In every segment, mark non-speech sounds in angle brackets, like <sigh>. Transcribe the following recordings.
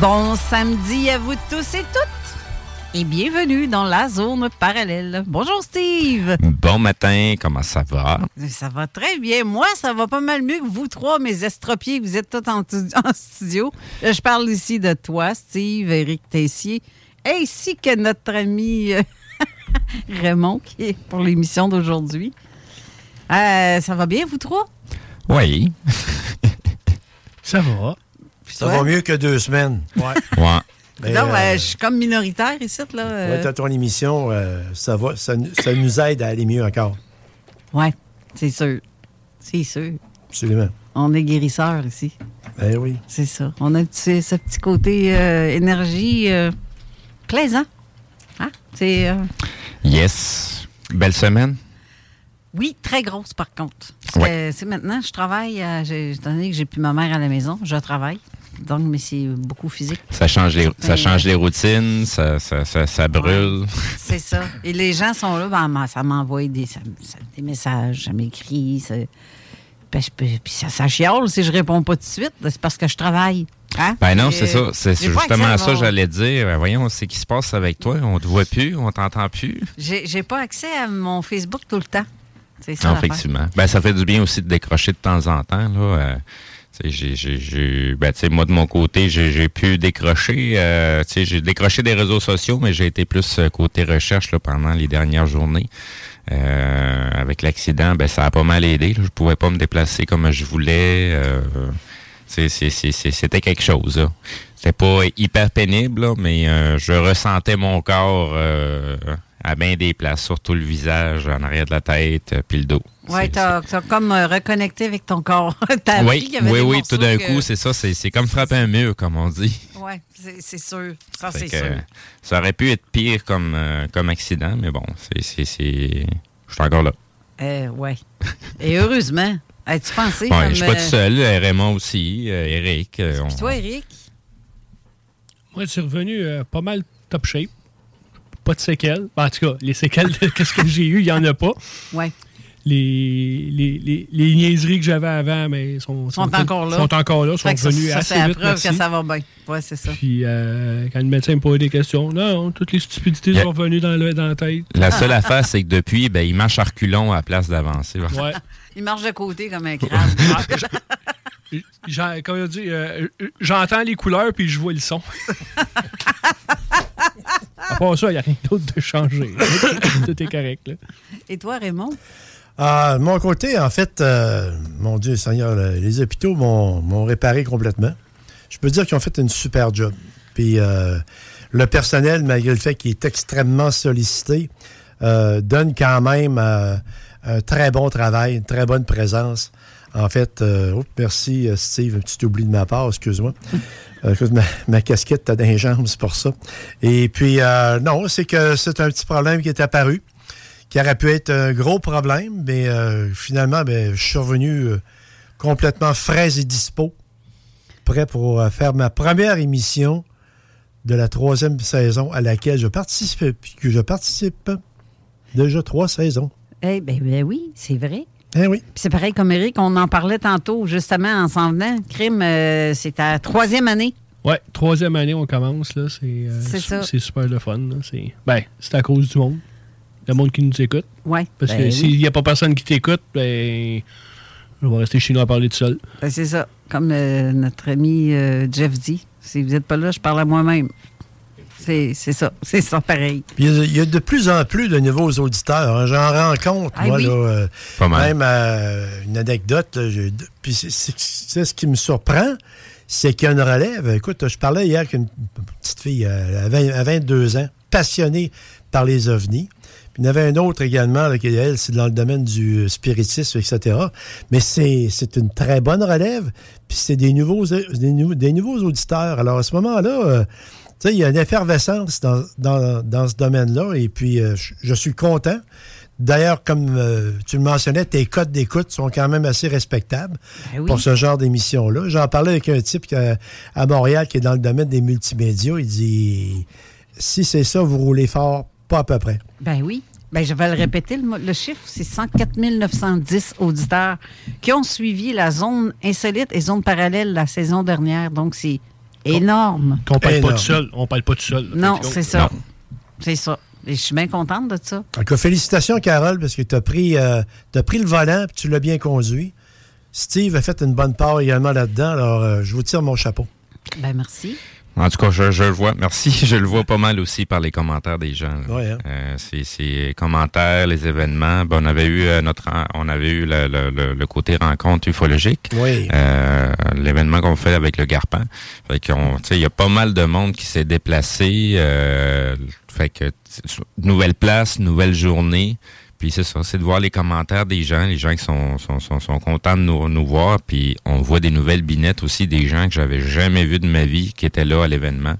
Bon samedi à vous tous et toutes et bienvenue dans la zone parallèle. Bonjour Steve. Bon matin, comment ça va? Ça va très bien. Moi, ça va pas mal mieux que vous trois, mes estropiés, vous êtes tous en, <laughs> en studio. Là, Je parle ici de toi, Steve, Éric Tessier, ainsi que notre ami euh, <laughs> Raymond, qui est pour l'émission d'aujourd'hui. Euh, ça va bien, vous trois? Oui. Ça va. Ça va mieux que deux semaines. Ouais. <laughs> Ouais. Mais, non, euh, je suis comme minoritaire ici, là. euh. ouais, ton émission, euh, ça, va, ça, nous- ça nous aide à aller mieux encore. Ouais, c'est sûr. C'est sûr. Absolument. On est guérisseurs ici. Ben oui. C'est ça. On a ce petit côté euh, énergie euh, plaisant. Hein? C'est, euh, Yes. Belle semaine? oui, très grosse par contre. Parce que c'est maintenant, je travaille, euh, j'ai- étant donné que j'ai plus ma mère à la maison, je travaille. Donc, mais c'est beaucoup physique. Ça change les, ça change euh, les routines, ça, ça, ça, ça brûle. <laughs> C'est ça. Et les gens sont là, ben, ça m'envoie des, messages, ça m'écrit. ça- ben, puis ça, ça chiale si je réponds pas tout de suite. C'est parce que je travaille. Hein? Ben non, c'est ça. C'est j'ai pas justement ça mon- j'allais dire. Ben Voyons, c'est qui se passe avec toi? On te voit plus, on t'entend plus. J'ai pas accès à mon Facebook tout le temps. C'est ça. Non, effectivement. Ben, ça fait du bien aussi de décrocher de temps en temps. Là. Euh, j'ai- ben, moi, de mon côté, j'ai pu décrocher. euh, j'ai décroché des réseaux sociaux, mais j'ai été plus euh, côté recherche là, pendant les dernières journées. Euh, avec l'accident, ben, ça a pas mal aidé. là. Je pouvais pas me déplacer comme je voulais. Euh, C'était quelque chose. C'était pas hyper pénible, là, mais euh, je ressentais mon corps euh, à bien des places, surtout le visage, en arrière de la tête, euh, puis le dos. Ouais, t'as t'as comme euh, reconnecté avec ton corps. <laughs> Oui, qu'il y avait oui, des oui, tout d'un que- coup, c'est ça, c'est c'est comme frapper un mur, comme on dit. Ouais, c'est c'est sûr. Ça, Fait c'est que, sûr. ça aurait pu être pire comme, euh, comme accident, mais bon, c'est. c'est- c'est- Je suis encore là. Euh, ouais. Et heureusement. As-tu pensé? Ouais, comme, je suis pas euh, tout seul, Raymond aussi, euh, Eric. euh, on- Puis toi, Eric? Moi, je suis revenu euh, pas mal top shape. Pas de séquelles. Ben, en tout cas, les séquelles de qu'est-ce que j'ai eu, il n'y en a pas. Ouais. Les, les, les, les niaiseries que j'avais avant, mais sont, Sont encore là. Sont encore là, sont que ça, revenus ça, assez c'est la vite. preuve merci. que ça va bien. Ouais, c'est ça. Puis euh, quand le médecin me posait des questions, non, toutes les stupidités Yeah. sont revenues dans, le, dans la tête. La seule affaire, c'est que depuis, ben, il marche à reculons à la place d'avancer. Ouais. <laughs> Il marche de côté comme un crabe. <laughs> Dit, euh, j'entends les couleurs puis je vois le son. <laughs> à part ça, il n'y a rien d'autre de changé. <laughs> Tout est correct. Là. Et toi, Raymond? Ah, de mon côté, en fait, euh, mon Dieu Seigneur, le- les hôpitaux m'ont réparé complètement. Je peux dire qu'ils ont fait une super job. Puis euh, le personnel, malgré le fait qu'il est extrêmement sollicité, euh, donne quand même euh, un très bon travail, une très bonne présence. En fait, euh, oh, merci euh, Steve, un petit oubli de ma part, excuse-moi. Euh, ma, casquette, t'as des jambes, c'est pour ça. Et puis, euh, non, c'est que c'est un petit problème qui est apparu qui aurait pu être un gros problème, mais euh, finalement, ben, je suis revenu complètement frais et dispo, prêt pour faire ma première émission de la troisième saison à laquelle je participe, puis que je participe déjà trois saisons. Eh ben, ben oui, c'est vrai. Eh oui. Puis c'est pareil comme Eric, on en parlait tantôt, justement, en s'en venant. Crime, euh, c'est ta troisième année. Ouais, troisième année, on commence. là. C'est euh, su- super le fun. C'est ben, c'est à cause du monde. Le monde qui nous écoute. Ouais. Parce Ben que oui. s'il n'y a pas personne qui t'écoute, ben, je vais rester chez nous à parler tout seul. Ben, c'est ça. Comme euh, notre ami euh, Jeff dit, si vous n'êtes pas là, je parle à moi-même. C'est c'est ça. <laughs> C'est ça pareil. Il y a- il y a de plus en plus de nouveaux auditeurs. hein. J'en rencontre, Ah moi, oui. là, euh, Pas mal. même euh, une anecdote. là, puis c'est- ce qui me surprend, c'est qu'il y a une relève. Écoute, je parlais hier avec une petite fille euh, à, 20 à 22 ans, passionnée par les ovnis. Puis il y en avait un autre également, là, qui, elle, c'est dans le domaine du spiritisme, etc. Mais c'est c'est une très bonne relève. Puis c'est des nouveaux, des, nou- des nouveaux auditeurs. Alors à ce moment-là, euh, sais, il y a une effervescence dans, dans, dans ce domaine-là. Et puis, euh, je, je suis content. D'ailleurs, comme euh, tu le mentionnais, tes codes d'écoute sont quand même assez respectables Ben oui. pour ce genre d'émission-là. J'en parlais avec un type euh, à Montréal qui est dans le domaine des multimédias. Il dit si c'est ça, vous roulez fort, pas à peu près. Ben oui. Ben, je vais le répéter, le, le chiffre, c'est 104 910 auditeurs qui ont suivi la zone insolite et zone parallèle la saison dernière. Donc, c'est énorme. Qu'on parle pas tout seul. On parle pas tout seul. Non, c'est ça. C'est ça. Et je suis bien contente de ça. Donc, félicitations, Carole, parce que tu as, pris, euh, t'as pris le volant et tu l'as bien conduit. Steve a fait une bonne part également là-dedans. Alors, euh, je vous tire mon chapeau. Ben, merci. En tout cas, je, je le vois. Merci. <laughs> Je le vois pas mal aussi par les commentaires des gens. Ouais, hein. Euh, c'est, c'est commentaires, les événements. Ben, on avait eu euh, notre, on avait eu le, le- le- le côté rencontre ufologique. Oui. Euh, l'événement qu'on fait avec le Garpan. Fait qu'on, tu sais, il y a pas mal de monde qui s'est déplacé. Euh, fait que nouvelle place, nouvelle journée. Puis c'est ça, c'est de voir les commentaires des gens, les gens qui sont, sont, sont, sont contents de nous, nous voir. Puis on voit des nouvelles binettes aussi, des gens que j'avais jamais vus de ma vie qui étaient là à l'événement.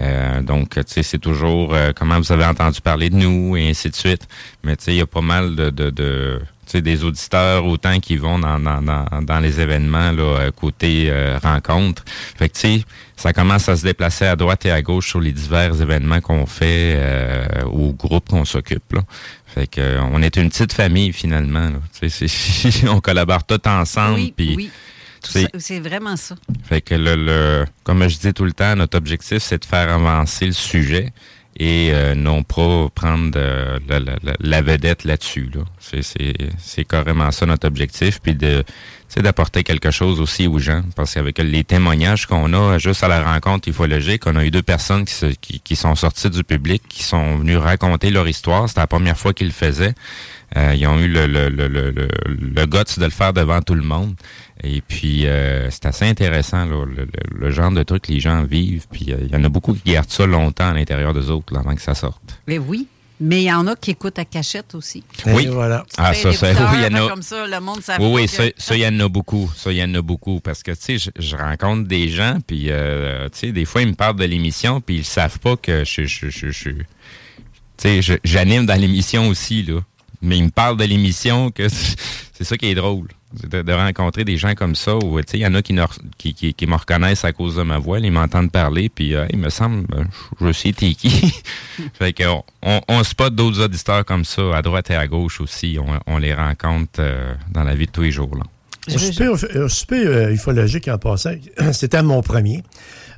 Euh, donc, tu sais, c'est toujours euh, comment vous avez entendu parler de nous et ainsi de suite. Mais tu sais, il y a pas mal de, de, de des auditeurs autant qui vont dans, dans, dans, dans les événements là, euh, côté euh, rencontre. Fait que tu sais, ça commence à se déplacer à droite et à gauche sur les divers événements qu'on fait euh, au groupe qu'on s'occupe. Fait que euh, on est une petite famille finalement. Là. C'est- <laughs> on collabore tous ensemble. Oui. Tout c'est- vraiment ça. fait que le, le comme je dis tout le temps, notre objectif, c'est de faire avancer le sujet et euh, non pas prendre euh, la, la- la- vedette là-dessus. Là. C'est, carrément ça notre objectif. Puis de d'apporter quelque chose aussi aux gens. Parce qu'avec les témoignages qu'on a juste à la rencontre ufologique, on a eu deux personnes qui, se- qui, qui sont sorties du public, qui sont venues raconter leur histoire. C'était la première fois qu'ils le faisaient. Euh, ils ont eu le, le, le, le, le, le guts de le faire devant tout le monde. Et puis, euh, c'est assez intéressant, là, le, le- le genre de truc que les gens vivent. Puis, euh, il y en a beaucoup qui gardent ça longtemps à l'intérieur d'eux autres, là, avant que ça sorte. Mais oui. Mais il y en a qui écoutent à cachette aussi. Oui. Et voilà. Ah, ça, ça, oui, il y en a. Comme ça, le monde savent Oui, oui, ça, que- ça, il y en a beaucoup. Ça, il y en a beaucoup. Parce que, tu sais, je, je rencontre des gens, puis, euh, tu sais, des fois, ils me parlent de l'émission, puis ils savent pas que je, je, je, je- tu sais, j'anime dans l'émission aussi, là. Mais ils me parlent de l'émission, que <laughs> c'est ça qui est drôle. C'est De, de rencontrer des gens comme ça, où, tu sais, il y en a qui, ne re- qui, qui, qui me reconnaissent à cause de ma voix, ils m'entendent parler, puis, euh, il me semble, euh, je je sais t'es qui. <laughs> fait qu'on on, on spot d'autres auditeurs comme ça, à droite et à gauche aussi. On, on les rencontre euh, dans la vie de tous les jours, là. Au au souper, euh, ufologique en passant, <clears throat> c'était mon premier.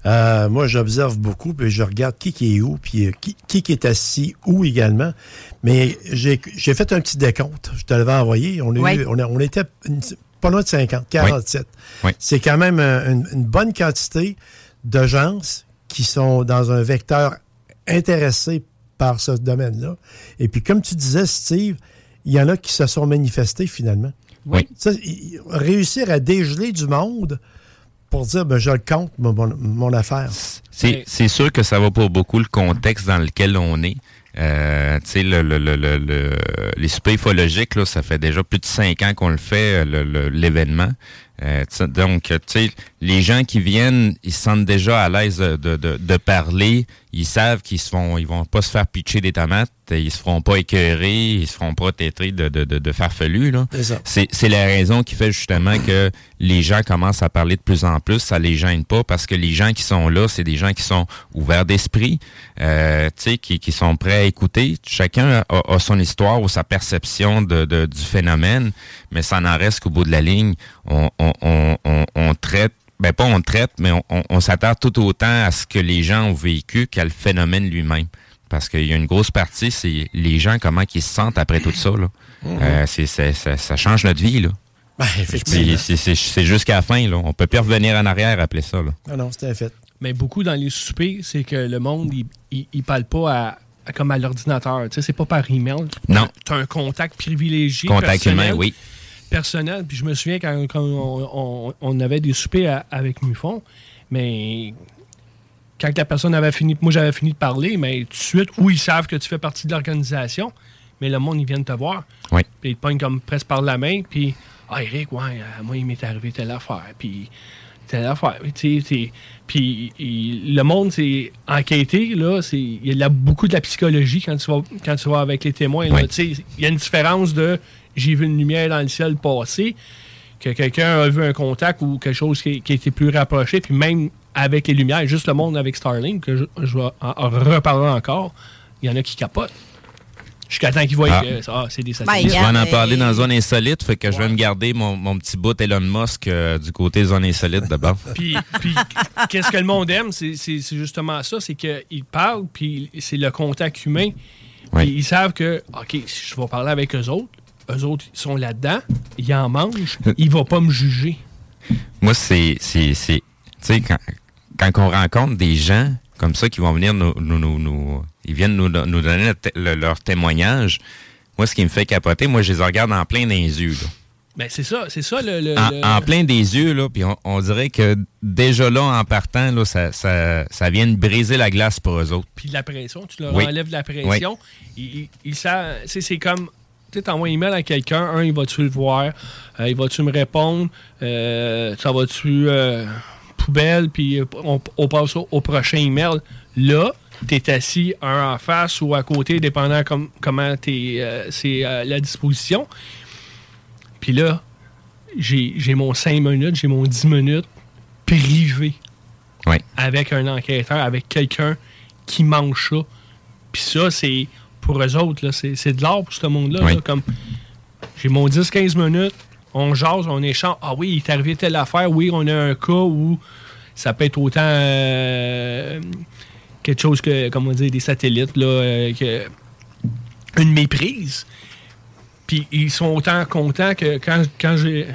Euh, moi, j'observe beaucoup, puis je regarde qui qui est où, puis euh, qui, qui qui est assis où également. Mais j'ai j'ai fait un petit décompte. Je te l'avais envoyé. On, eu- on, a- on était une- pas loin de 50, 47. Oui. C'est quand même une, une bonne quantité de gens qui sont dans un vecteur intéressé par ce domaine-là. Et puis, comme tu disais, Steve, il y en a qui se sont manifestés finalement. Oui. Ça, réussir à dégeler du monde pour dire, ben, je le compte, mon, mon- mon affaire. C'est c'est sûr que ça va pour beaucoup le contexte dans lequel on est. Euh, tu sais, le, le, le, le- le- les soupers ufologiques, là, ça fait déjà plus de cinq ans qu'on le fait, le- le- l'événement. Euh, donc, tu sais, les gens qui viennent, ils se sentent déjà à l'aise de, de, parler. Ils savent qu'ils se font, ils vont pas se faire pitcher des tomates. Ils se feront pas écœurer. Ils se feront pas tétrer de, de, de, de farfelus, là. C'est la raison qui fait justement que les gens commencent à parler de plus en plus. Ça les gêne pas parce que les gens qui sont là, c'est des gens qui sont ouverts d'esprit, euh, tu sais, qui, qui sont prêts à écouter. Chacun a, a son histoire ou sa perception de, de- du phénomène, mais ça n'en reste qu'au bout de la ligne, on, on, on, on traite ben pas on traite, mais on, on, on s'attarde tout autant à ce que les gens ont vécu qu'à le phénomène lui-même. Parce qu'il y a une grosse partie, c'est les gens, comment ils se sentent après tout ça. Là. Euh, c'est, c'est- ça, ça change notre vie. Là. Ben, c'est, c'est, c'est jusqu'à la fin. Là. On peut plus revenir en arrière appeler ça. Là. Non, non, c'était un fait. Mais beaucoup dans les soupers, c'est que le monde, il, il, il parle pas à, à- comme à l'ordinateur. Tu sais, c'est pas par email. Non. Tu as un contact privilégié. Contact personnel, humain, oui. Personnel. Puis je me souviens quand, quand on, on- on avait des soupers à- avec Mufon, mais quand la personne avait fini, moi j'avais fini de parler, mais tout de suite, ou ils savent que tu fais partie de l'organisation, mais le monde, ils viennent te voir. Oui. Puis ils te pognent comme presque par la main, puis Ah, Eric, ouais, euh, moi, il m'est arrivé telle affaire, puis telle affaire. Tu sais, c'est- Puis le monde, c'est enquêté, là, il y a beaucoup de la psychologie quand tu vas, quand tu vas avec les témoins. Oui. Tu sais, Il y a une différence de j'ai vu une lumière dans le ciel passer, que quelqu'un a vu un contact ou quelque chose qui, été plus rapproché, puis même avec les lumières, juste le monde avec Starlink, que je, je vais en, en reparler encore, il y en a qui capotent. Jusqu'à temps qu'ils voient Ah. que ah, c'est des Ben, satellites. Je vais en parler dans Zone Insolite, fait que je vais me garder mon, mon petit bout Elon Musk euh, du côté Zone Insolite d'abord. <laughs> Puis, puis qu'est-ce que le monde aime, c'est justement ça, c'est qu'ils parlent, puis c'est le contact humain. Oui. Puis ils savent que, OK, si je vais parler avec eux autres, eux autres, ils sont là-dedans, ils en mangent, ils vont pas me juger. Moi, c'est. Tu sais, quand, quand on rencontre des gens comme ça qui vont venir nous. nous, nous, nous- ils viennent nous, nous donner le leur témoignage, moi, ce qui me fait capoter, moi, je les regarde en plein dans les yeux. là. Ben, c'est ça, c'est ça le. le- En, le- en plein des yeux, là, puis on, on dirait que déjà là, en partant, là, ça, ça, ça vient de briser la glace pour eux autres. Puis de la pression, tu leur Oui. enlèves de la pression. Ils, ils- ils c'est c'est comme, tu sais, t'envoies un email à quelqu'un, un, il va-tu le voir, Euh, il va-tu me répondre, Euh, ça va-tu euh, poubelle, puis on, on passe au, au prochain email. Là, t'es assis un en face ou à côté, dépendant comme, comment c'est la disposition. Puis là, j'ai j'ai mon 5 minutes, j'ai mon 10 minutes privé Oui. avec un enquêteur, avec quelqu'un qui mange ça. Puis ça, c'est pour eux autres, là, c'est c'est de l'art pour ce monde-là. Oui. là, comme j'ai mon 10-15 minutes, on jase, on échange. Ah oui, il est arrivé telle affaire. Oui, on a un cas où ça peut être autant euh, quelque chose que, comment dire, des satellites, là, euh, que une méprise. Puis ils sont autant contents que quand, quand j'ai.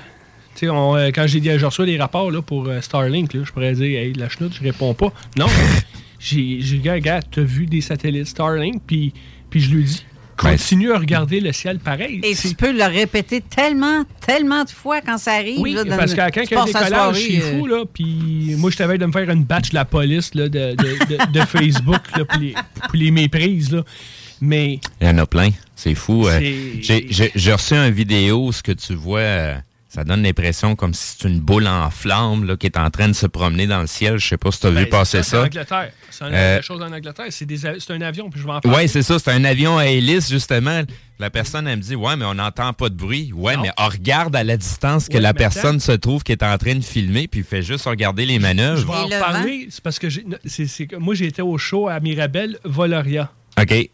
on, euh, quand j'ai dit, je reçois les rapports là, pour euh, Starlink, là, je pourrais dire, hey, la chenoute, je réponds pas. Non, j'ai j'ai dit, regarde, t'as vu des satellites Starlink, puis, puis je lui dis, Ben, continue à regarder le ciel pareil. Et tu peux le répéter tellement, tellement de fois quand ça arrive. Oui, là, dans- parce que quand il y a un décollage, c'est euh, fou, là. Puis moi, je t'avais de me faire une batch de la police là, de, de- de- de <laughs> Facebook là, pour, les, pour les méprises. Là. Mais Il y en a plein. C'est fou. euh, j'ai reçu une vidéo, ce que tu vois, euh, ça donne l'impression comme si c'est une boule en flamme là, qui est en train de se promener dans le ciel. Je sais pas si tu as ben, vu passer ça. C'est un- Euh, chose en Angleterre. C'est un avion, puis je vais en parler. Oui, c'est ça. C'est un avion à hélice, justement. La personne, elle me dit Ouais, mais on n'entend pas de bruit. Ouais, Non. mais on regarde à la distance que Ouais, la personne se trouve qui est en train de filmer, puis il fait juste regarder les Je manœuvres. vais en parler. C'est parce que moi, j'étais au show à Mirabel, Voloria. OK.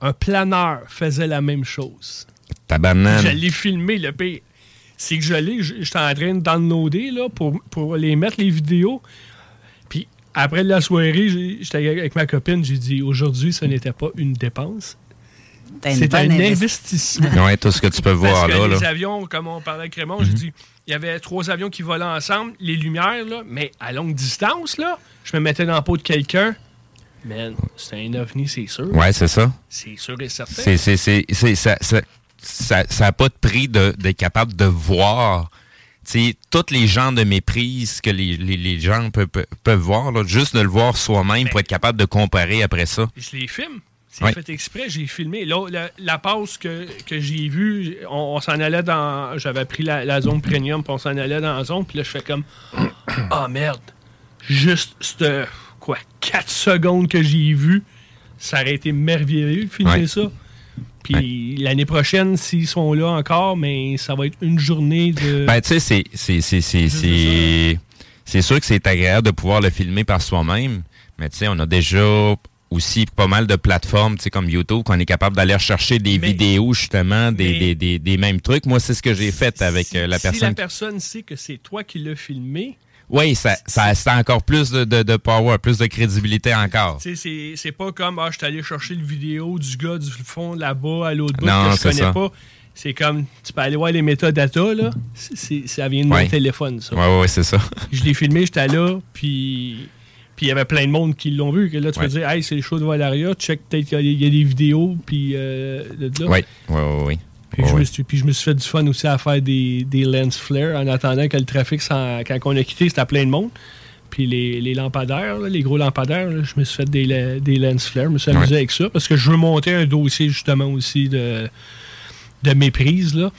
Un planeur faisait la même chose. Ta banane. Je l'ai filmé, le pire. C'est que je l'ai, j- j'étais en train de downloader là, pour, pour les mettre, les vidéos. Puis après la soirée, j'étais avec ma copine, j'ai dit aujourd'hui, ce n'était pas une dépense. C'est un investissement. <laughs> Ouais, tout ce que tu peux voir Parce que là. les là. avions, comme on parlait avec Raymond, j'ai Mhm. dit, il y avait trois avions qui volaient ensemble, les lumières, là, mais à longue distance, là, je me mettais dans la peau de quelqu'un. Man, c'est un ovni, c'est sûr. Ouais, c'est ça. C'est sûr et certain. C'est, c'est, c'est, c'est- ça, ça, ça, ça a pas de prix de, d'être capable de voir. Tu sais, tous les genres de méprise que les, les, les gens peuvent, voir, là, juste de le voir soi-même pour être capable de comparer après ça. Je les filme. C'est Ouais. fait exprès, j'ai filmé. Là, la, la passe que, que j'ai vue, on, on s'en allait dans. J'avais pris la, la zone premium, puis on s'en allait dans la zone, puis là, je fais comme. <coughs> Ah merde. Juste, cette, quoi, 4 secondes que j'ai vu, ça aurait été merveilleux de filmer Ouais. ça. Puis l'année prochaine, s'ils sont là encore, mais ça va être une journée de. Ben, tu sais, c'est, c'est, sûr que c'est agréable de pouvoir le filmer par soi-même, mais tu sais, on a déjà aussi pas mal de plateformes, tu sais, comme YouTube, qu'on est capable d'aller rechercher des vidéos, justement, des, mais- des, des, des mêmes trucs. Moi, c'est ce que j'ai fait avec euh, la si personne. la personne sait que c'est toi qui l'as filmé, Oui, ça, ça, ça a encore plus de, de, de power, plus de crédibilité encore. C'est- c'est pas comme ah, je suis allé chercher le vidéo du gars du fond là-bas à l'autre bout Non, que je connais ça. pas. C'est comme tu peux aller voir les métadata là, c'est- ça vient de mon téléphone ça. Ouais, ouais, c'est ça. Je l'ai filmé, j'étais là, puis puis il y avait plein de monde qui l'ont vu. Que là, tu peux dire, hey, c'est le show de Valeria, check, peut-être qu'il y, a- il y a des vidéos, puis euh, de là. Oui, oui, oui, oui. Puis, je me suis, puis je me suis fait du fun aussi à faire des, des lens flares en attendant que le trafic, quand on a quitté, c'était plein de monde. Puis les, les lampadaires, là, les gros lampadaires, là, je me suis fait des, des lens flares. Je me suis amusé avec ça parce que je veux monter un dossier justement aussi de, de méprise. Là.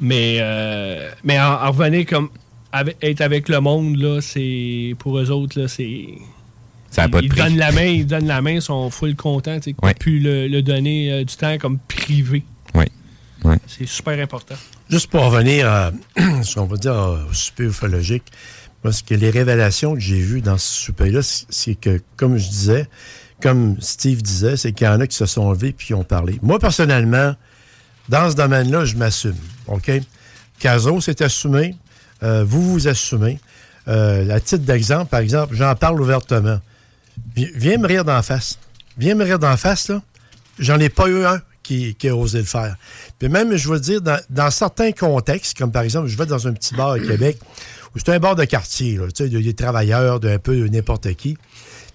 Mais, euh, mais en, en revenir comme avec- être avec le monde, là, c'est pour eux autres, là, c'est. Ça a pas de ils prix. donnent la main, <laughs> ils donnent la main, ils sont full contents, tu sais, puis le, le donner euh, du temps comme privé. Oui. Ouais. C'est super important. Juste pour revenir à <clears throat> ce qu'on va dire au souper ufologique, parce que les révélations que j'ai vues dans ce souper-là, c'est- c'est que, comme je disais, comme Steve disait, c'est qu'il y en a qui se sont levés puis qui ont parlé. Moi, personnellement, dans ce domaine-là, je m'assume. OK? Caso s'est assumé. euh, vous vous assumez. Euh, à titre d'exemple, par exemple, j'en parle ouvertement. Vi- Viens me rire d'en face. Viens me rire d'en face, là. J'en ai pas eu un qui, qui a osé le faire. Puis même, je veux dire, dans, dans certains contextes, comme par exemple, je vais dans un petit bar à <clears throat> Québec, où c'est un bar de quartier, là, tu sais, il y a des travailleurs, d'un peu de n'importe qui.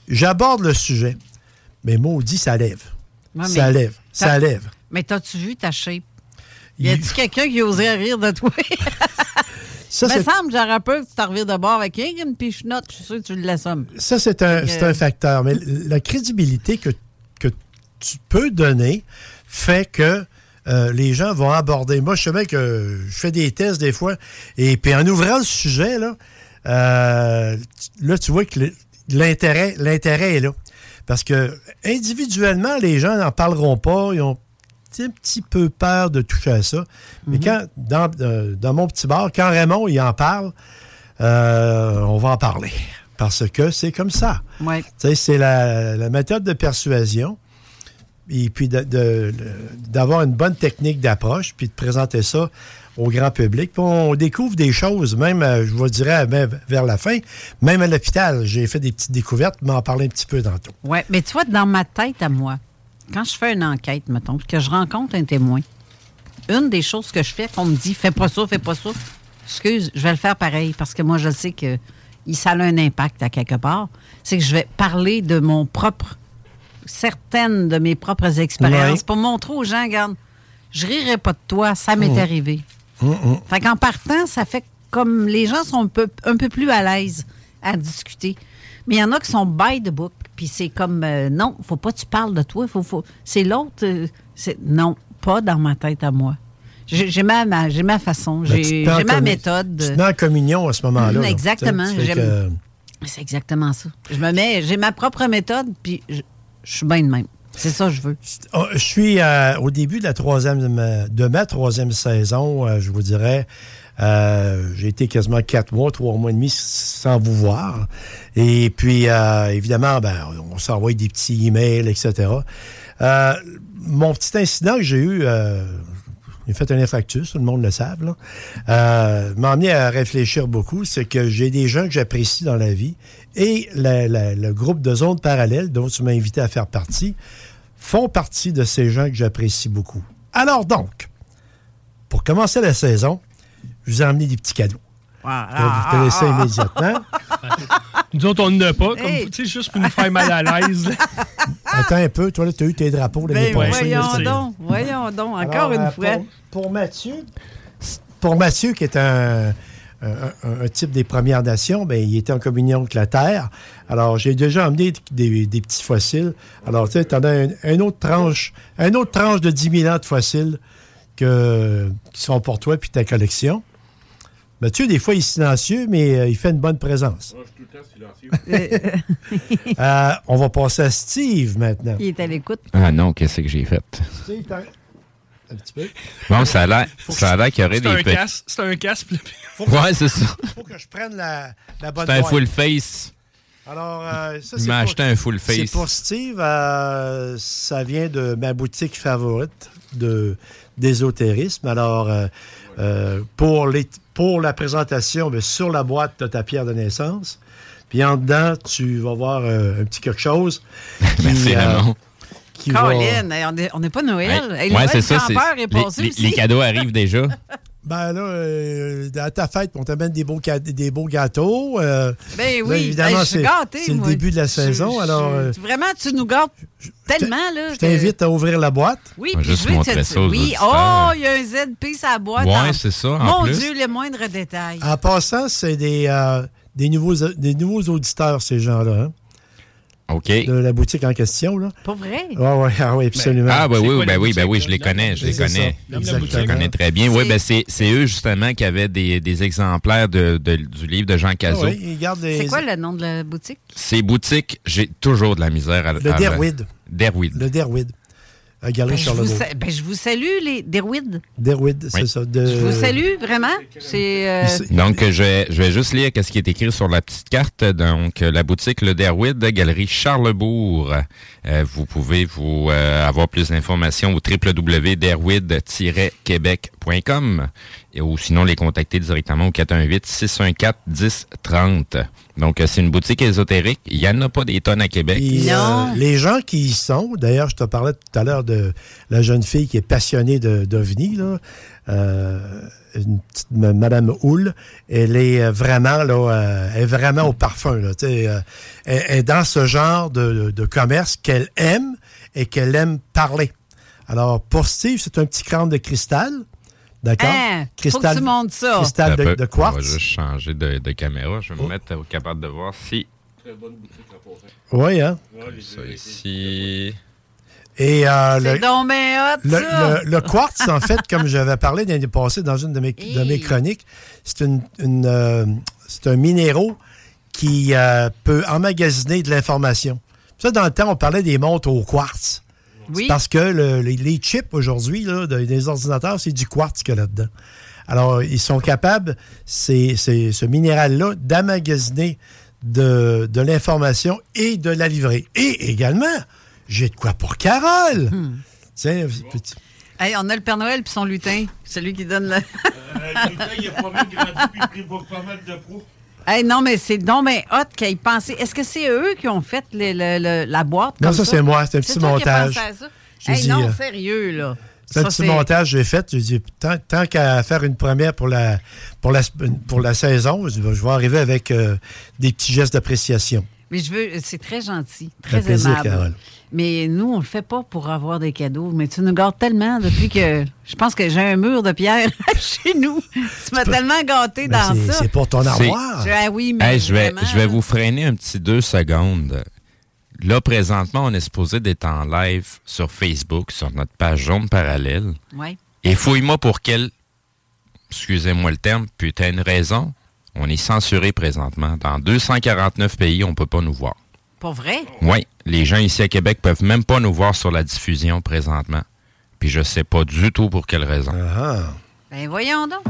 J'aborde le sujet, mais maudit, ça lève. Ouais, ça lève. Ça lève. Mais t'as-tu vu ta shape? Y a-tu quelqu'un qui osait rire de toi? <laughs> Ça, me semble, j'aurais peur que tu t'en revires de bord avec qu'une pichenote. Je suis sûr que tu l'assommes. Ça, c'est un, un facteur. Mais la crédibilité que, que tu peux donner fait que euh, les gens vont aborder. Moi, je sais bien que je fais des tests des fois, et puis en ouvrant le sujet, là, euh, tu- là tu vois que l'intérêt, l'intérêt est là. Parce que individuellement, les gens n'en parleront pas. Ils ont un petit peu peur de toucher à ça. Mais quand, dans, euh, dans mon petit bar, quand Raymond il en parle, euh, on va en parler. Parce que c'est comme ça. Ouais. Tu sais, c'est la, la méthode de persuasion. Et puis d'avoir une bonne technique d'approche, puis de présenter ça au grand public. Puis on découvre des choses, même, euh, je vous dirais, même vers la fin, même à l'hôpital. J'ai fait des petites découvertes, mais en parler un petit peu tantôt. Ouais, mais tu vois, dans ma tête à moi, quand je fais une enquête, mettons, puis que je rencontre un témoin, une des choses que je fais, qu'on me dit, fais pas ça, fais pas ça, excuse, je vais le faire pareil, parce que moi, je sais que ça a un impact à quelque part, c'est que je vais parler de mon propre, certaines de mes propres expériences pour montrer aux gens, regarde, je rirai pas de toi, ça m'est Mhm. arrivé. Hum, Fait qu'en partant, ça fait comme les gens sont un peu, un peu plus à l'aise à discuter. Mais il y en a qui sont by the book, puis c'est comme euh, non, faut pas que tu parles de toi, faut, faut c'est l'autre, euh, c'est non, pas dans ma tête à moi. J'ai ma, ma- j'ai ma façon, j'ai ma méthode. Tu te mets en communion à ce moment-là. là. Exactement, que- C'est exactement ça. Je me mets, j'ai ma propre méthode, puis je, suis bien de même. C'est ça que je veux. Oh, Je suis euh, au début de la troisième de ma troisième saison, euh, je vous dirais. euh, j'ai été quasiment quatre mois, trois mois et demi sans vous voir. Et puis, évidemment, ben, on s'envoie des petits emails, etc. Mon petit incident que j'ai eu, j'ai fait un infarctus, tout le monde le savent, m'a amené à réfléchir beaucoup. C'est que j'ai des gens que j'apprécie dans la vie et la- la- le groupe de zones parallèles dont tu m'as invité à faire partie font partie de ces gens que j'apprécie beaucoup. Alors donc, pour commencer la saison, je vous ai emmené des petits cadeaux. Je vais vous donner ça immédiatement. <laughs> Nous autres, on n'a pas, comme Hey. tu sais, juste pour nous faire mal à l'aise. <laughs> Attends un peu, toi, tu as eu tes drapeaux l'année Ben, passée. voyons là, donc, voyons donc, encore Alors, une euh, fois. Pour, pour Mathieu, pour Mathieu, qui est un, un- type des Premières Nations, ben, il était en communion avec la Terre. Alors, j'ai déjà emmené des, des petits fossiles. Alors, tu sais, tu en as un, un autre tranche, un autre tranche de 10 000 ans de fossiles que, qui sont pour toi puis ta collection. Mathieu, des fois, il est silencieux, mais euh, il fait une bonne présence. <laughs> Euh, on va passer à Steve maintenant. Il est à l'écoute. Ah non, qu'est-ce que j'ai fait? Steve, un petit peu. Bon, ça a l'air qu'il y aurait C'est des un petits... casque. C'est un casque. <laughs> Ouais, c'est ça. faut que je prenne la, la bonne C'est un full face. Alors, euh, ça, Il m'a acheté un full face. C'est pour Steve. euh, ça vient de ma boutique favorite de d'ésotérisme. Alors, euh, euh, pour, les, pour la présentation, ben, sur la boîte, tu as ta pierre de naissance. Puis en dedans, tu vas voir un petit quelque chose. <laughs> qui, Merci. Qui Colin, on est- on n'est pas Noël. Ouais, ouais, c'est ça. est les, passé les- aussi. les cadeaux arrivent déjà. <laughs> Ben là, euh, à ta fête, on t'amène des beaux, ca- des beaux gâteaux. euh, Ben là, oui, évidemment, hey, je suis c'est le début de la saison. je- alors, euh, Vraiment, tu nous gâtes tellement, là. je que- t'invite à ouvrir la boîte. Oui, puis juste je veux te- ça Oui, oh, il y a un ZP sur la boîte. En- c'est ça, en Mon plus. Dieu, les moindres détails. En passant, c'est des, euh, des, nouveaux, des nouveaux auditeurs, ces gens-là. hein, OK. de la boutique en question. Là. Pas vrai? Oui, oui, ah, oui, absolument. Ah, ben C'est oui, quoi ben oui, ben boutique, oui, je les connais, je les C'est connais. Boutique. Je connais très bien. Oui, C'est- ben c'est c'est eux justement qui avaient des, des exemplaires de, de- du livre de Jean Ah Cazot. oui, ils gardent les- C'est quoi le nom de la boutique? Ces boutiques, j'ai toujours de la misère à Le à- Derwid. Derwid. Le Derwid. À Galerie Ben, ben, je vous salue, les Derwid. Derwid, c'est ça. De... Je vous salue, vraiment. Euh, Donc, je vais, je vais juste lire ce qui est écrit sur la petite carte. Donc, la boutique Le Derwid, Galerie Charlebourg. Euh, vous pouvez vous euh, avoir plus d'informations au www.derwid-québec.com et ou sinon les contacter directement au 418-614-1030. Donc, euh, c'est une boutique ésotérique. Il n'y en a pas des tonnes à Québec. Puis, Non. euh, les gens qui y sont, d'ailleurs, je te parlais tout à l'heure de la jeune fille qui est passionnée de- d'OVNI, là, euh, une petite Madame Houle, elle est euh, vraiment là, euh, elle est vraiment au parfum. Là, tu sais, euh, elle, elle est dans ce genre de, de commerce qu'elle aime et qu'elle aime parler. Alors, pour Steve, c'est un petit crâne de cristal. D'accord? Hein, faut que tu montes ça. Cristal de, de On va quartz. juste changer de, de caméra. Je vais Oh. me mettre euh, capable de voir si... Oui, hein? Ça ici... Et euh, le, donc bien hot, Le, ça. le- le quartz, en fait, comme j'avais parlé l'année passée dans une de mes, de mes chroniques, c'est une, une, euh, c'est un minéraux qui euh, peut emmagasiner de l'information. Ça, dans le temps, on parlait des montres au quartz. Oui. Parce que le- les, les chips aujourd'hui de- des ordinateurs, c'est du quartz qu'il y a là-dedans. Alors, ils sont capables, ces- ces- ce minéral-là, d'emmagasiner de, de l'information et de la livrer. Et également, j'ai de quoi pour Carole. Hmm. Tiens, petit- Hey, on a le Père Noël puis son lutin. Celui qui donne le. Hey, non, mais c'est donc bien hot qu'ils pensé. Est-ce que c'est eux qui ont fait le- le- le- la boîte? Non, ça, c'est moi. C'est un C'est petit toi qui as montage. pensé à ça? J'ai Hey, dit, non, euh, sérieux, là. C'est un petit montage que j'ai fait. J'ai dit, tant, tant qu'à faire une première pour la, pour la, pour la saison, je vais arriver avec euh, des petits gestes d'appréciation. Mais je veux, c'est très gentil, très Un plaisir, aimable. Carole. Mais nous, on le fait pas pour avoir des cadeaux. Mais tu nous gardes tellement depuis que je pense que j'ai un mur de pierre <laughs> chez nous. Tu m'as tellement gâté Ben, dans ça. c'est pour ton armoire. Je- ah oui, mais Hey, je, vais, je vais vous freiner un petit deux secondes. Là, présentement, on est supposé d'être en live sur Facebook, sur notre page jaune parallèle. Ouais. Et fouille-moi pour quelle, excusez-moi le terme, putain de raison, on est censuré présentement. Dans 249 pays, on peut pas nous voir. Pas vrai? Oui, les gens ici à Québec peuvent même pas nous voir sur la diffusion présentement. Puis je sais pas du tout pour quelle raison. Ah, Ben voyons donc.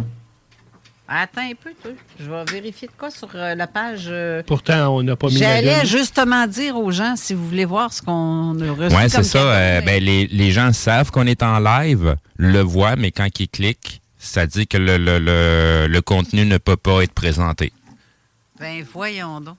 Attends un peu, toi. Je vais vérifier de quoi sur euh, la page. euh, Pourtant, on n'a pas mis la J'allais justement dire aux gens, si vous voulez voir ce qu'on a reçu Oui, c'est ça. euh, mais- ben, les, les gens savent qu'on est en live, le voient, mais quand ils cliquent, ça dit que le, le, le, le contenu ne peut pas être présenté. Ben, voyons donc.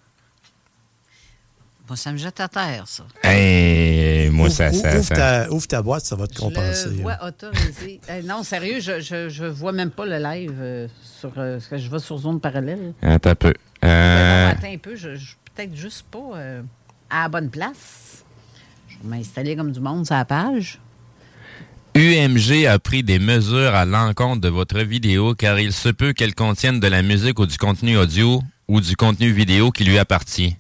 Moi, ça me jette à terre, ça. Hey, moi, ça, Ouvre- ça, ouvre, ça- ta, ouvre ta boîte, ça va te Je compenser. le hein. vois autorisé. <laughs> Eh, non, sérieux, je, je, je vois même pas le live euh, sur. euh, parce que je vais sur zone parallèle. Attends un peu. Euh, attends un peu, je, je suis peut-être juste pas euh, à la bonne place. Je vais m'installer comme du monde sur la page. UMG a pris des mesures à l'encontre de votre vidéo car il se peut qu'elle contienne de la musique ou du contenu audio ou du contenu vidéo qui lui appartient.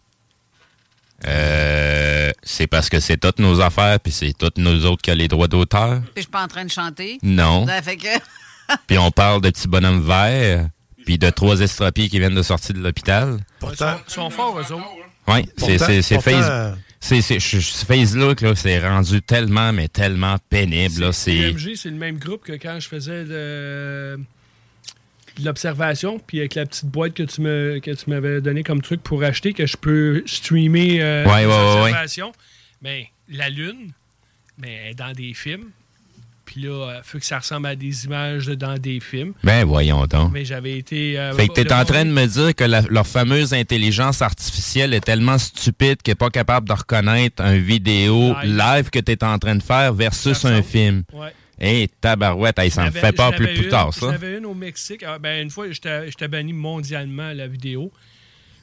Euh, c'est parce que c'est toutes nos affaires puis c'est toutes nous autres qui a les droits d'auteur. Puis je suis pas en train de chanter. Non. Ça fait que. <laughs> Puis on parle de petits bonhommes verts puis de trois estropiés qui viennent de sortir de l'hôpital. Pourtant, Ils sont forts, eux autres. Oui, c'est Pourtant- c'est- c'est pourtant, face- c'est- c'est- je- je- Facebook, là, c'est rendu tellement, mais tellement pénible. là, C'est le même groupe que quand je faisais de l'observation, puis avec la petite boîte que tu me que tu m'avais donné comme truc pour acheter, que je peux streamer euh, Ouais, les ouais, ouais, ouais. observations. Mais la Lune, est dans des films. Puis là, il faut que ça ressemble à des images dans des films. Ben voyons donc. Mais j'avais été. euh, Fait que t'es en train de me dire que la- leur fameuse intelligence artificielle est tellement stupide qu'elle n'est pas capable de reconnaître un vidéo Live. live, que t'es en train de faire versus un film. Ouais. Hé, tabarouette, hey, ça me J'avais- fait pas j'en plus, plus tard, ça. avais une au Mexique. Ah, ben, une fois, j'étais banni mondialement la vidéo.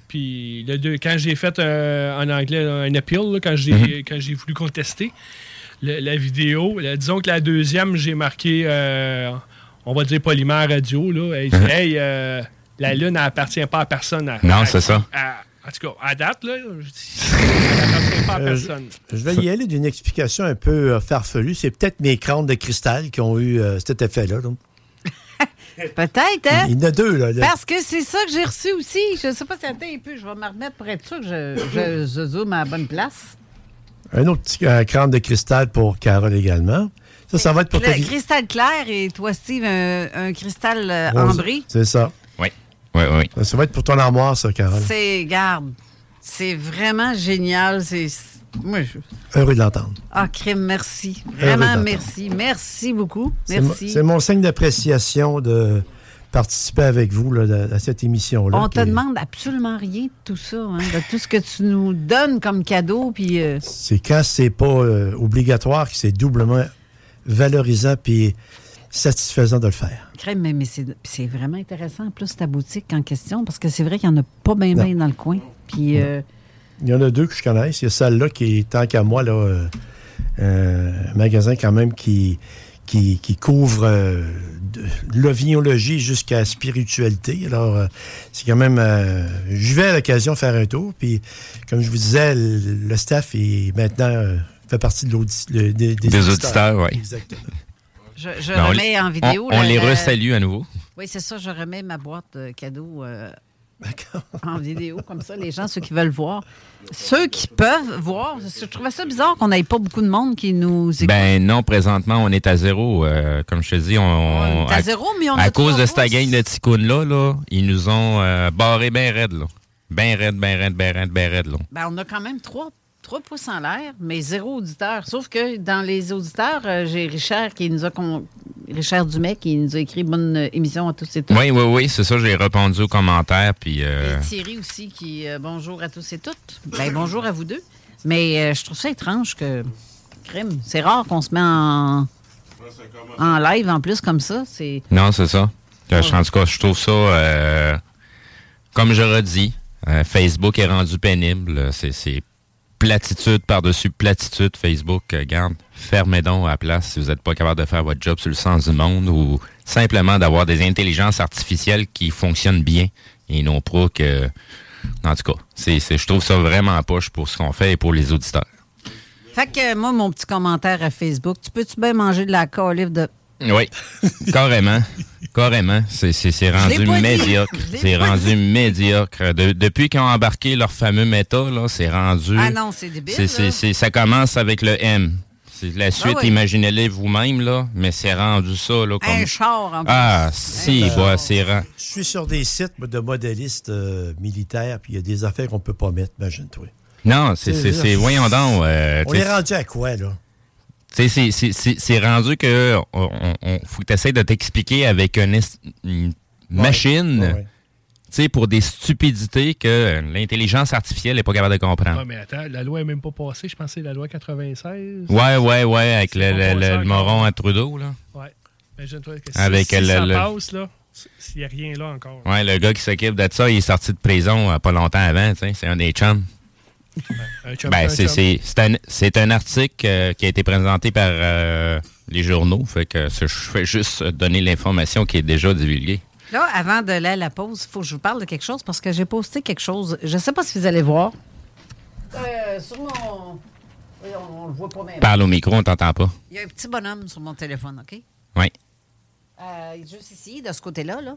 Puis le deux, quand j'ai fait euh, en anglais un appeal, là, quand j'ai Mhm. quand j'ai voulu contester le- la vidéo, là, disons que la deuxième, j'ai marqué, euh, on va dire polymère radio. Là, et Mhm. hey, euh, la Lune n'appartient pas à personne. à- Non, c'est ça. à- en tout cas, à date, là, je dis, <laughs> pas à Euh, personne. Je vais y aller d'une explication un peu euh, farfelue. C'est peut-être mes crânes de cristal qui ont eu euh, cet effet-là. là. <laughs> Peut-être, hein? Il y en a deux. Là, là. Parce que c'est ça que j'ai reçu aussi. Je sais pas si attends un peu. Je vais me remettre pour être sûr que je, je, <coughs> je zoome à la bonne place. Un autre petit euh, crâne de cristal pour Carole également. Ça, ça va être pour ta Le vie. cristal clair et toi, Steve, un, un cristal euh, ambré. C'est ça. Oui, oui, oui. Ça, ça va être pour ton armoire, ça, Carole. C'est, garde, c'est vraiment génial. C'est, moi, je, Heureux de l'entendre. ah, crème, merci. Vraiment, merci. Merci beaucoup. C'est mo- Merci. C'est mon signe d'appréciation de participer avec vous là, de- à cette émission-là. On te qui- demande absolument rien de tout ça, hein, de tout ce que tu nous donnes comme cadeau. Puis, euh, C'est quand c'est pas euh, obligatoire que c'est doublement valorisant puis satisfaisant de le faire. Crème, mais, mais c'est, vraiment intéressant, en plus, ta boutique en question, parce que c'est vrai qu'il n'y en a pas bien, bien dans le coin. Puis, euh, Il y en a deux que je connais. Il y a celle-là qui est, tant qu'à moi, là, euh, un magasin quand même qui, qui, qui couvre euh, de l'ovinologie jusqu'à la spiritualité. Alors, euh, c'est quand même... euh, je vais à l'occasion faire un tour. Puis, comme je vous disais, le, le staff est maintenant... euh, fait partie de l'audi- le- des, Des auditeurs, oui. Exactement. Je, je Ben, on remets les- en vidéo. On, on les resalue à nouveau. Oui, c'est ça, je remets ma boîte cadeau euh, en vidéo, comme ça, les gens, ceux qui veulent voir. Ceux qui peuvent voir, je trouvais ça bizarre qu'on n'ait pas beaucoup de monde qui nous écoute. Ben non, présentement, on est à zéro. Euh, comme je te dis, on, On est à zéro, mais on a à cause de cette gang de ticounes-là, là, ils nous ont euh, barré bien raide, là. Ben raide, ben raide, ben raide, ben raide, là. Ben, on a quand même trois, trois pouces en l'air, mais zéro auditeur. Sauf que dans les auditeurs, euh, j'ai Richard qui nous a con- Richard Dumais qui nous a écrit bonne émission à tous et toutes. Oui, oui, oui, c'est ça, j'ai répondu aux commentaires, puis... euh, Et Thierry aussi qui euh, bonjour à tous et toutes. Ben, bonjour à vous deux. Mais je trouve ça étrange que crime. C'est rare qu'on se met en, en live en plus comme ça. C'est Non, c'est ça. Euh, En tout cas, je trouve ça, comme je redis, Facebook est rendu pénible. C'est platitude par-dessus platitude. Facebook, euh, garde, fermez donc à la place si vous n'êtes pas capable de faire votre job sur le sens du monde ou simplement d'avoir des intelligences artificielles qui fonctionnent bien et non pas que... En tout cas, c'est, je trouve ça vraiment poche pour ce qu'on fait et pour les auditeurs. Fait que moi, mon petit commentaire à Facebook, tu peux-tu bien manger de la calife de. Oui, carrément. Carrément. C'est, c'est, c'est rendu médiocre. C'est rendu dit. médiocre. De- depuis qu'ils ont embarqué leur fameux méta, là, c'est rendu. Ah non, c'est débile. c'est, c'est, là. c'est- ça commence avec le M. C'est la suite, Ah oui. imaginez-les vous-même, là, mais c'est rendu ça, là, comme. Un char en plus. Ah, si, bah, c'est rend- Je suis sur des sites de modélistes euh, militaires, puis il y a des affaires qu'on peut pas mettre, imagine-toi. Non, c'est, C'est- c'est, c'est- voyons donc. euh, On est rendu à quoi, là? C'est- c'est- c'est c'est rendu que on, on- faut que tu essaies de t'expliquer avec une, machine. Ouais, ouais. Pour des stupidités que l'intelligence artificielle n'est pas capable de comprendre. Ouais, mais attends, la loi n'est même pas passée. Je pensais la loi 96. Ouais, ouais, ouais, avec le, moron à Trudeau, là. Ouais. Imagine-toi que si, Avec si le- ça le- passe, là, s'il n'y a rien là encore. Ouais, le gars qui s'occupe de ça, il est sorti de prison euh, pas longtemps avant. C'est un des chums. Chum, Ben, c'est chum. c'est- c'est un, c'est un article euh, qui a été présenté par euh, les journaux. Fait que je fais juste donner l'information qui est déjà divulguée. Là, avant de aller à la pause, il faut que je vous parle de quelque chose parce que j'ai posté quelque chose. Je ne sais pas si vous allez voir. Euh, sur mon. Oui, On, on le voit pas même. Parle au micro, on t'entend pas. Il y a un petit bonhomme sur mon téléphone, OK? Oui. Euh, juste ici, de ce côté-là, là.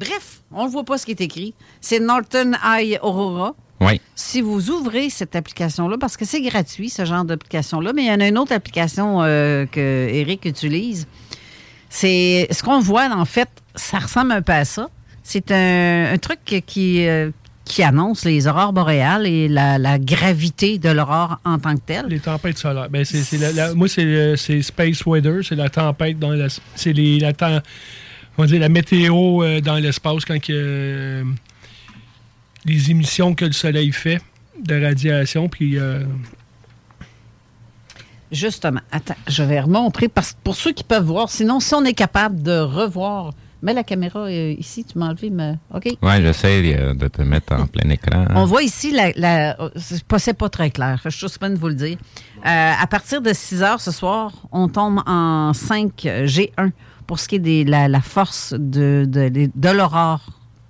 Bref, on ne voit pas ce qui est écrit. C'est Norton Eye Aurora. Oui. Si vous ouvrez cette application-là, parce que c'est gratuit, ce genre d'application-là, mais il y en a une autre application euh, que Eric utilise. C'est ce qu'on voit, en fait, ça ressemble un peu à ça. C'est un, un truc qui, euh, qui annonce les aurores boréales et la, la gravité de l'aurore en tant que telle. Les tempêtes solaires. Ben, c'est, moi, c'est, le- c'est Space Weather. C'est la tempête dans la. C'est les, la, on va dire la météo euh, dans l'espace quand que, euh, les émissions que le Soleil fait de radiation. Puis. euh, Justement, attends, je vais remontrer parce que pour ceux qui peuvent voir, sinon, si on est capable de revoir. Mets la caméra euh, ici, tu m'as enlevé, mais. OK? Ouais, j'essaie euh, de te mettre en plein écran. On voit ici, la, la- c'est pas, très clair. Je suis juste pas de vous le dire. Euh, à partir de 6 heures ce soir, on tombe en 5 G1 pour ce qui est de la, la force de, de, de, de l'aurore,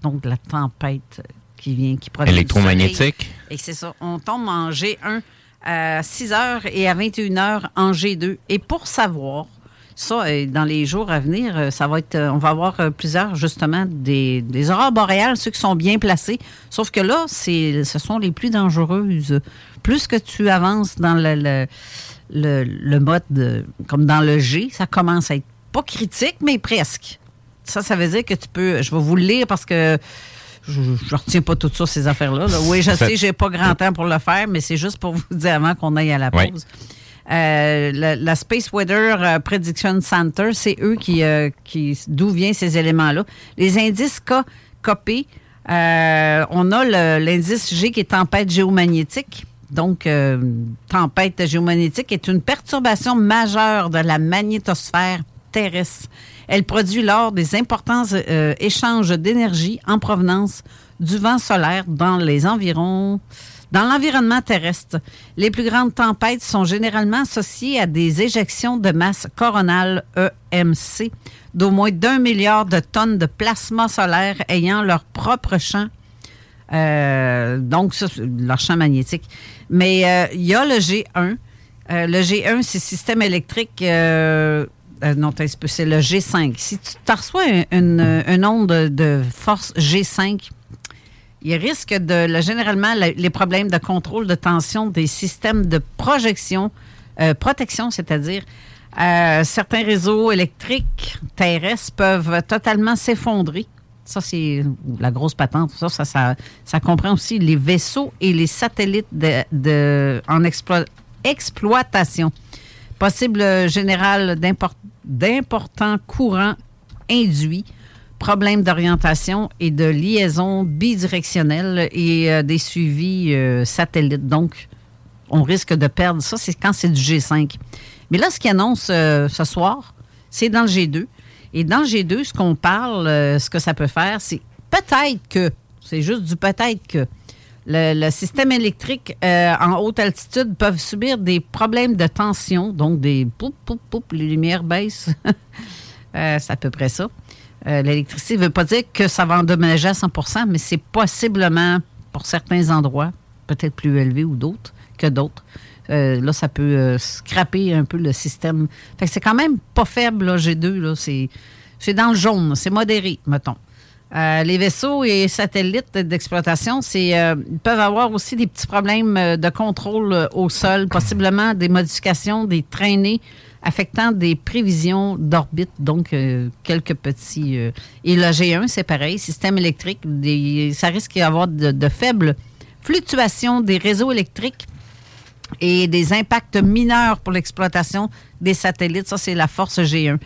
donc de la tempête qui vient, qui du Électromagnétique. Et c'est ça. On tombe en G1 à 6 heures et à 21 heures en G2. Et pour savoir, ça, euh, dans les jours à venir, euh, ça va être, euh, on va avoir plusieurs, justement, des, des aurores boréales, ceux qui sont bien placés. Sauf que là, c'est, ce sont les plus dangereuses. Plus que tu avances dans le, le, le- le mode, de- comme dans le G, ça commence à être pas critique, mais presque. Ça, ça veut dire que tu peux, je vais vous le lire parce que je ne retiens pas tout ça, ces affaires-là. là. Oui, je sais, j'ai pas grand temps pour le faire, mais c'est juste pour vous dire avant qu'on aille à la pause. Euh, la, la Space Weather euh, Prediction Center, c'est eux qui, euh, qui d'où viennent ces éléments-là. Les indices K, euh, on a l'indice G qui est tempête géomagnétique. Donc, tempête géomagnétique est une perturbation majeure de la magnétosphère terrestre. Elle produit lors des importants euh, échanges d'énergie en provenance du vent solaire dans les environs dans l'environnement terrestre. Les plus grandes tempêtes sont généralement associées à des éjections de masse coronale EMC d'au moins d'un milliard de tonnes de plasma solaire ayant leur propre champ euh, donc, leur champ magnétique. Mais euh, il y a le G1. Euh, le G1, c'est système électrique. Euh, euh, non, c'est le G5. Si tu t'en reçois un- une, une onde de, de force G5, il risque de, le- généralement, le- les problèmes de contrôle de tension des systèmes de projection, euh, protection, c'est-à-dire euh, certains réseaux électriques terrestres peuvent totalement s'effondrer. Ça, c'est la grosse patente. Ça, ça, comprend aussi les vaisseaux et les satellites en explo- exploitation. Possible euh, général d'import- d'importants courants induits, problèmes d'orientation et de liaison bidirectionnelle et euh, des suivis euh, satellites. Donc, on risque de perdre. Ça, c'est quand c'est du G5. Mais là, ce qui annonce euh, ce soir, c'est dans le G2. Et dans le G2, ce qu'on parle, ce que ça peut faire, c'est peut-être que, c'est juste du peut-être que, le, système électrique euh, en haute altitude peuvent subir des problèmes de tension, donc des poup, poup, poup, les lumières baissent. <laughs> Euh, c'est à peu près ça. Euh, L'électricité ne veut pas dire que ça va endommager à 100% mais c'est possiblement, pour certains endroits, peut-être plus élevés ou d'autres que d'autres. Là, ça peut scraper un peu le système. Fait que c'est quand même pas faible, là, G2. Là. C'est, c'est dans le jaune, c'est modéré, mettons. Euh, les vaisseaux et satellites d'exploitation, c'est, euh, ils peuvent avoir aussi des petits problèmes euh, de contrôle euh, au sol, possiblement des modifications, des traînées affectant des prévisions d'orbite, donc quelques petits... et le G1, c'est pareil, système électrique, ça risque d'avoir de, de faibles fluctuations des réseaux électriques et des impacts mineurs pour l'exploitation des satellites. Ça, c'est la force G1.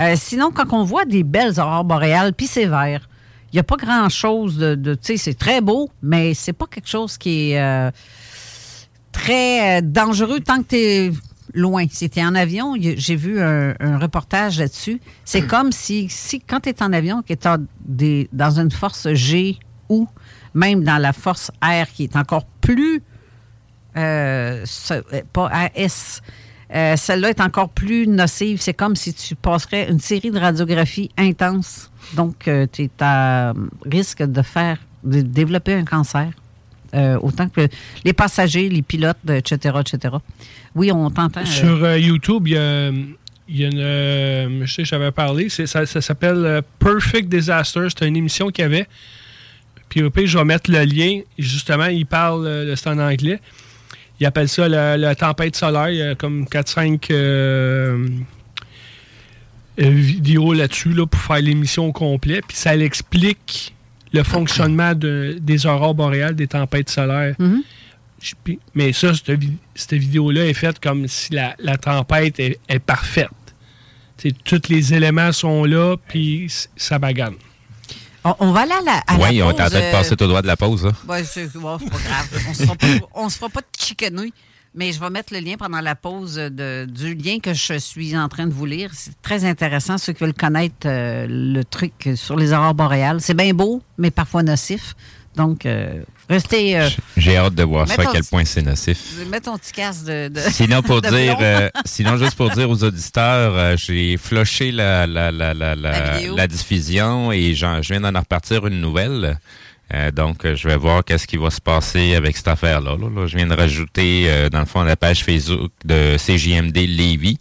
Euh, sinon, quand on voit des belles aurores boréales, puis c'est vert, il n'y a pas grand-chose de... de- tu sais, c'est très beau, mais c'est pas quelque chose qui est euh, très euh, dangereux tant que tu es loin. Si tu es en avion, j'ai vu un, un reportage là-dessus. C'est comme si, si quand tu es en avion, que tu des, dans une force G ou même dans la force R qui est encore plus... euh, ce- pas AS. Euh, Celle-là est encore plus nocive. C'est comme si tu passerais une série de radiographies intenses. Donc, tu es à risque de faire, de développer un cancer. Euh, autant que les passagers, les pilotes, etc., etc. Oui, on t'entend. euh, Sur euh, YouTube, il y a, y a une. euh, je sais, j'avais parlé. Ça, s'appelle euh, Perfect Disaster. C'est une émission qu'il y avait. Puis au je vais mettre le lien. Justement, il parle, euh, c'est en anglais. Il appelle ça la, tempête solaire. Il y a comme 4-5 euh, euh, vidéos là-dessus là, pour faire l'émission au complet. Puis ça l'explique le fonctionnement de- des aurores boréales, des tempêtes solaires. Mhm. Mais ça, cette, vi- cette vidéo-là est faite comme si la, la tempête est, est parfaite. Tous les éléments sont là, puis ça bagane. on, on va aller à la, à la Oui, on pause, est en train de euh, passer tout droit de la pause. Là. Ouais, c'est pas grave. On se fera pas, on se fera pas de chicanouilles. Mais je vais mettre le lien pendant la pause de, du lien que je suis en train de vous lire. C'est très intéressant. Ceux qui veulent connaître euh, le truc sur les aurores boréales, c'est bien beau, mais parfois nocif. Donc, euh, restez. euh, J'ai hâte de voir ça, à quel point c'est nocif. mets ton petit casque de. de- Sinon, pour <laughs> de dire, euh, sinon, juste pour dire aux auditeurs, j'ai flushé la, la, la, la, diffusion et j'en- je viens d'en repartir une nouvelle. Euh, donc, euh, je vais voir qu'est-ce qui va se passer avec cette affaire-là. là. Là, je viens de rajouter, euh, dans le fond, la page Facebook de CJMD Lévis.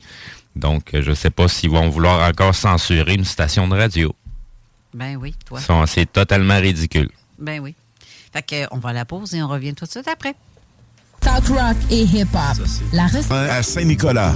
Donc, je ne sais pas s'ils vont vouloir encore censurer une station de radio. Ben oui, toi. C'est totalement ridicule. Ben oui. Fait que, on va à la pause et on revient tout de suite après. Talk rock et hip-hop. La recette. à Saint-Nicolas.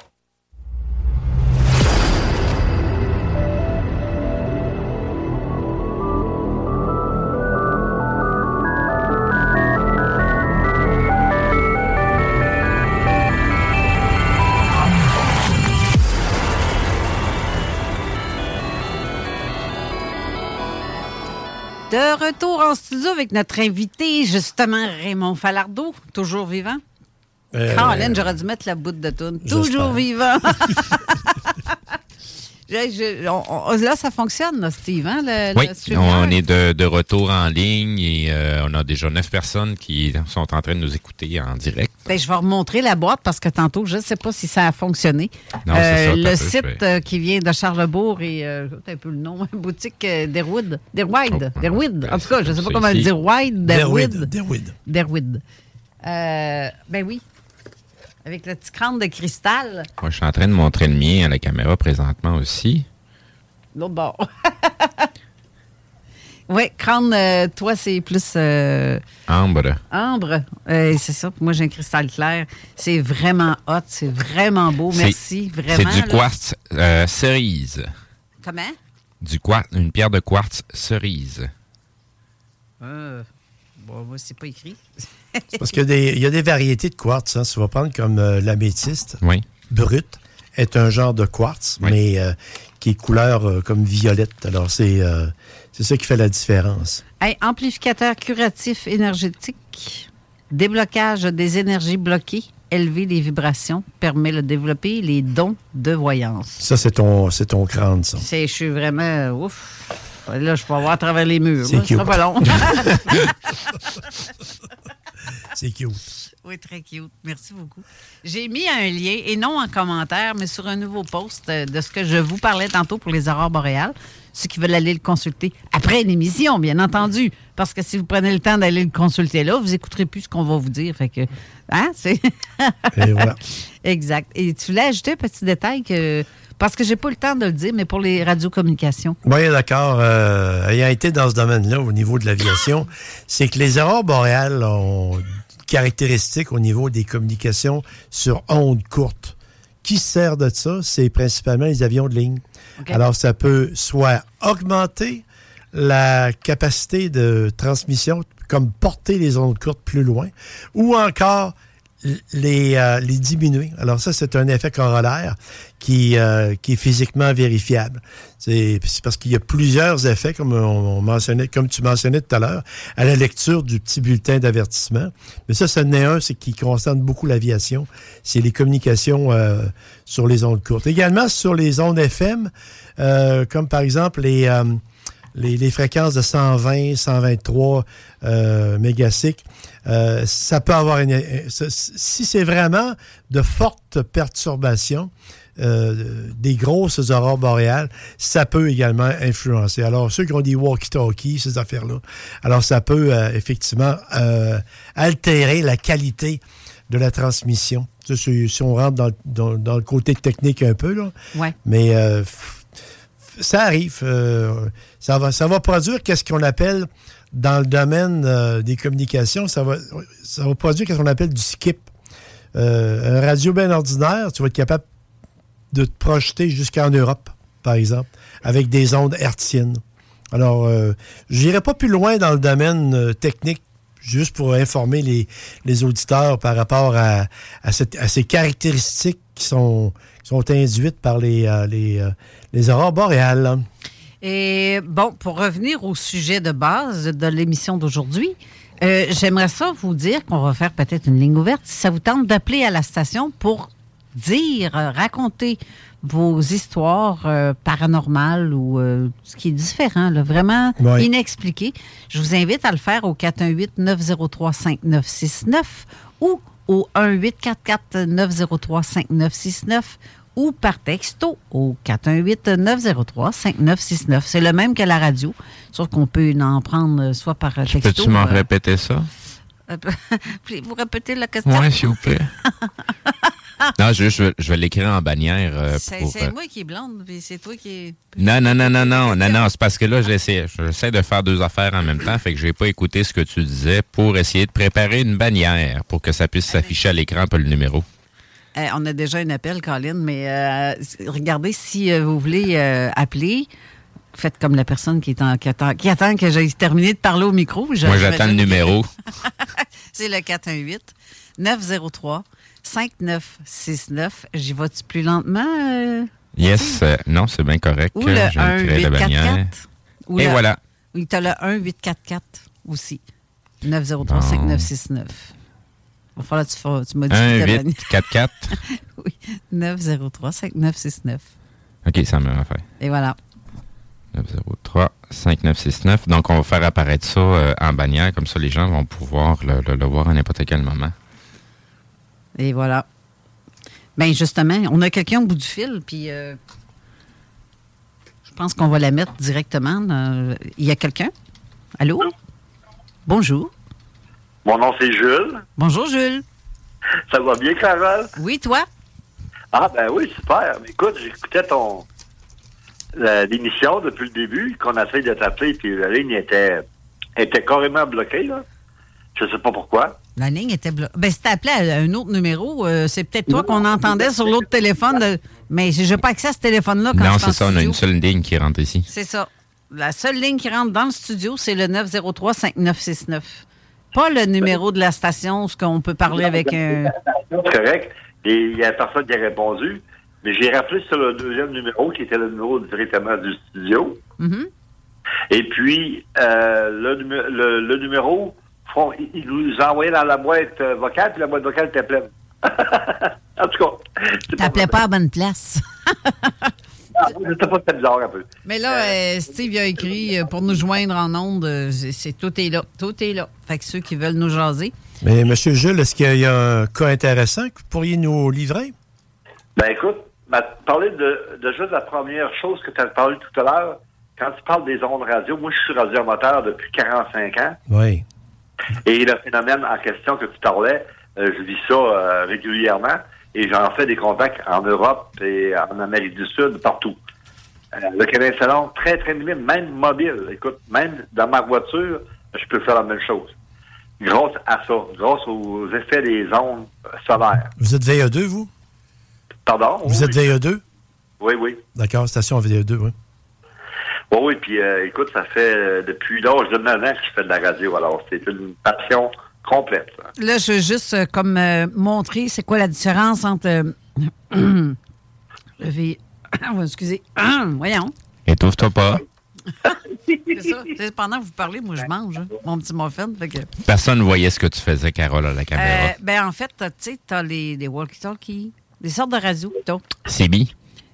De retour en studio avec notre invité, justement, Raymond Falardeau, toujours vivant. Euh, Caroline, j'aurais dû mettre la bout de toune. Toujours vivant. <laughs> Je- je- on- on- là, ça fonctionne, là, Steve, hein, le, Oui, le on est de, de retour en ligne et euh, on a déjà neuf personnes qui sont en train de nous écouter en direct. Ben, je vais remontrer la boîte parce que tantôt, je ne sais pas si ça a fonctionné. Non, ça, le t'as peu, site euh, qui vient de Charlebourg et euh, j'ai un peu le nom, <laughs> boutique euh, Derwood. Derwide. Oh, Derwid. En tout cas, je ne sais pas comment le dire. Wide, Derwid. Derwid. Derwid. Derwid. Euh, ben oui. Avec le petit crâne de cristal. Moi, je suis en train de montrer le mien à la caméra présentement aussi. L'autre bord. <laughs> oui, crâne, euh, toi, c'est plus euh, Ambre. ambre. Euh, c'est ça. Moi, j'ai un cristal clair. C'est vraiment hot. C'est vraiment beau. Merci. Vraiment. C'est du là. quartz euh, cerise. Comment? Du quartz, une pierre de quartz cerise. Euh, c'est pas écrit. Parce qu'il y, a des- il y a des variétés de quartz. Hein. Tu vas prendre comme euh, l'améthyste Oui. brut est un genre de quartz, Oui. mais euh, qui est couleur euh, comme violette. Alors, c'est euh, c'est ça qui fait la différence. Hey, amplificateur curatif énergétique, déblocage des énergies bloquées, élever les vibrations, permet de développer les dons de voyance. Ça, c'est ton, c'est ton crâne, ça. C'est, je suis vraiment ouf. Là, je peux voir à travers les murs. C'est là. Ce sera cute. pas long. <laughs> C'est cute. oui, très cute. Merci beaucoup. J'ai mis un lien, et non en commentaire, mais sur un nouveau post euh, de ce que je vous parlais tantôt pour les aurores boréales. Ceux qui veulent aller le consulter après l'émission, bien entendu. Parce que si vous prenez le temps d'aller le consulter là, vous écouterez plus ce qu'on va vous dire. Fait que, hein, c'est. Et voilà. <laughs> exact. Et tu voulais ajouter un petit détail que Parce que j'ai pas eu le temps de le dire, mais pour les radiocommunications. Oui, d'accord. Euh, ayant été dans ce domaine-là au niveau de l'aviation, <laughs> c'est que les aurores boréales ont une caractéristique au niveau des communications sur ondes courtes. Qui se sert de ça? C'est principalement les avions de ligne. Alors, ça peut soit augmenter la capacité de transmission, comme porter les ondes courtes plus loin, ou encore les, euh, les diminuer. Alors ça, c'est un effet corollaire qui, euh, qui est physiquement vérifiable. C'est parce qu'il y a plusieurs effets, comme on, mentionnait, comme tu mentionnais tout à l'heure, à la lecture du petit bulletin d'avertissement. Mais ça, ce n'est un, c'est qui concerne beaucoup l'aviation. C'est les communications euh, sur les ondes courtes. Également sur les ondes FM, euh, comme par exemple les, euh, les, les fréquences de 120, 123 euh, mégacycles. Euh, ça peut avoir une, euh, si c'est vraiment de fortes perturbations, euh, des grosses aurores boréales, ça peut également influencer. Alors, ceux qui ont des walkie-talkies, ces affaires-là, alors ça peut euh, effectivement euh, altérer la qualité de la transmission. Ça, si on rentre dans, dans- dans le côté technique un peu, là. Ouais. Mais ça arrive. ça, va, ça va produire qu'est-ce qu'on appelle, dans le domaine des communications, ça va, ça va produire qu'est-ce qu'on appelle du skip. Euh, un radio bien ordinaire, tu vas être capable de te projeter jusqu'en Europe, par exemple, avec des ondes hertziennes. Alors, euh, je n'irai pas plus loin dans le domaine euh, technique, juste pour informer les, auditeurs par rapport à, ces caractéristiques qui sont, induites par les, euh, euh, les aurores boréales. Et bon, pour revenir au sujet de base de l'émission d'aujourd'hui, j'aimerais ça vous dire qu'on va faire peut-être une ligne ouverte. Si ça vous tente d'appeler à la station pour dire, euh, raconter vos histoires euh, paranormales ou euh, ce qui est différent, là, vraiment Ouais. inexpliqué, je vous invite à le faire au 418-903-5969 ou au 1-844-903-5969 ou par texto au 418-903-5969. C'est le même que la radio, sauf qu'on peut en prendre soit par texto. Peux-tu m'en euh, répéter ça? <laughs> Voulez-vous répéter la question? Oui, s'il vous plaît. <laughs> <laughs> non, je, je vais, je vais l'écrire en bannière euh, C'est euh, moi qui est blonde, puis c'est toi qui est... Non, non, non, non, non, <laughs> non, non, c'est parce que là, j'essaie, j'essaie de faire deux affaires en même temps, fait que j'ai pas écouté ce que tu disais pour essayer de préparer une bannière pour que ça puisse s'afficher à l'écran, pas le numéro. Euh, on a déjà un appel, Colin, mais euh, regardez si vous voulez appeler. Faites comme la personne qui, est en- qui attend, qui attend que j'ai terminé de parler au micro. Je- Moi, j'attends le numéro. <laughs> C'est le 418-903-5969. J'y vais-tu plus lentement? euh? Yes, euh, non, c'est bien correct. Ou le Je vais créer la bannière. 1844. Ou Et le- voilà. Oui, tu as le 1844 aussi. 903-5969. Il va falloir que tu, fa- tu modifies 1, ta 8, bannière. 4, 4. <laughs> Oui, 903-5969. OK, ça me fait. Et voilà. 903 5969. Donc, on va faire apparaître ça euh, en bannière, comme ça les gens vont pouvoir le, le- le voir à n'importe quel moment. Et voilà. Bien, justement, on a quelqu'un au bout du fil, puis euh, je pense qu'on va la mettre directement. dans- Il y a quelqu'un? Allô? Bonjour. Mon nom, c'est Jules. Bonjour, Jules. Ça va bien, Carole? Oui, toi? Ah, ben oui, super. Écoute, j'écoutais ton l'émission depuis le début, qu'on a essayé de t'appeler, puis la ligne était, était carrément bloquée, là. Je sais pas pourquoi. La ligne était bloquée. Ben, si t'appelais à un autre numéro, euh, c'est peut-être toi qu'on entendait sur l'autre téléphone. de- Mais j'ai pas accès à ce téléphone-là quand non, je c'est ça, on a une seule ligne qui rentre ici. C'est ça. La seule ligne qui rentre dans le studio, c'est le 903-5969. Pas le numéro de la station, ce qu'on peut parler avec un... C'est correct. Et il y a personne qui a répondu. Mais j'ai rappelé sur le deuxième numéro, qui était le numéro directement du studio. Mhm. Et puis, euh, le, numé- le, le numéro, font- il il nous a envoyé dans la boîte euh, vocale, puis la boîte vocale était pleine. <laughs> en tout cas, T'appelais pas à bonne place. <laughs> c'était pas très bizarre un peu. Mais là, euh, Steve a écrit euh, pour nous joindre en ondes, c'est, tout est là. Tout est là. Fait que ceux qui veulent nous jaser. Mais M. Jules, est-ce qu'il y a un cas intéressant que vous pourriez nous livrer? Ben écoute, parler de, de juste la première chose que tu as parlé tout à l'heure, quand tu parles des ondes radio, moi je suis radiomoteur depuis 45 ans. Oui. Et le phénomène en question que tu parlais, euh, je vis ça euh, régulièrement. et j'en fais des contacts en Europe et en Amérique du Sud, partout. Euh, le Canadien Salon, très, très minime, même mobile. Écoute, même dans ma voiture, je peux faire la même chose. Grâce à ça, grâce aux effets des ondes solaires. Vous êtes VE2, vous? Pardon? Vous Oui, êtes VE2? Oui, oui. D'accord, station VE2, oui. Oui, oui, puis euh, écoute, ça fait euh, depuis l'âge de 9 ans que je fais de la radio. Alors, c'est une passion complète. ça. Là, je veux juste euh, comme euh, montrer c'est quoi la différence entre euh, <clears throat> le V. <coughs> Oh, excusez. <clears throat> Voyons. Étouffe-toi pas. <laughs> C'est ça. C'est pendant que vous parlez, moi, je mange hein, mon petit muffin. fait que- Personne ne voyait ce que tu faisais, Carole, à la caméra. Euh, ben, en fait, t'as- tu sais, t'as les, les walkie-talkies, des sortes de radios, plutôt. CB.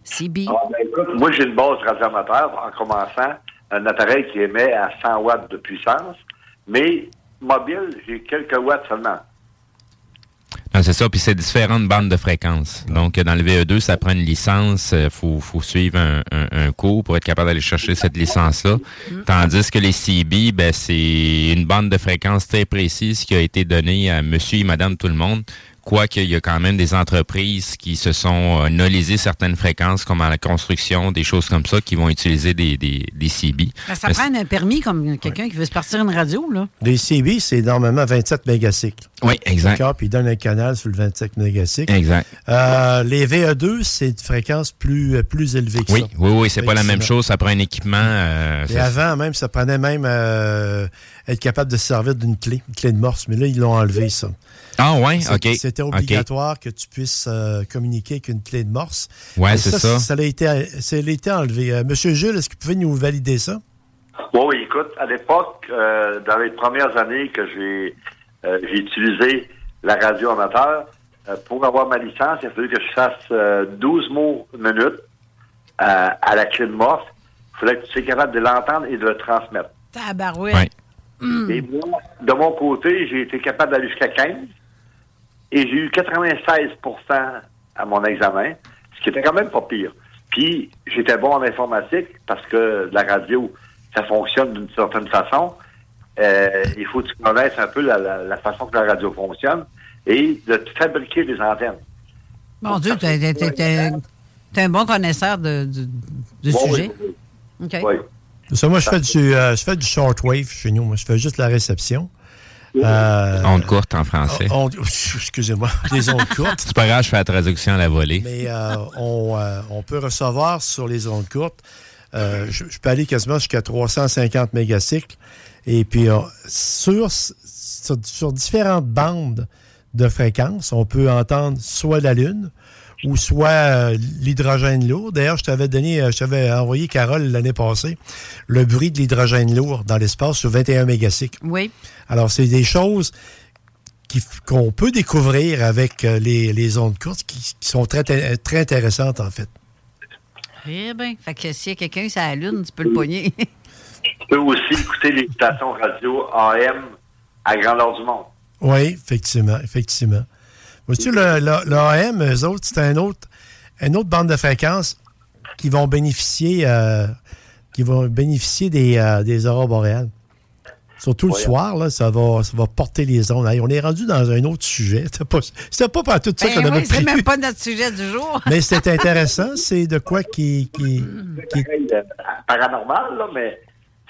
CB. Ah, ben, écoute, moi, j'ai une base radioamateur en commençant, un appareil qui émet à 100 watts de puissance, mais mobile, j'ai quelques watts seulement. Non, c'est ça, puis c'est différentes bandes de fréquences. Donc, dans le VE2, ça prend une licence. Il faut, faut suivre un, un- un cours pour être capable d'aller chercher cette licence-là. Tandis que les CB, ben, c'est une bande de fréquences très précise qui a été donnée à monsieur et madame tout le monde. Quoique, il y a quand même des entreprises qui se sont euh, nolisées certaines fréquences, comme à la construction, des choses comme ça, qui vont utiliser des, des, des CB. Ben, ça Mais prend un permis comme quelqu'un qui veut se partir une radio, là. Les CB, c'est normalement 27 mégacycles. Oui, exact. D'accord, puis ils donnent un canal sur le 27 mégacycles. Exact. Euh, les VE2, c'est une fréquence plus, euh, plus élevée que Oui, ça. oui, oui, c'est pas la même chose. Ça prend un équipement. euh, Et ça- avant, même, ça prenait même euh, être capable de se servir d'une clé, une clé de morse. Mais là, ils l'ont enlevé, ça. Ah ouais, ok. C'était obligatoire que tu puisses euh, communiquer avec une clé de morse. Ouais, c'est ça. Ça a été, ça a été enlevé. Euh, Monsieur Jules, est-ce que vous pouvez nous valider ça? Oui, oui, écoute, à l'époque, euh, dans les premières années que j'ai euh, utilisé la radio amateur, euh, pour avoir ma licence, il a fallu que je fasse euh, 12 mots minutes euh, à la clé de morse. Il fallait que tu sois capable de l'entendre et de le transmettre. Tabarouette. Mm. Et moi, de mon côté, j'ai été capable d'aller jusqu'à 15 et j'ai eu 96% à mon examen, ce qui était quand même pas pire. Puis, j'étais bon en informatique parce que la radio, ça fonctionne d'une certaine façon. Euh, il faut que tu connaisses un peu la, la- la façon que la radio fonctionne et de fabriquer des antennes. Mon Dieu, t'es- t'es un bon connaisseur de, du, du Bon, sujet. Oui. Ça, moi, je fais, du, euh, je fais du shortwave chez nous. Moi, je fais juste la réception. Euh, Onde courte en français. <laughs> Excusez-moi, des ondes courtes. C'est pas grave, je fais la traduction à la volée. Mais euh, on, euh, on peut recevoir sur les ondes courtes, euh, je, je peux aller quasiment jusqu'à 350 mégacycles. Et puis, euh, sur, sur, sur différentes bandes de fréquences, on peut entendre soit la Lune ou soit euh, l'hydrogène lourd. D'ailleurs, je t'avais donné, euh, je t'avais envoyé, Carole, l'année passée, le bruit de l'hydrogène lourd dans l'espace sur 21 mégacycles. Oui. Alors, c'est des choses qui- qu'on peut découvrir avec euh, les, les ondes courtes qui, qui sont très, très intéressantes, en fait. Eh bien, fait que s'il y a quelqu'un sur la Lune, tu peux le pogner. Tu peux aussi écouter les stations radio AM à grandeur du monde. Oui, effectivement, effectivement. Vois-tu, l'AM, eux autres, c'est un autre, une autre bande de fréquences qui vont bénéficier, euh, qui vont bénéficier des, euh, des aurores boréales. Surtout le soir, là, ça va, ça va porter les ondes. Hey, on est rendu dans un autre sujet. C'était pas, pas par tout ça Ben qu'on avait oui, c'est prévu. même pas notre sujet du jour. <laughs> Mais c'était intéressant. C'est de quoi qui, qui, qui- Euh, paranormal, là, mais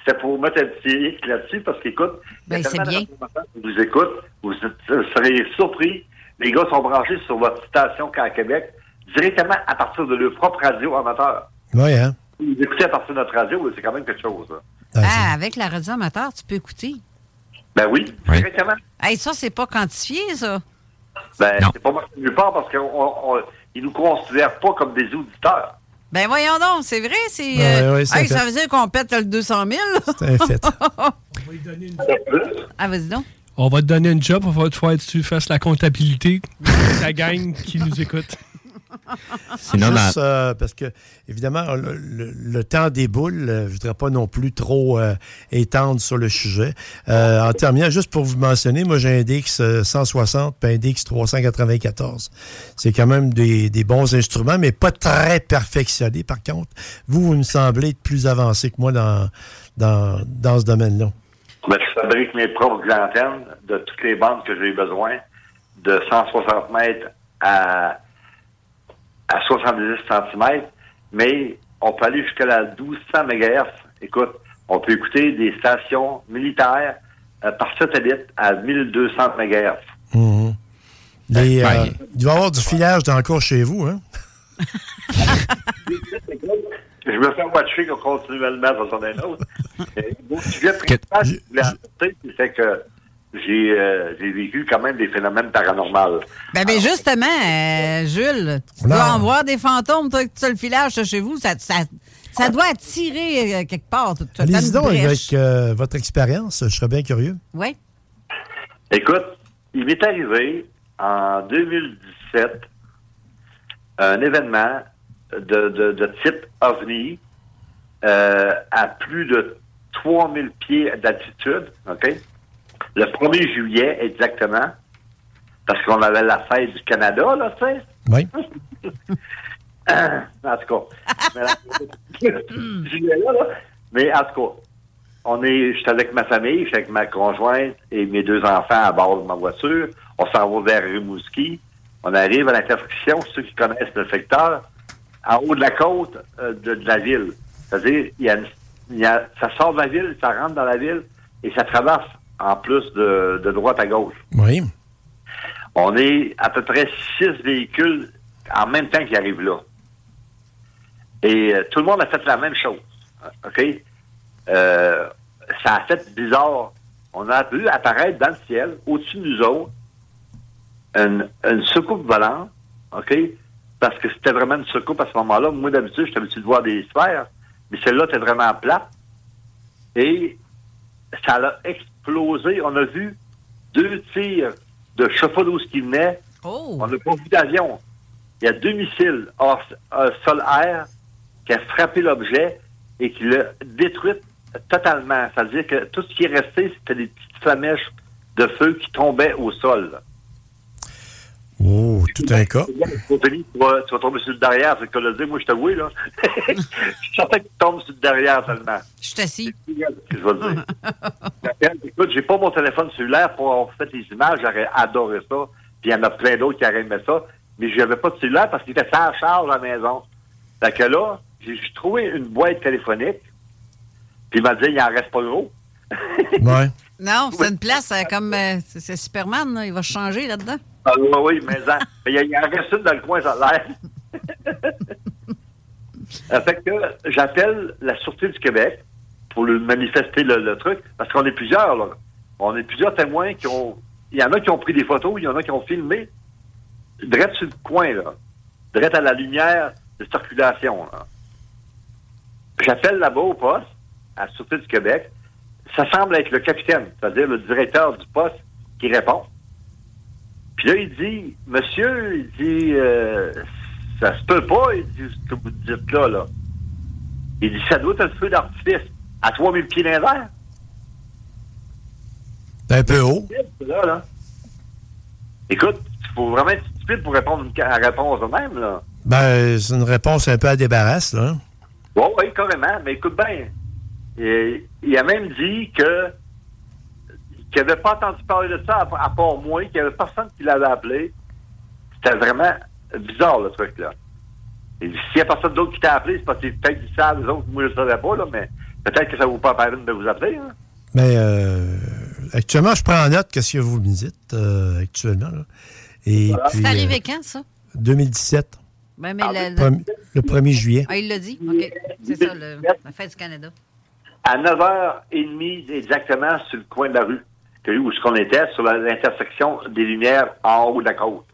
c'est pour mettre un petit hic là-dessus parce qu'écoute, Ben, c'est bien. vous écoutent, vous serez surpris. Les gars sont branchés sur votre station qu'à Québec directement à partir de leur propre radio amateur. Oui, hein? Vous écoutez à partir de notre radio, c'est quand même quelque chose. là. Ah, avec la radio amateur, tu peux écouter. Ben oui, directement. Hey, ça, c'est pas quantifié, ça. Ben, c'est pas marqué nulle part parce qu'ils nous considèrent pas comme des auditeurs. Ben voyons donc, c'est vrai, c'est... Ouais, euh, ouais, hey, ça veut dire qu'on pète le 200 000. C'est un fait. <laughs> ah, vas-y donc. On va te donner une job, on va te faire que tu fasses la comptabilité de la gang qui nous écoute. Sinon, Juste, euh, parce que, évidemment, le, le- le temps déboule. Euh, Je ne voudrais pas non plus trop euh, étendre sur le sujet. Euh, en terminant, juste pour vous mentionner, moi, j'ai un DX euh, 160 puis un DX 394. C'est quand même des, des bons instruments, mais pas très perfectionnés. Par contre, vous, vous me semblez être plus avancé que moi dans, dans, dans ce domaine-là. Ben, je fabrique mes propres antennes de toutes les bandes que j'ai besoin, de 160 mètres à à 70 cm, mais on peut aller jusqu'à la 1200 MHz. Écoute, on peut écouter des stations militaires euh, par satellite à 1200 MHz. Les, euh, il doit y avoir du filage dans le cours chez vous, hein? <laughs> <laughs> Je me fais watcher continuellement dans un autre. <laughs> Mon sujet principal, je voulais apporter, c'est que j'ai euh, j'ai vécu quand même des phénomènes paranormaux. Ben, ben justement, euh, Jules, tu dois en voir des fantômes, toi, que tu as le filage chez vous. Ça, ça, ça doit attirer euh, quelque part. Allez-y donc avec euh, votre expérience, je serais bien curieux. Oui. Écoute, il m'est arrivé en 2017 un événement de, de, de type OVNI euh, à plus de 3000 pieds d'altitude, OK? Le 1er juillet, exactement, parce qu'on avait la fête du Canada, là, tu sais. Oui. <laughs> en tout cas. Mais, la- <laughs> juillet, là, là. Mais en tout cas, on est, j'étais avec ma famille, j'étais avec ma conjointe et mes deux enfants à bord de ma voiture. On s'en va vers Rimouski. On arrive à l'intersection, ceux qui connaissent le secteur, en haut de la côte euh, de, de la ville. C'est-à-dire, il y a, une- il y a- ça sort de la ville, ça rentre dans la ville et ça traverse en plus de, de droite à gauche. Oui. On est à peu près six véhicules en même temps qui arrivent là. Et euh, tout le monde a fait la même chose. OK? Euh, ça a fait bizarre. On a vu apparaître dans le ciel, au-dessus de nous autres, une, une soucoupe volante, OK? Parce que c'était vraiment une soucoupe à ce moment-là. Moi, d'habitude, j'étais habitué de voir des sphères, mais celle-là était vraiment plate. Et ça a explosé. On a vu deux tirs de chauffe-d'eau qui venaient. On n'a pas vu d'avion. Il y a deux missiles hors- euh, sol-air qui a frappé l'objet et qui l'a détruit totalement. C'est-à-dire que tout ce qui est resté, c'était des petites flamèches de feu qui tombaient au sol. Oh, tout un cas. Anthony, tu vas, tu vas tomber sur le derrière, c'est que le dire, moi je t'avoue, là. <laughs> je suis certain que tu tombes sur le derrière tellement. Je suis assis. C'est ce que je vais te dire. Écoute, j'ai pas mon téléphone cellulaire pour avoir fait les images, j'aurais adoré ça. Puis il y en a plein d'autres qui auraient aimé ça. Mais j'avais pas de cellulaire parce qu'il était sans charge à la maison. Fait que là, j'ai trouvé une boîte téléphonique. Puis il m'a dit, il en reste pas gros. Ouais. Non, c'est une place euh, comme. euh, c'est c'est Superman, là, il va changer là-dedans. Ah oui, mais mais il y en reste une dans le coin, ça l'air. Euh, fait que j'appelle la Sûreté du Québec pour lui manifester le, le truc, parce qu'on est plusieurs, là. On est plusieurs témoins qui ont... Il y en a qui ont pris des photos, il y en a qui ont filmé. Direct sur le coin, là. Direct à la lumière de circulation, là. J'appelle là-bas au poste, à la Sûreté du Québec. Ça semble être le capitaine, c'est-à-dire le directeur du poste qui répond. Puis là, il dit, monsieur, il dit, euh, ça se peut pas, il dit, ce que vous dites là, là. Il dit, ça doit être un feu d'artifice à 3000 pieds dans l'air. C'est un peu haut. Là, là. Écoute, il faut vraiment être stupide pour répondre une, à la réponse de même, là. Ben, c'est une réponse un peu à débarrasse, là. Oui, oui, carrément. Mais écoute bien, il, il a même dit que qu'il n'avait pas entendu parler de ça à, à part moi, qu'il n'y avait personne qui l'avait appelé. C'était vraiment bizarre, le truc, là. Il dit, s'il n'y a personne d'autre qui t'a appelé, c'est parce que peut-être qu'ils savent, les autres, moi, je ne savais pas, là, mais peut-être que ça ne vaut pas la peine de vous appeler, hein. Mais euh, actuellement, je prends en note qu'est-ce que vous me dites euh, actuellement. là. Et puis, C'est euh, arrivé quand, ça? 2017, Ben, mais le, le- premi- le 1er juillet. Ah, il l'a dit? OK. C'est ça, le- la fête du Canada. à 9h30 exactement sur le coin de la rue, où ce qu'on était, sur l'intersection des lumières en haut de la côte.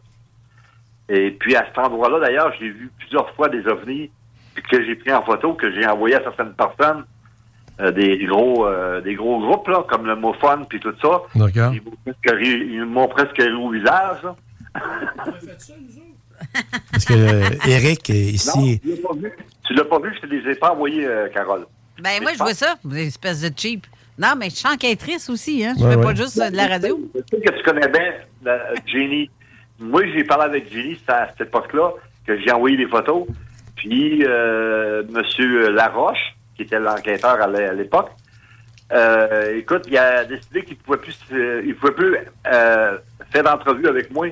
Et puis à cet endroit-là, d'ailleurs, j'ai vu plusieurs fois des ovnis que j'ai pris en photo, que j'ai envoyé à certaines personnes, euh, des gros euh, des gros groupes, là, comme le MoFon puis tout ça. D'accord. Ils m'ont presque ri- ils m'ont presque au visage. Parce que euh, Eric est ici. Tu l'as pas vu. Tu l'as pas vu, je te les ai pas envoyés, euh, Carole. Ben, moi, je vois ça, des espèces de cheap. Non, mais je suis enquêtrice aussi, hein. Je Ouais, fais ouais. pas juste euh, de la radio. Je sais que tu connais bien la- Jenny. Moi, j'ai parlé avec Jenny à cette époque-là que j'ai envoyé des photos. Puis, euh, M. Laroche, qui était l'enquêteur à l'é- à l'époque, euh, écoute, il a décidé qu'il ne pouvait plus, euh, il pouvait plus euh, faire d'entrevue avec moi.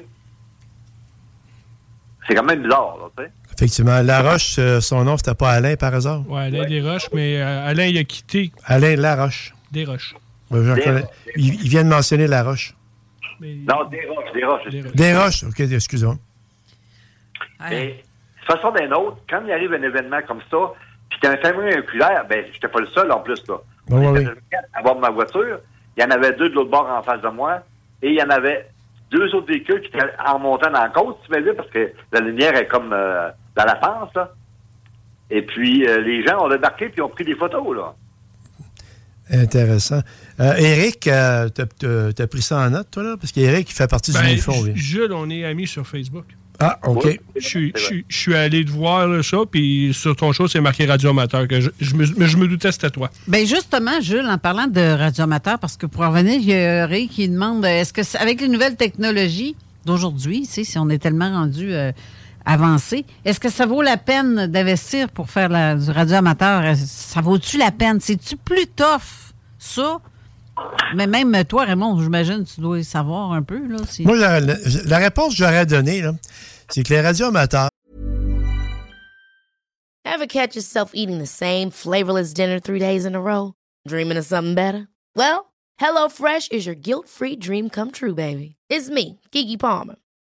C'est quand même bizarre, là, tu sais. Effectivement. Laroche, son nom, c'était pas Alain par hasard? Ouais, Alain Desroches, mais euh, Alain, il a quitté Alain Laroche. Desroches. Ouais, j'en Des- connais- il, il vient de mentionner Laroche. Non, des roches, des roches. Desroches, OK, excuse-moi. Mais, de toute façon d'un autre, quand il arrive un événement comme ça, puis t'as un témoin oculaire, ben, j'étais pas le seul en plus, là. Ouais. À bord de ma voiture, il y en avait deux de l'autre bord en face de moi, et il y en avait deux autres véhicules qui étaient en montant dans la côte, tu veux dire, parce que la lumière est comme euh, dans la pente, là. Et puis, euh, les gens ont débarqué puis ont pris des photos, là. Intéressant. Euh, Eric, euh, t'as- t'as pris ça en note, toi, là? Parce qu'Eric, il fait partie Ben, du lui. Jules, on est amis sur Facebook. Ah, OK. Je suis- je suis- je suis allé te voir là, ça, puis sur ton show, c'est marqué Radio Amateur. Que je, je me, mais je me doutais c'était toi. Ben justement, Jules, en parlant de radioamateur, parce que pour revenir, il y a Ray qui demande est-ce que c'est- avec les nouvelles technologies d'aujourd'hui, si on est tellement rendu euh, avancé, est-ce que ça vaut la peine d'investir pour faire la- du radioamateur? Est-ce- Ça vaut-tu la peine? C'est-tu plus tough, ça? Mais même toi, Raymond, j'imagine tu dois savoir un peu. Là, si- Moi, la, la- la réponse que j'aurais donnée, c'est que les radios amateurs, Ever catch yourself eating the same flavorless dinner three days in a row? Dreaming of something better? Well, HelloFresh is your guilt-free dream come true, baby. It's me, Kiki Palmer.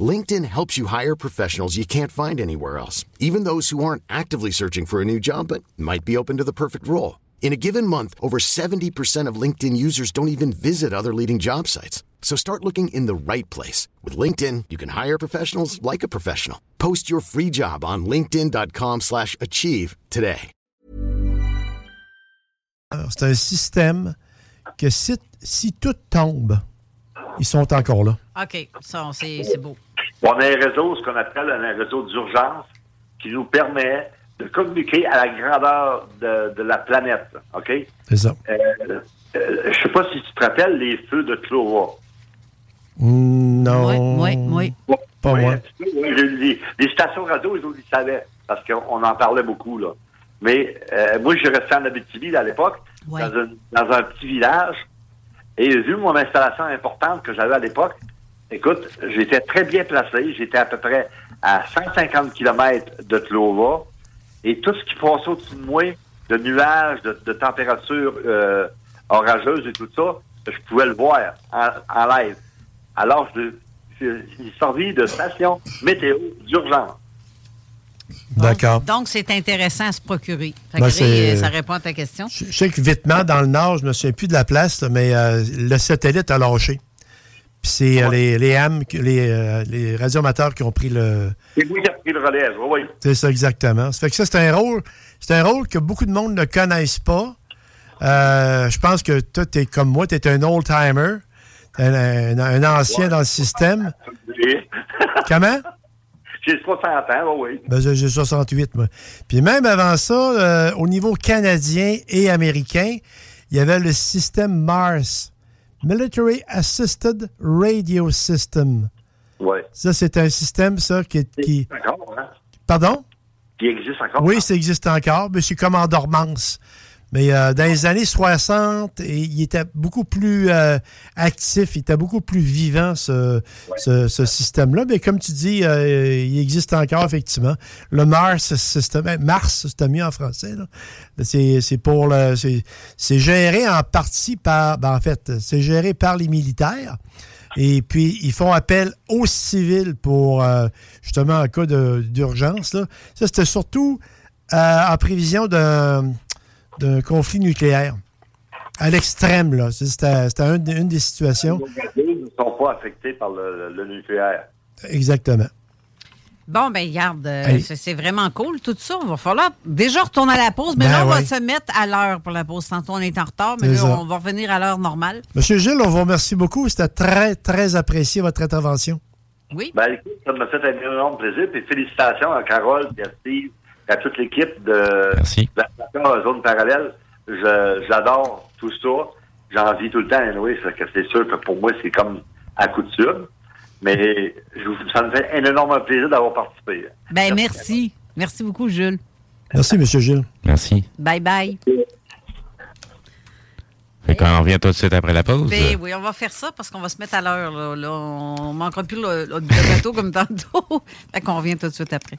LinkedIn helps you hire professionals you can't find anywhere else, even those who aren't actively searching for a new job but might be open to the perfect role. In a given month, over 70% of LinkedIn users don't even visit other leading job sites. So start looking in the right place. With LinkedIn, you can hire professionals like a professional. Post your free job on linkedin.com slash achieve today. alors, c'est un système que si, si tout tombe, ils sont encore là. OK, ça, c'est c'est beau. On a un réseau, ce qu'on appelle un réseau d'urgence, qui nous permet de communiquer à la grandeur de, de la planète. OK? C'est ça. Euh, euh, je sais pas si tu te rappelles les feux de Clova. Non. Oui, oui. Pas Oui, moi. oui, les, les stations radio, ils, ils savaient, parce qu'on en parlait beaucoup. là. Mais euh, moi, je restais en Abitibi à l'époque, Ouais. dans, un- dans un petit village. Et vu mon installation importante que j'avais à l'époque, écoute, j'étais très bien placé. J'étais à peu près à 150 km de Tlova. Et tout ce qui passait au-dessus de moi, de nuages, de, de températures euh, orageuses et tout ça, je pouvais le voir en, en live. Alors, je, je, servi de station météo d'urgence. D'accord. Donc, c'est intéressant à se procurer. Ben, ça répond à ta question. Je sais que vitement, dans le Nord, je me souviens plus de la place, mais euh, le satellite a lâché. Puis c'est euh, les, les AM, les, euh, les radioamateurs qui ont pris le. C'est moi qui ai pris le relais, oui. C'est ça, exactement. Ça fait que ça, c'est un rôle. C'est un rôle que beaucoup de monde ne connaissent pas. Euh, je pense que toi, t'es comme moi, tu es un old-timer. Un, un- un ancien dans le système. <laughs> Comment? J'ai 60 ans, oui. Ben, j'ai j'ai 68, moi. Puis même avant ça, euh, au niveau canadien et américain, il y avait le système MARS, Military Assisted Radio System. Oui. Ça, c'est un système, ça, qui... qui Encore, hein? pardon? Qui existe encore? Oui, ça existe encore, mais c'est comme en dormance. Mais euh, dans les années 60, et il était beaucoup plus euh, actif, il était beaucoup plus vivant, ce, ce, ce système-là. Mais comme tu dis, euh, il existe encore, effectivement. Le Mars système, eh, Mars, c'est mieux en français. C'est pour le. c'est- géré en partie par. ben, en fait, c'est géré par les militaires. Et puis, ils font appel aux civils pour, justement, en cas d'urgence. Ça, c'était surtout en prévision d'un d'un conflit nucléaire. À l'extrême, là. C'était c'était un- une des situations. Les ne sont pas affectés par le, le nucléaire. Exactement. Bon, ben regarde, euh, c'est vraiment cool tout ça. On va falloir déjà retourner à la pause, mais Ben là, on va se mettre à l'heure pour la pause. Tantôt, on est en retard, mais là, ça. on va revenir à l'heure normale. Monsieur Gilles, on vous remercie beaucoup. C'était très, très apprécié, votre intervention. Oui. Ben, écoute, ça m'a fait un énorme plaisir. Puis félicitations à Carole et à Steve à toute l'équipe de la, la zone parallèle. Je- J'adore tout ça. J'en vis tout le temps, oui, que c'est sûr que pour moi, c'est comme à coutume. Mais je vous- ça me fait un énorme plaisir d'avoir participé. Ben, merci. Merci beaucoup, Jules. Merci, M. Gilles. Merci. Bye bye. Fait qu'on revient tout de suite après la pause. Ben oui, on va faire ça parce qu'on va se mettre à l'heure. Là, Là, on manquera plus le, le- le bateau comme tantôt. <laughs> fait qu'on revient tout de suite après.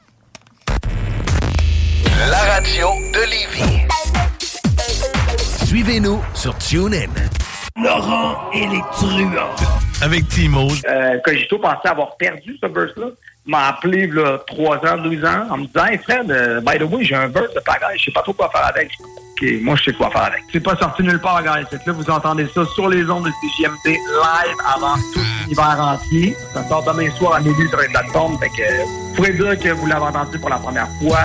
La radio de Lévis. Suivez-nous sur TuneIn. Laurent et les truands. Avec Timo. Euh, Cogito pensait avoir perdu ce verse-là. Il m'a appelé là, 3 ans, 12 ans, en me disant Hey Fred, euh, by the way, j'ai un verse de pagaille, je sais pas trop quoi faire avec. OK, moi je sais quoi faire avec. C'est pas sorti nulle part, gars. C'est que là, vous entendez ça sur les ondes de CGMD live avant tout l'hiver entier. Ça sort demain soir à minuit sur les plateformes. Fait que vous pourrez dire que vous l'avez entendu pour la première fois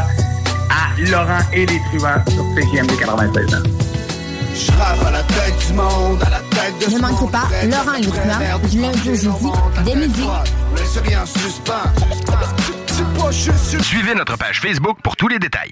à Laurent et les truands sur CGMD 96 ans. Je à la tête du monde, à la tête de Ne manquez pas Laurent et les truands, du lundi au jeudi, dès midi. Suivez notre page Facebook pour tous les détails.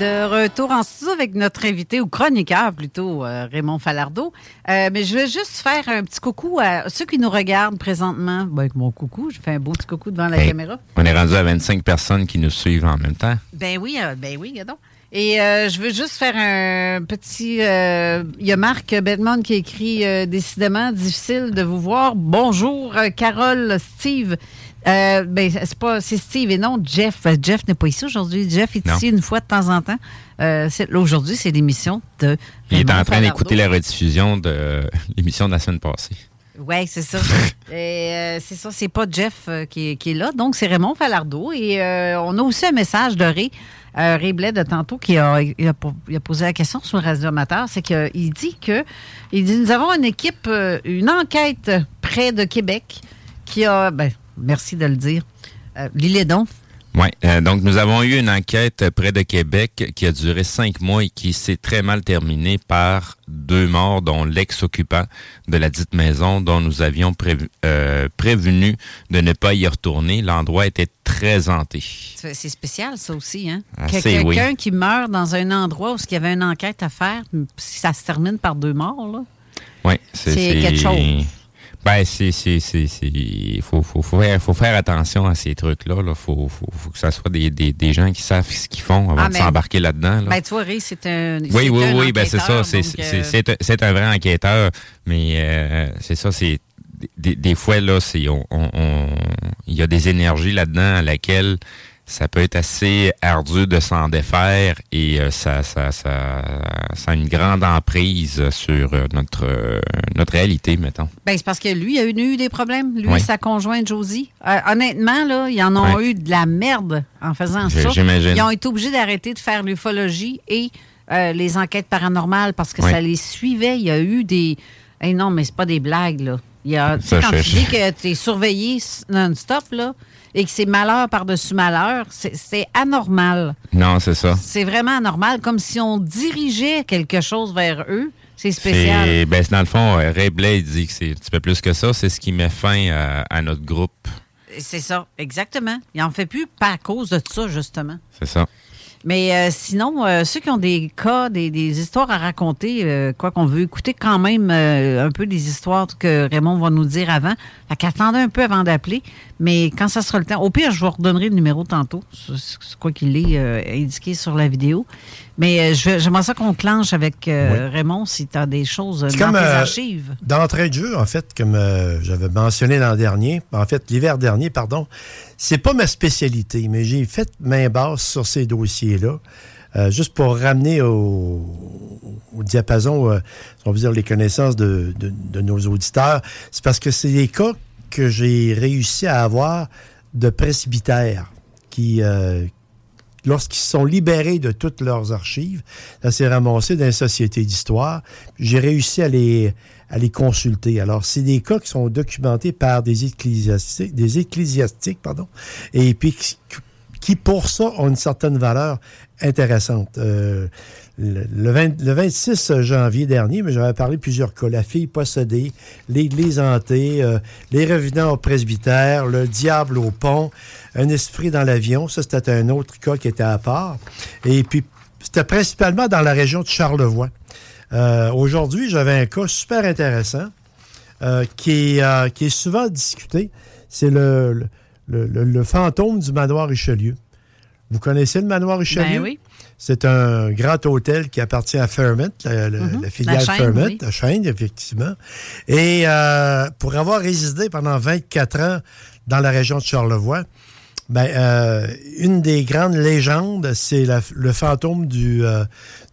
De retour en studio avec notre invité, ou chroniqueur plutôt, euh, Raymond Falardeau. Euh, mais je vais juste faire un petit coucou à ceux qui nous regardent présentement. Ben, avec mon coucou, je fais un beau petit coucou devant la Hey, caméra. On est rendu à 25 personnes qui nous suivent en même temps. Ben oui, euh, ben oui, gadon. Et euh, je veux juste faire un petit. euh, Il y a Marc Bedmond qui écrit Décidément difficile de vous voir. Bonjour, Carole, Steve. Euh, ben, c'est pas c'est Steve et non Jeff. Euh, Jeff n'est pas ici aujourd'hui. Jeff est Non. ici une fois de temps en temps. Euh, aujourd'hui, c'est l'émission de. Il est en train d'écouter la rediffusion de euh, l'émission de la semaine passée. Oui, c'est ça. <laughs> Euh, c'est ça, c'est pas Jeff qui, est- qui est là, donc c'est Raymond Falardeau. Et on a aussi un message de Ray, Ray Blais de tantôt, qui a, il a, po- il a posé la question sur le radioamateur. C'est qu'il dit que il dit nous avons une équipe, une enquête près de Québec qui a. Ben, merci de le dire. Euh, Lis-les donc. Oui, euh, donc nous avons eu une enquête près de Québec qui a duré cinq mois et qui s'est très mal terminée par deux morts, dont l'ex-occupant de la dite maison dont nous avions prévu- euh, prévenu de ne pas y retourner. L'endroit était très hanté. C'est spécial, ça aussi, hein? Assez, Que- oui. Quelqu'un qui meurt dans un endroit où il y avait une enquête à faire, si ça se termine par deux morts, là. Oui, C'est quelque chose. Ben, c'est, c'est, c'est, c'est, il faut, faut, faut, faire, faut faire attention à ces trucs-là. Là. Faut, faut, faut que ça soit des, des, des gens qui savent ce qu'ils font avant Ah, de s'embarquer là-dedans. Là. Ben, tu vois, Ray, c'est un. Oui, oui, un oui, ben c'est ça. C'est, c'est, euh, c'est, un- c'est un vrai enquêteur, mais euh, c'est ça, c'est des, des fois là, c'est on, on- on- il y a des énergies là-dedans à laquelle ça peut être assez ardu de s'en défaire et euh, ça, ça, ça, ça a une grande emprise sur euh, notre euh, notre réalité, mettons. Ben, c'est parce que lui, il a eu, des problèmes. Lui Oui. et sa conjointe Josie. Euh, honnêtement, là, ils en ont eu de la merde en faisant ça. j'imagine. Ils ont été obligés d'arrêter de faire l'ufologie et les enquêtes paranormales parce que Oui. ça les suivait. Il y a eu des. Non, mais c'est pas des blagues, là. Il y a, Ça, quand je- tu dis que tu es surveillé non-stop, là, et que c'est malheur par-dessus malheur, c'est anormal. Non, c'est ça. C'est vraiment anormal, comme si on dirigeait quelque chose vers eux. C'est spécial. Ben, dans le fond, euh, Ray Blade dit que c'est un petit peu plus que ça. C'est ce qui met fin à, à notre groupe. C'est ça, exactement. Il en fait plus pas à cause de ça, justement. C'est ça. Mais euh, sinon, euh, ceux qui ont des cas, des, des histoires à raconter, euh, quoi qu'on veut écouter quand même un peu des histoires que Raymond va nous dire avant. Fait qu'attendez un peu avant d'appeler. Mais quand ça sera le temps, au pire, je vous redonnerai le numéro tantôt. C'est quoi qu'il est indiqué sur la vidéo. Mais j'aimerais ça qu'on clenche avec Raymond si tu as des choses dans comme tes archives. d'entrée de jeu, en fait, comme j'avais mentionné l'an dernier, en fait, l'hiver dernier, pardon, c'est pas ma spécialité, mais j'ai fait main basse sur ces dossiers-là, euh, juste pour ramener au, diapason, euh, on va dire, les connaissances de, de- de nos auditeurs. C'est parce que c'est des cas que j'ai réussi à avoir de presbytères qui, euh, lorsqu'ils sont libérés de toutes leurs archives, ça s'est ramassé dans une société d'histoire. J'ai réussi à les, à les consulter. Alors, c'est des cas qui sont documentés par des ecclésiastiques, des pardon, et puis qui, qui, pour ça, ont une certaine valeur intéressante. Euh, le, le 20 le 26 janvier dernier, mais j'avais parlé de plusieurs cas. La fille possédée, l'Église hantée, euh, les revenants au presbytère, le diable au pont, un esprit dans l'avion. Ça, c'était un autre cas qui était à part. Et puis, c'était principalement dans la région de Charlevoix. Euh, Aujourd'hui, j'avais un cas super intéressant euh, qui, est, qui est souvent discuté. C'est le, fantôme du manoir Richelieu. Vous connaissez le manoir Richelieu? Ben oui. C'est un grand hôtel qui appartient à Fairmont, la, la- Mhm. la filiale La chaîne, Fairmont, oui. la chaîne, effectivement. Et euh, pour avoir résidé pendant 24 ans dans la région de Charlevoix, ben, euh, une des grandes légendes, c'est le fantôme du, euh,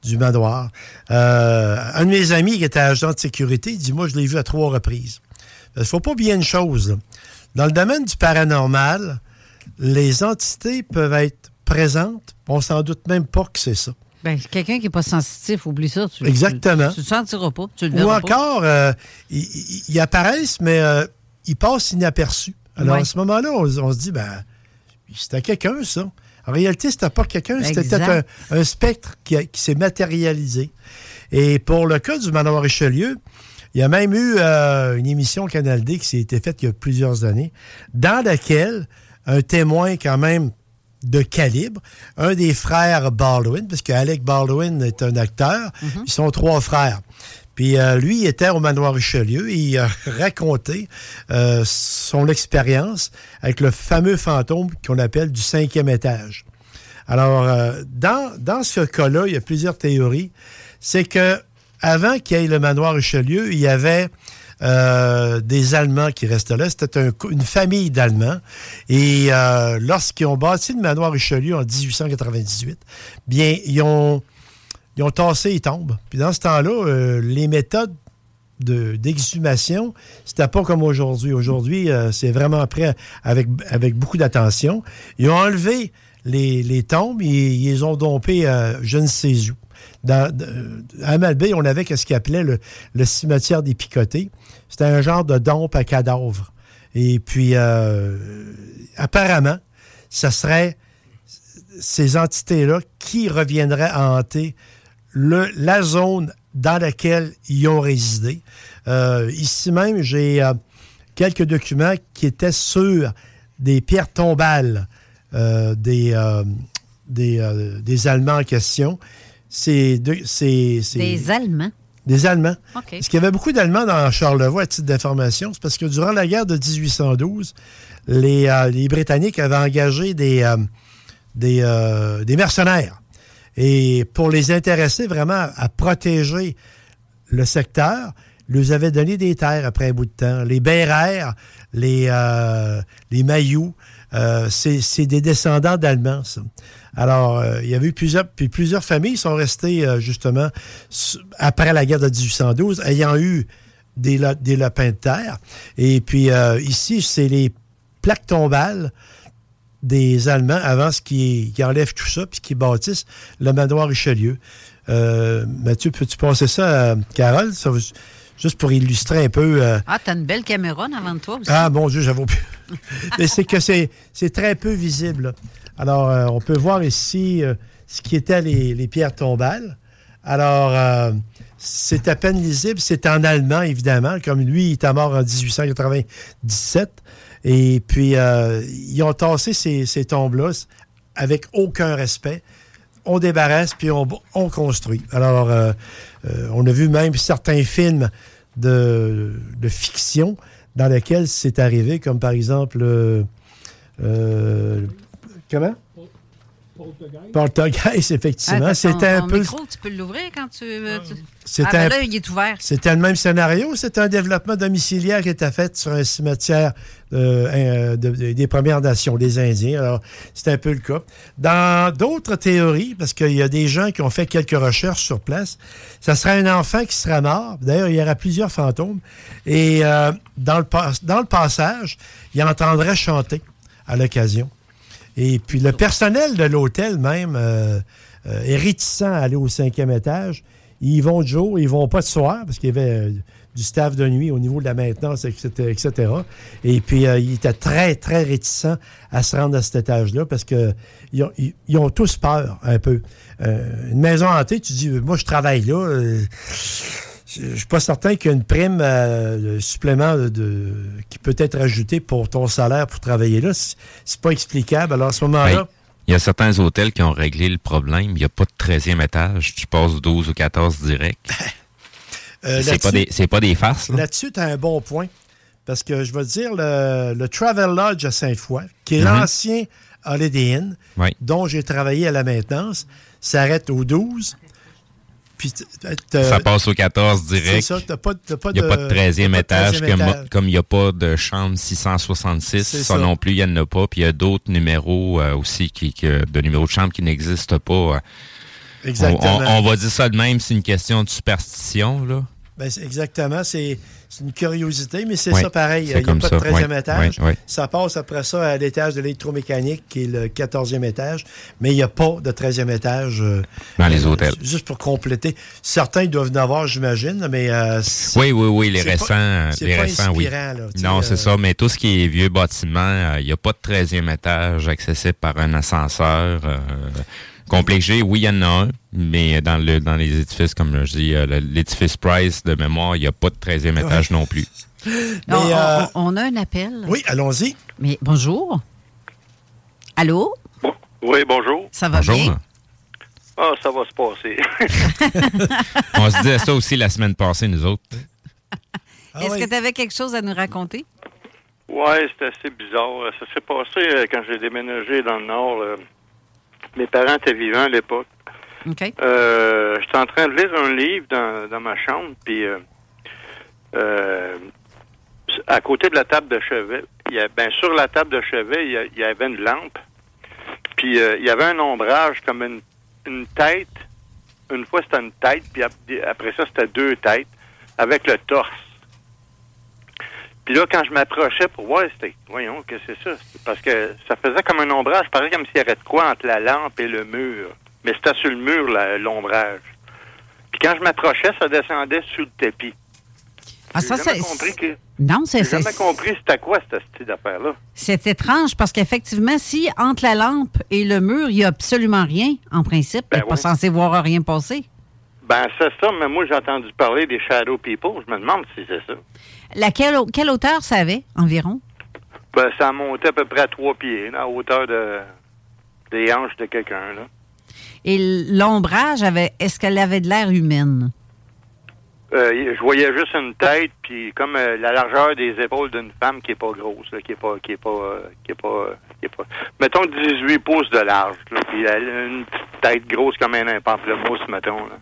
du manoir. Euh, un de mes amis qui était agent de sécurité, il dit Moi, je l'ai vu à trois reprises. Il ne faut pas oublier une chose. là. Dans le domaine du paranormal, les entités peuvent être présentes. On s'en doute même pas que c'est ça. Ben, quelqu'un qui n'est pas sensitif, oublie ça. Tu, Exactement. Tu, tu le sentiras pas. Tu le Ou encore, euh, ils, apparaissent, mais euh, ils passent inaperçus. Alors, Ouais. à ce moment-là, on, on se dit, ben, c'était quelqu'un, ça. En réalité, c'était pas quelqu'un, c'était peut-être un, un spectre qui s'est matérialisé. Et pour le cas du manoir Richelieu, il y a même eu euh, une émission Canal D qui s'est été faite il y a plusieurs années, dans laquelle un témoin quand même de calibre, un des frères Baldwin, parce que Alec Baldwin est un acteur, ils sont trois frères. Puis euh, lui, il était au manoir Richelieu et il a <laughs> raconté euh, son expérience avec le fameux fantôme qu'on appelle du cinquième étage. Alors, euh, dans, dans ce cas-là, il y a plusieurs théories. C'est que avant qu'il y ait le manoir Richelieu, il y avait euh, des Allemands qui restaient là. C'était une famille d'Allemands. Et euh, lorsqu'ils ont bâti le manoir Richelieu en 1898, bien, ils ont, ils ont tassé les tombes. Puis dans ce temps-là, euh, les méthodes de- d'exhumation, c'était pas comme aujourd'hui. Aujourd'hui, euh, c'est vraiment prêt avec, avec beaucoup d'attention. Ils ont enlevé les, les tombes et ils les ont dompées je ne sais où. À Malbaie, on avait ce qu'ils appelait le, le cimetière des picotés. C'était un genre de dompe à cadavres. Et puis, euh, apparemment, ce serait ces entités-là qui reviendraient hanter le- la zone dans laquelle ils ont résidé. Euh, ici même, j'ai euh, quelques documents qui étaient sur des pierres tombales des, des, des Allemands en question. C'est de- c'est- c'est- Des Allemands? Des Allemands. Parce qu'il y avait beaucoup d'Allemands dans Charlevoix, à titre d'information. C'est parce que durant la guerre de 1812, les, euh, les Britanniques avaient engagé des, euh, des, euh, des mercenaires. Et pour les intéresser vraiment à protéger le secteur, ils avaient donné des terres après un bout de temps. Les Bérères, les, les Mayous, c'est c'est des descendants d'Allemands, ça. Alors, euh, il y avait eu plusieurs, puis plusieurs familles sont restées, euh, justement, après la guerre de 1812, ayant eu des, lopins de terre. Et puis, euh, ici, c'est les plaques tombales des Allemands avant ce qui, qui enlèvent tout ça, puis qui bâtissent le manoir Richelieu. Mathieu, peux-tu passer ça à Carole? Ça juste pour illustrer un peu. euh, Ah, t'as une belle caméra devant de toi aussi. ah, mon Dieu, j'avoue. <laughs> Mais c'est que c'est très peu visible. Alors, euh, on peut voir ici euh, ce qui étaient les, pierres tombales. Alors, euh, c'est à peine lisible. C'est en allemand, évidemment. Comme lui, il est mort en 1897. Et puis, ils ont tassé ces, tombes-là avec aucun respect. On débarrasse, puis on, on construit. Alors, on a vu même certains films de, fiction dans lesquels c'est arrivé, comme par exemple... comment? Poltergeist, effectivement. Ah, C'était un peu. micro, tu peux l'ouvrir quand tu C'était Ah, ben un- là, il est ouvert. C'était le même scénario. C'était un développement domiciliaire qui était fait sur un cimetière euh, euh, de- de- des Premières Nations, des Indiens? Alors, c'était un peu le cas. Dans d'autres théories, parce qu'il y a des gens qui ont fait quelques recherches sur place, ça serait un enfant qui serait mort. D'ailleurs, il y aurait plusieurs fantômes. Et euh, dans, le pas- dans le passage, il entendrait chanter à l'occasion. Et puis le personnel de l'hôtel même euh, euh, est réticent à aller au cinquième étage. Ils vont de jour, ils vont pas de soir parce qu'il y avait euh, du staff de nuit au niveau de la maintenance, etc. etc. Et puis euh, ils étaient très, très réticents à se rendre à cet étage-là parce que ils ont, ils ont tous peur un peu. Euh, une maison hantée, tu dis, moi je travaille là. euh, je suis pas certain qu'il y a une prime euh, supplément de, de- qui peut être ajoutée pour ton salaire pour travailler là. C'est pas explicable. Alors à ce moment-là, Ben, Il y a certains hôtels qui ont réglé le problème. Il n'y a pas de 13e étage. Tu passes 12 ou 14 direct. <laughs> Euh, c'est pas des, c'est pas des farces. là. Là-dessus, tu as un bon point. Parce que je vais te dire, le, le Travel Lodge à Sainte-Foy, qui est Mhm. l'ancien Holiday Inn, Oui. dont j'ai travaillé à la maintenance, s'arrête au 12. Puis Ça passe au 14 C'est direct. ça, t'as pas, n'y a pas de 13e t'as pas de étage, 13e comme, il n'y a pas de chambre 666. C'est Ça, ça. non plus, il n'y en a pas. Puis il y a d'autres numéros euh, aussi, qui, de numéros de chambre qui n'existent pas. euh. Exactement. On, on- on va dire ça de même, c'est une question de superstition. Là. Ben, c'est- exactement, c'est c'est une curiosité, mais c'est Oui, ça pareil. Il n'y a pas de ça. 13e Oui, étage. oui. Ça passe après ça à l'étage de l'électromécanique, qui est le 14e étage, mais il n'y a pas de 13e étage. euh, Dans les euh, hôtels. Juste pour compléter. Certains doivent en avoir, j'imagine, mais. euh, Oui, oui, oui, les récents, pas- euh, les pas récents, oui. inspirant, là, non, euh, c'est ça, mais tout ce qui est vieux bâtiment, euh, il n'y a pas de 13e étage accessible par un ascenseur. Complexe G, oui, il y en a un, mais dans le dans les édifices, comme je dis, euh, l'édifice Price de mémoire, il n'y a pas de 13e étage non plus. <laughs> Mais, on, euh, on- on a un appel. Oui, allons-y. Mais bonjour. Allô? Oui, bonjour. Ça va Bonjour. bien? Ah, ça va se passer. <laughs> On se disait ça aussi la semaine passée, nous autres. <laughs> Ah Est-ce que tu avais quelque chose à nous raconter? ouais, c'est assez bizarre. Ça s'est passé euh, quand j'ai déménagé dans le Nord. là. Mes parents étaient vivants à l'époque. OK. Euh, J'étais en train de lire un livre dans, dans ma chambre, puis euh, euh, à côté de la table de chevet, il y a, ben, sur la table de chevet, il y, a- il y avait une lampe, puis euh, il y avait un ombrage comme une, une tête. Une fois, c'était une tête, puis ap- après ça, c'était deux têtes, avec le torse. Puis là, quand je m'approchais pour voir, c'était, voyons, que c'est ça? Parce que ça faisait comme un ombrage, pareil comme s'il y avait de quoi entre la lampe et le mur. Mais c'était sur le mur, l'ombrage. Puis quand je m'approchais, ça descendait sur le tapis. Ah, ça, c'est- compris que... Non, c'est J'ai jamais compris c'était quoi, cette petite affaire-là. c'est étrange parce qu'effectivement, si entre la lampe et le mur, il n'y a absolument rien, en principe, Ben n'es pas oui. censé voir rien passer. Ben, c'est ça, mais moi, j'ai entendu parler des Shadow People. Je me demande si c'est ça. Laquelle, quelle hauteur ça avait environ? Ben, ça montait à peu près à trois pieds, là, à hauteur de, des hanches de quelqu'un, là. Et l'ombrage, avait, est-ce qu'elle avait de l'air humaine? Euh, je voyais juste une tête, puis comme euh, la largeur des épaules d'une femme qui est pas grosse, là, qui est pas, qui est pas, euh, qui est pas, qui est pas, mettons 18 pouces de large, là, puis elle a une petite tête grosse comme un pamplemousse, mettons. Là.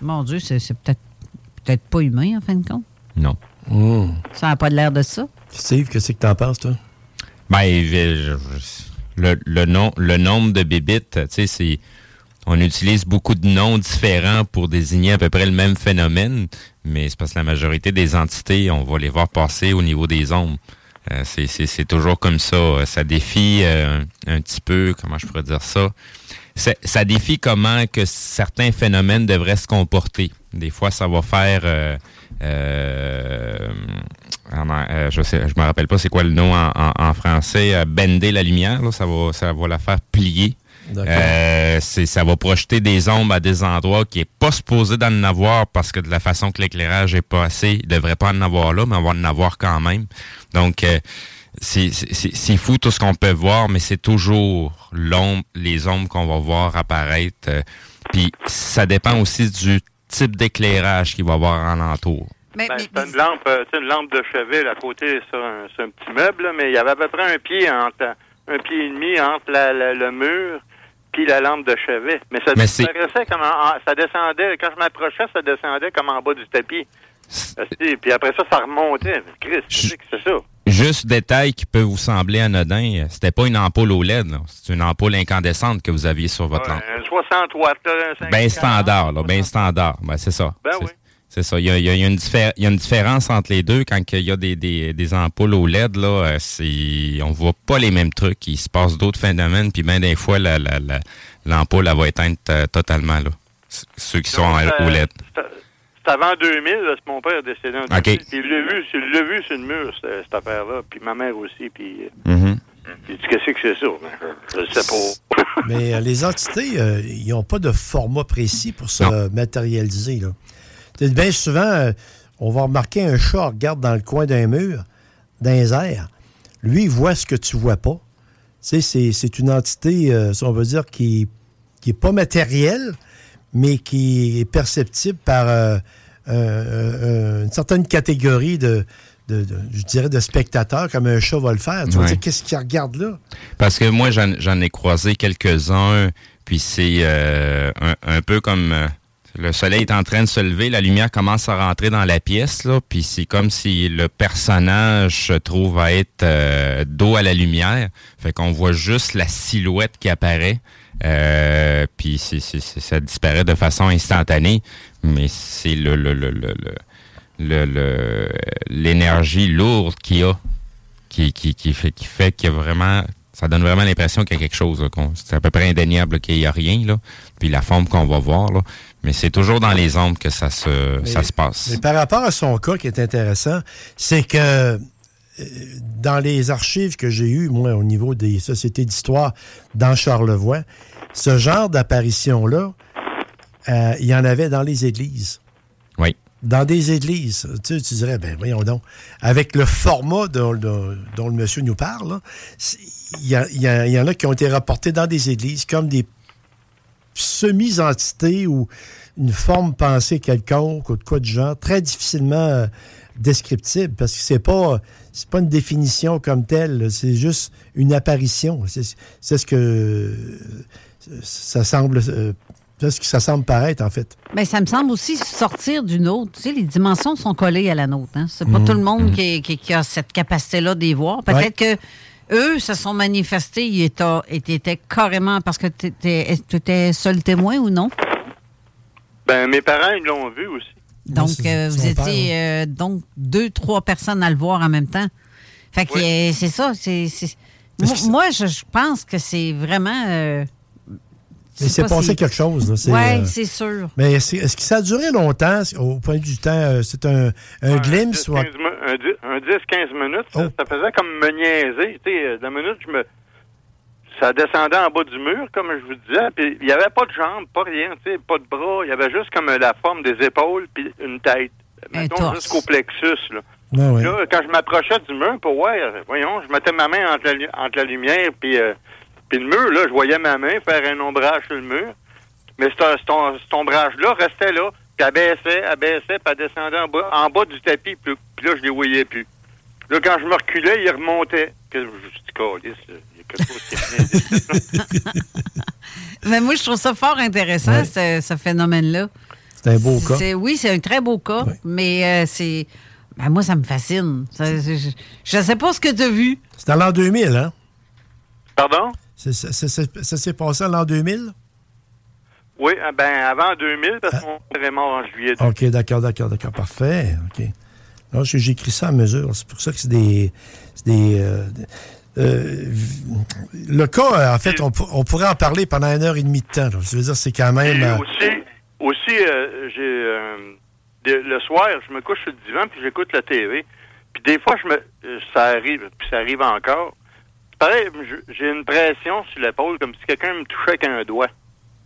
Mon Dieu, c'est c'est peut-être peut-être pas humain, en fin de compte. Non. Ça n'a pas de l'air de ça. Steve, qu'est-ce que t'en penses, toi? Ben, je- je- le, le, nom, le nombre de bébites, tu sais, c'est. On utilise beaucoup de noms différents pour désigner à peu près le même phénomène, mais c'est parce que la majorité des entités, on va les voir passer au niveau des ombres. Euh, c'est- c'est c'est toujours comme ça. Ça défie euh, un petit peu, comment je pourrais dire ça, ça défie comment que certains phénomènes devraient se comporter. Des fois, ça va faire, euh, euh, euh, je sais, je me rappelle pas c'est quoi le nom en, en- en français, euh, bender la lumière, là, ça va, ça va la faire plier. C'est, ça va projeter des ombres à des endroits qui est pas supposé d'en avoir parce que de la façon que l'éclairage est passé, il devrait pas en avoir là, mais on va en avoir quand même. Donc, c'est, fou tout ce qu'on peut voir, mais c'est toujours l'ombre, les ombres qu'on va voir apparaître. Puis ça dépend aussi du type d'éclairage qu'il va y avoir en entour. Mais, Ben, une lampe, euh, une lampe de chevet à côté sur un, sur un petit meuble, là, mais il y avait à peu près un pied entre un pied et demi entre la- la- le mur puis la lampe de chevet. Mais ça Mais c'est- disparaissait comme en- ça descendait. Quand je m'approchais, ça descendait comme en bas du tapis. Asti, Puis après ça, ça remontait. Chris, c'est ça? Juste détail qui peut vous sembler anodin, euh, c'était pas une ampoule OLED, c'est une ampoule incandescente que vous aviez sur votre Ouais, lampe. un 60 watts, là, un 50. Ben standard, là, ben standard. Ben, c'est ça. Ben oui. C'est ça. Il y a, il y une diffé- il y a une différence entre les deux. Quand il y a des, des, des ampoules OLED, là, euh, c'est, on voit pas les mêmes trucs. Il se passe d'autres phénomènes, puis bien des fois, la, la, la- l'ampoule, elle va éteindre euh, totalement, là. Ceux qui sont Donc, euh, OLED. C'est- avant 2000, là, mon père est décédé en 2000. OK. Puis je l'ai vu, vu sur le mur, cette, cette affaire-là. Puis ma mère aussi. Puis, euh, puis tu qu'est-ce que c'est ça? Ben, je ne sais pas. <laughs> Mais euh, les entités, euh, ils n'ont pas de format précis pour se matérialiser. Là. Bien souvent, euh, on va remarquer un chat regarde dans le coin d'un mur, dans les airs. Lui, il voit ce que tu vois pas. Tu sais, c'est, c'est une entité, euh, si on veut dire, qui n'est pas matérielle, mais qui est perceptible par euh, euh, euh, une certaine catégorie de, de- de- je dirais, de spectateurs, comme un chat va le faire. Tu vas dire, qu'est-ce qu'il regarde là? Parce que moi, j'en, j'en ai croisé quelques-uns, puis c'est euh, un, un peu comme euh, le soleil est en train de se lever, la lumière commence à rentrer dans la pièce, là, puis c'est comme si le personnage se trouve à être euh, dos à la lumière, fait qu'on voit juste la silhouette qui apparaît, euh, puis c'est, c'est- c'est- ça disparaît de façon instantanée, mais c'est le, le, le, le, le- le- le- l'énergie lourde qu'il y a qui, qui, qui fait qui fait qu'il y a vraiment ça donne vraiment l'impression qu'il y a quelque chose là, qu'on- c'est à peu près indéniable là, qu'il n'y a rien là puis la forme qu'on va voir là. Mais c'est toujours dans les ombres que ça se Mais- ça se passe. Mais par rapport à son cas qui est intéressant, c'est que euh, dans les archives que j'ai eues, moi, au niveau des sociétés d'histoire dans Charlevoix, ce genre d'apparition-là, euh, il y en avait dans les églises. Oui. Dans des églises. Tu, tu dirais, ben voyons donc, avec le format dont, dont- dont le monsieur nous parle, il y, en a qui ont été rapportés dans des églises comme des semi-entités ou une forme pensée quelconque ou de quoi du genre, très difficilement euh, descriptible parce que c'est pas c'est pas une définition comme telle, c'est juste une apparition. C'est ce que ça semble euh, c'est ce que ça semble paraître en fait. Ben, ça me semble aussi sortir d'une autre. Tu sais, les dimensions sont collées à la nôtre. Hein? C'est pas Mhm. tout le monde qui, qui- qui a cette capacité-là d'y voir. Peut-être Ouais. que eux se sont manifestés, ils étaient, ils étaient carrément parce que tu étais seul témoin ou non? Ben, mes parents, ils l'ont vu aussi. Donc, euh, vous père, étiez euh, donc deux, trois personnes à le voir en même temps. Fait que euh, c'est ça. Moi, moi, je, je pense que c'est vraiment. Mais c'est pas passé si- quelque chose. c'est, Ouais, euh, c'est sûr. Mais est-ce que ça a duré longtemps au point du temps? euh, C'est un, un glimpse? ou un- 10, 15 mi- un dix- un 10-15 minutes, ça, Oh. ça faisait comme me niaiser. Tu sais, euh, la minute, je me... Ça descendait en bas du mur, comme je vous disais, puis il n'y avait pas de jambes, pas rien, tu sais, pas de bras. Il y avait juste comme la forme des épaules puis une tête. Mettons jusqu'au plexus, là. Ouais, ouais. Là, quand je m'approchais du mur pour voir, voyons, je mettais ma main entre la, lu- entre la lumière puis, euh, puis le mur, là, je voyais ma main faire un ombrage sur le mur. Mais cet, cet om- cet ombrage-là restait là, puis elle baissait, elle baissait, puis elle descendait en bas, en bas du tapis, puis, puis là, je les voyais plus. Là, quand je me reculais, il remontait. Que, je est venu <laughs> Mais moi, je trouve ça fort intéressant, Ouais. ce, ce phénomène-là. C'est un beau cas. C'est- Oui, c'est un très beau cas, mais euh, c'est. ben, moi, ça me fascine. Ça, je ne sais pas ce que tu as vu. C'est en l'an 2000, hein? Pardon? Ça s'est passé en l'an 2000? Oui, euh, ben avant 2000, parce mon père est mort en juillet. OK, d'accord, d'accord, d'accord. Parfait. OK. Écrit ça à mesure. C'est pour ça que c'est des. c'est des euh, euh, le cas, en fait, on, pour- on pourrait en parler pendant une heure et demie de temps. là. Je veux dire, c'est quand même. Et euh, aussi, aussi euh, j'ai de- le soir, je me couche sur le divan puis j'écoute la TV. Puis des fois, je me, ça arrive, puis ça arrive encore. Pareil, je- j'ai une pression sur l'épaule comme si quelqu'un me touchait avec un doigt.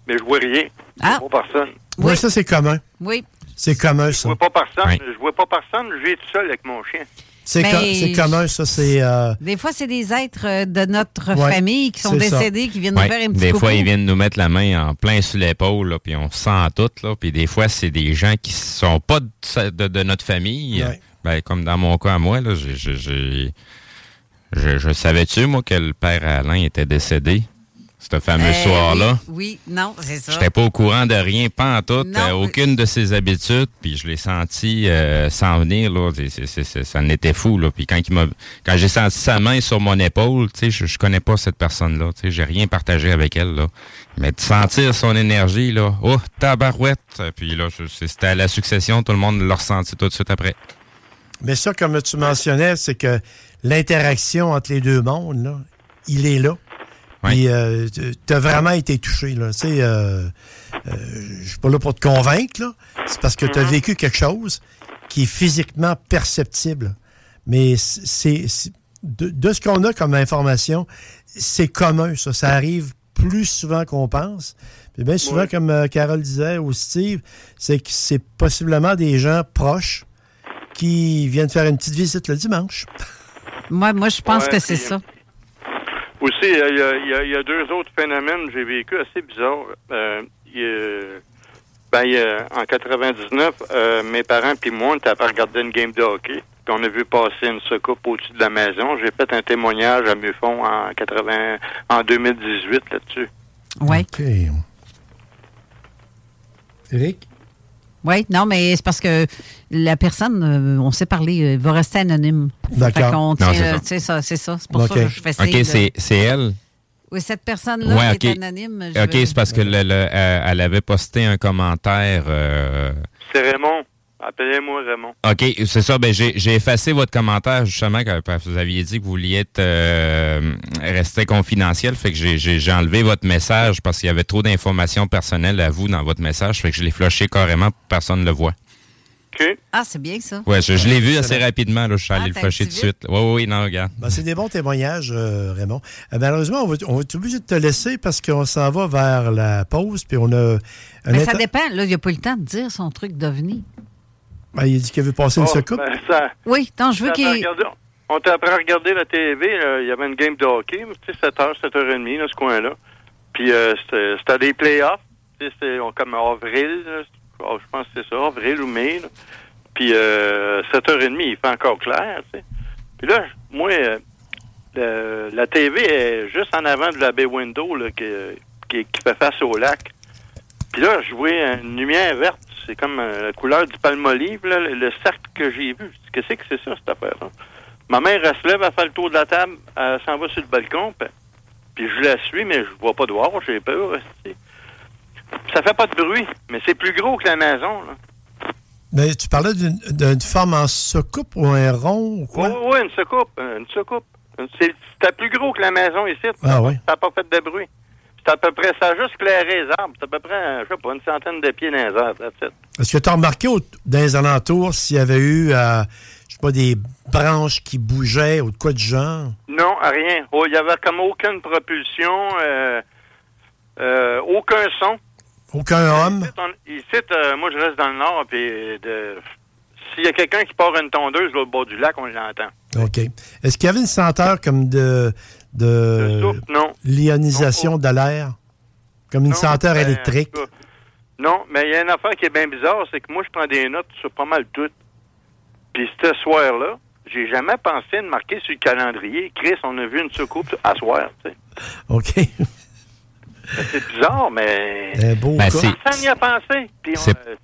Mais je vois rien. Je vois pas personne. ouais, ça, c'est commun. Oui. C'est commun, Je ça. vois pas personne. Je vois pas personne. Je vis tout seul avec mon chien. C'est commun, ça. C'est. euh, Des fois, c'est des êtres de notre Ouais, famille qui sont ça. décédés, qui viennent Ouais. nous faire un petit Des coucou. fois, ils viennent nous mettre la main en plein sur l'épaule, puis on sent tout. Là, puis des fois, c'est des gens qui sont pas de, de- de notre famille. Ouais. Ben, comme dans mon cas à moi, là, j'ai- je, je savais-tu, moi, que le père Alain était décédé? ce fameux Eh soir-là? Oui, oui, non, c'est ça. J'étais pas au courant de rien, pas en tout, euh, aucune de ses habitudes, puis je l'ai senti euh, s'en venir là, C'est- c'est- c'est- c'est- ça en était fou là. Puis quand il m'a, quand j'ai senti sa main sur mon épaule, tu sais, je, je connais pas cette personne-là, tu sais, j'ai rien partagé avec elle là, mais de sentir son énergie là, oh tabarouette, puis là, c'était à la succession, tout le monde l'a ressenti tout de suite après. Mais ça, comme tu mentionnais, c'est que l'interaction entre les deux mondes, là, il est là. Puis, euh, tu as vraiment été touché. Là. Tu sais, euh, euh, je suis pas là pour te convaincre, là. C'est parce que tu as vécu quelque chose qui est physiquement perceptible. Mais c'est c'est- de, de ce qu'on a comme information, c'est commun, ça. Ça arrive plus souvent qu'on pense. Puis bien souvent, comme euh, Carole disait ou Steve, c'est que c'est possiblement des gens proches qui viennent faire une petite visite le dimanche. Moi, moi je pense Ouais, que c'est ça. Aussi, il y, a- il y a- y deux autres phénomènes que j'ai vécu assez bizarres. Euh, il y a- ben, en 99, euh, mes parents puis moi, on était à regarder une game de hockey. Puis on a vu passer une secoupe au-dessus de la maison. J'ai fait un témoignage à Mufon en 80, en 2018 là-dessus. Oui. OK. Eric? Oui, non, mais c'est parce que la personne, euh, on s'est parlé, euh, va rester anonyme. D'accord. Tient, c'est euh, ça. c'est ça. C'est pour OK. ça que je fais ça. OK, c'est elle? Oui, cette personne-là Ouais, est ok. anonyme. je OK, c'est parce que le- le- euh, elle avait posté un commentaire. euh, C'est Raymond. Appelez-moi Raymond. OK, c'est ça. Ben, j'ai effacé votre commentaire justement quand parce que vous aviez dit que vous vouliez être euh, rester confidentiel. Fait que j'ai- enlevé votre message parce qu'il y avait trop d'informations personnelles à vous dans votre message. Fait que je l'ai flushé carrément pour que personne ne le voit. OK. Ah, c'est bien ça. Ouais, je, je l'ai vu assez rapidement. Là, je suis allé Ah, le un tout de suite. Oui, oui, non, regarde. Ben, c'est des bons témoignages, euh, Raymond. Euh, malheureusement, on va, on va être obligé de te laisser parce qu'on s'en va vers la pause. Puis on a. Mais ça inter- dépend. Là, il n'a pas eu le temps de dire son truc d'OVNI. Ben, il a dit qu'il veut passer une Oh, secoupe. ben, ça- Oui, non, je veux qu'il. On t'a appris à regarder la TV, là, il y avait une game de hockey, tu sais, 7h, 7h30, là, ce coin-là. Puis euh, c'était c'était des playoffs, tu sais, c'était on- comme avril, là, oh, je pense que c'est ça, avril ou mai. là. Puis euh, 7h30, il fait encore clair, tu sais. Puis là, moi, euh, le- la TV est juste en avant de la baie window là, qui, qui, qui fait face au lac. Puis là, je vois une lumière verte. C'est comme euh, la couleur du palmolive, là, le, le cercle que j'ai vu. Qu'est-ce que c'est ça, cette affaire-là? Ma mère, elle se lève, elle fait le tour de la table, elle s'en va sur le balcon, puis, je la suis, mais je vois pas dehors, j'ai peur. esti. Ça fait pas de bruit, mais c'est plus gros que la maison. Là. Mais tu parlais d'une forme en secoupe ou un rond ou quoi? Oui, oui, une secoupe, une secoupe. C'était plus gros que la maison ici. Ah oui? Ça n'a pas fait de bruit. C'est à peu près, ça a juste clairé les arbres. C'est à peu près, je sais pas, une centaine de pieds dans les arbres. Est-ce que tu as remarqué au- dans les alentours s'il y avait eu, euh, je sais pas, des branches qui bougeaient ou de quoi de genre? Non, rien. Oh, Il y avait comme aucune propulsion, euh, euh, aucun son. Aucun homme? Ici, on- moi, je reste dans le nord, puis s'il y a quelqu'un qui part une tondeuse au bord du lac, on l'entend. OK. Est-ce qu'il y avait une senteur comme de, de l'ionisation de l'air? Comme une senteur Ben, électrique? Non, mais il y a une affaire qui est bien bizarre, c'est que moi, je prends des notes sur pas mal tout. Puis ce soir-là, j'ai jamais pensé de marquer sur le calendrier. Chris, on a vu une soucoupe à soir, tu sais. OK. Ben, C'est bizarre, mais... Un beau Ben, Personne n'y a pensé. Puis on- euh,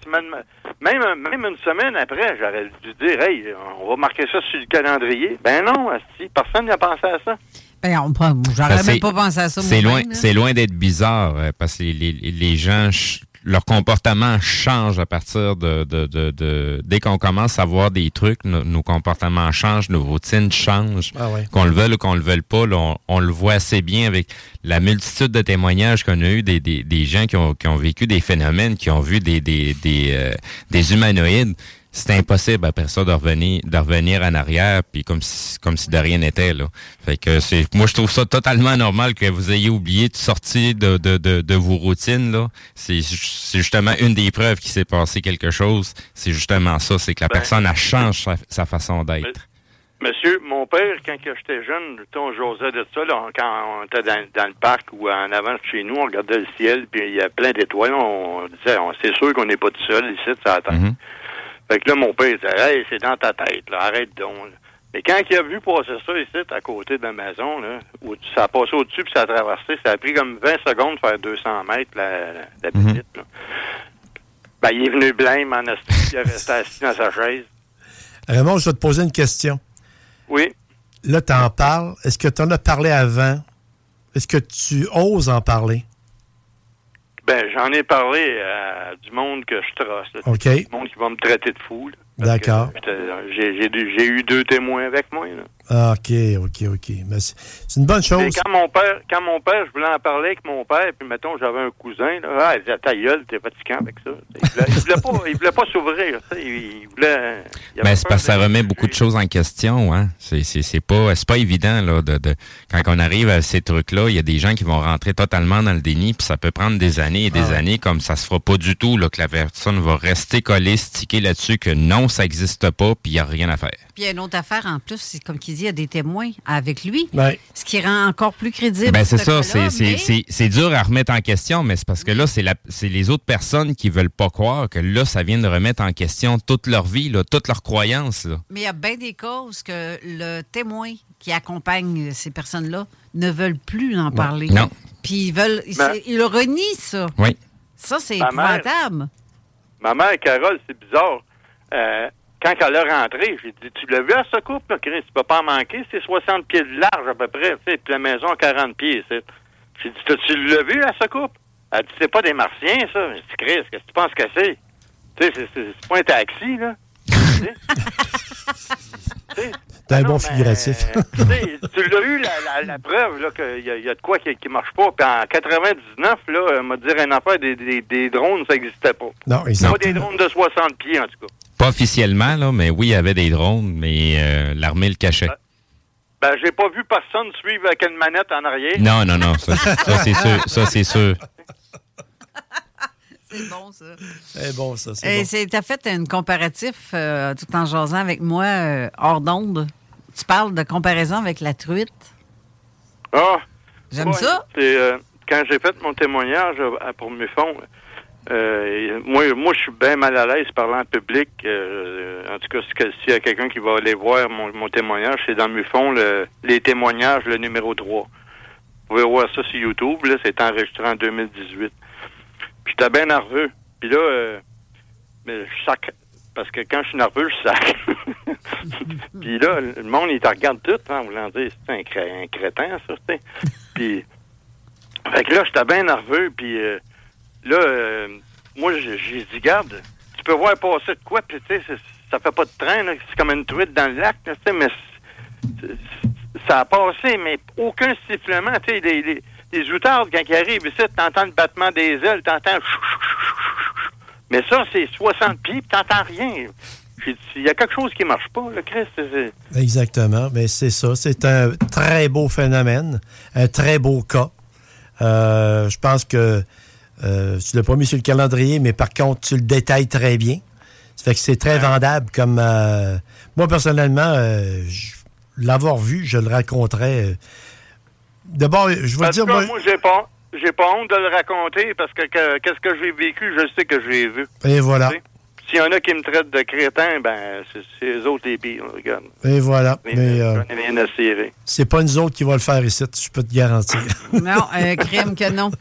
même, même une semaine après, j'aurais dû dire, hey, on va marquer ça sur le calendrier. Ben non, asti, personne n'y a pensé à ça. Ben, on prend- J'aurais Ben, même c'est- pas pensé à ça. C'est loin, loin d'être bizarre euh, parce que les, les- les gens, leur comportement change à partir de, de, de, de- dès qu'on commence à voir des trucs, no- nos comportements changent, nos routines changent, Ah ouais. qu'on le veuille ou qu'on le veuille pas, là, on, on le voit assez bien avec la multitude de témoignages qu'on a eu des, des, des gens qui ont, qui ont vécu des phénomènes, qui ont vu des des des, euh, des humanoïdes. C'est impossible après ça de revenir, de revenir en arrière, puis comme si, comme si de rien n'était là. Fait que c'est, moi je trouve ça totalement normal que vous ayez oublié de sortir de, de, de, de vos routines là. C'est, c'est justement une des preuves qu'il s'est passé quelque chose. C'est justement ça, c'est que la Ben, personne elle change sa, sa façon d'être. Monsieur, mon père, quand j'étais jeune, on jasait de ça, là, quand on était dans, dans le parc ou en avant de chez nous, on regardait le ciel, puis il y a plein d'étoiles, on disait, on- c'est sûr qu'on n'est pas tout seul ici, ça attend. Mhm. Fait que là, mon père disait, hey, c'est dans ta tête, là, arrête donc. là. Mais quand il a vu passer ça ici, à côté de la maison, là, où ça a passé au-dessus puis ça a traversé, ça a pris comme 20 secondes de faire 200 mètres, la, la, la Mhm. petite, là. Ben, il est venu blême en esti, il est resté assis dans sa chaise. Raymond, je vais te poser une question. Oui. Là, tu en parles. Est-ce que tu en as parlé avant? Est-ce que tu oses en parler? Ben, j'en ai parlé à du monde que je là. OK. Du monde qui va me traiter de fou. là. D'accord. J'ai eu deux témoins avec moi. Là. Ah, OK, OK, OK. Mais c'est une bonne Mais chose. quand mon père, quand mon père, je voulais en parler avec mon père, puis mettons, j'avais un cousin, là, ah, il disait, ta gueule, t'es fatigant avec ça. Il voulait, il voulait pas, il voulait pas s'ouvrir, il, il voulait. il avait Ben, c'est parce que ça remet beaucoup de choses en question, hein. C'est, c'est, c'est pas, c'est pas évident, là, de, de- quand on arrive à ces trucs-là, il y a des gens qui vont rentrer totalement dans le déni, puis ça peut prendre des années et des Ah années, comme ça se fera pas du tout, là, que la personne va rester collée, sticker là-dessus, que non, ça existe pas, puis il y a rien à faire. Puis il y a une autre affaire en plus, c'est comme qu'il dit, il y a des témoins avec lui. Ouais. Ce qui rend encore plus crédible. Ben, c'est ce ça, c'est, mais- dur à remettre en question, mais c'est parce que là, c'est, la, c'est les autres personnes qui veulent pas croire que là, ça vient de remettre en question toute leur vie, là, toutes leurs croyances, là. Mais il y a bien des causes que le témoin qui accompagne ces personnes-là ne veulent plus en parler. Non. Puis ils veulent. Ils, Ben- ils renient ça. Oui. Ça, c'est épouvantable. Ma mère, Carole, c'est bizarre. Euh, quand elle est rentrée, j'ai dit, tu l'as vu à ce couple, là, Chris? Tu peux pas en manquer, c'est 60 pieds de large à peu près, puis la maison a 40 pieds, c'est. J'ai dit, T'as- tu l'as vu à ce couple? Elle dit, c'est pas des martiens, ça. J'ai dit, Chris, qu'est-ce que tu penses que c'est? Tu sais, c'est- pas un taxi, là. T'es un bon figuratif. mais, tu l'as eu, la, la, la preuve, là, qu'il y, a- il y a de quoi qui, qui marche pas. Puis en 99, là, m'a dire une affaire, des, des, des drones, ça n'existait pas. Non, Pas exact. des drones de 60 pieds, en tout cas. Pas officiellement, là, mais oui, il y avait des drones, mais euh, l'armée le cachait. Ben, j'ai pas vu personne suivre avec une manette en arrière. Non, non, non, ça, <laughs> ça, c'est sûr. Ça, c'est sûr. <laughs> C'est bon, ça. C'est bon, ça. C'est Et bon. c'est- t'as fait un comparatif euh, tout en jasant avec moi euh, hors d'onde. Tu parles de comparaison avec la truite? Ah! J'aime Ouais, ça. C'est, euh, quand j'ai fait mon témoignage pour Muffon, euh, moi, moi je suis bien mal à l'aise parlant en public. euh, en tout cas, s'il y a quelqu'un qui va aller voir mon, mon témoignage, c'est dans Muffon, le, les témoignages, le numéro 3. Vous pouvez voir ça sur YouTube. Là, c'est enregistré en 2018. Puis j'étais bien nerveux. Puis là, euh, mais je sac. Parce que quand je suis nerveux, je sac. <laughs> Puis là, le monde, il te regarde tout, hein, voulant dire, c'est un, cré- un crétin, ça. Puis, fait que là, j'étais bien nerveux, puis euh, là, euh, moi, j'ai dit, garde, tu peux voir passer de quoi, puis tu sais, ça fait pas de train, c'est comme une truite dans le lac, mais ça a passé, mais aucun sifflement, tu sais, les, les, outardes, quand ils arrivent ici, t'entends le battement des ailes, t'entends mais ça, c'est 60 pieds, puis t'entends rien. Il y a quelque chose qui marche pas, le Christ. Exactement. Mais c'est ça. C'est un très beau phénomène, un très beau cas. Euh, je pense que euh, tu l'as pas mis sur le calendrier, mais par contre, tu le détailles très bien. Ça fait que c'est très vendable. Comme euh, moi personnellement, euh, l'avoir vu, je le raconterais. euh. D'abord, je vais dire, cas, moi, moi, j'ai pas, j'ai pas honte de le raconter parce que, que- qu'est-ce que j'ai vécu, je sais que j'ai vu. et voilà, Tu sais, S'il y en a qui me traitent de crétin, ben, c'est, eux autres les pires, regarde. et voilà. Mais, Mais euh, rien à cirer. c'est pas nous autres qui va le faire ici, je peux te garantir. Non, euh, crème que non. <laughs>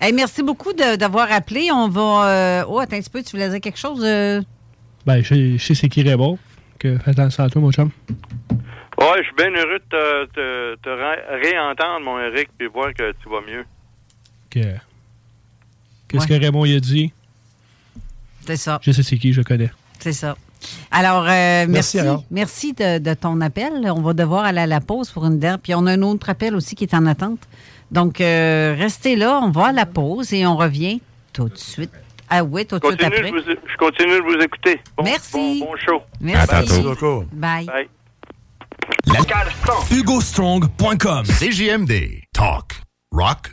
Hey, merci beaucoup de- d'avoir appelé. On va. euh, Oh, attends un petit peu, tu voulais dire quelque chose? euh? Ben, je, je sais c'est qui Raymond. Que, fais attention à toi, mon chum. Ouais, je suis bien heureux de te, te, te ré- réentendre, mon Eric, puis voir que tu vas mieux. Que- Qu'est-ce que Raymond il a dit? C'est ça. Je sais c'est qui, je connais. C'est ça. Alors, euh, merci. Merci, de, de ton appel. On va devoir aller à la pause pour une dernière. Puis on a un autre appel aussi qui est en attente. Donc, euh, restez là. On va à la pause et on revient tout de suite. Ah oui, tout de suite après. je, vous, je continue de vous écouter. Bon, Merci. Bon, bon show. Merci. À tantôt. Bye. Bye. HugoStrong.com CJMD. Talk. Rock.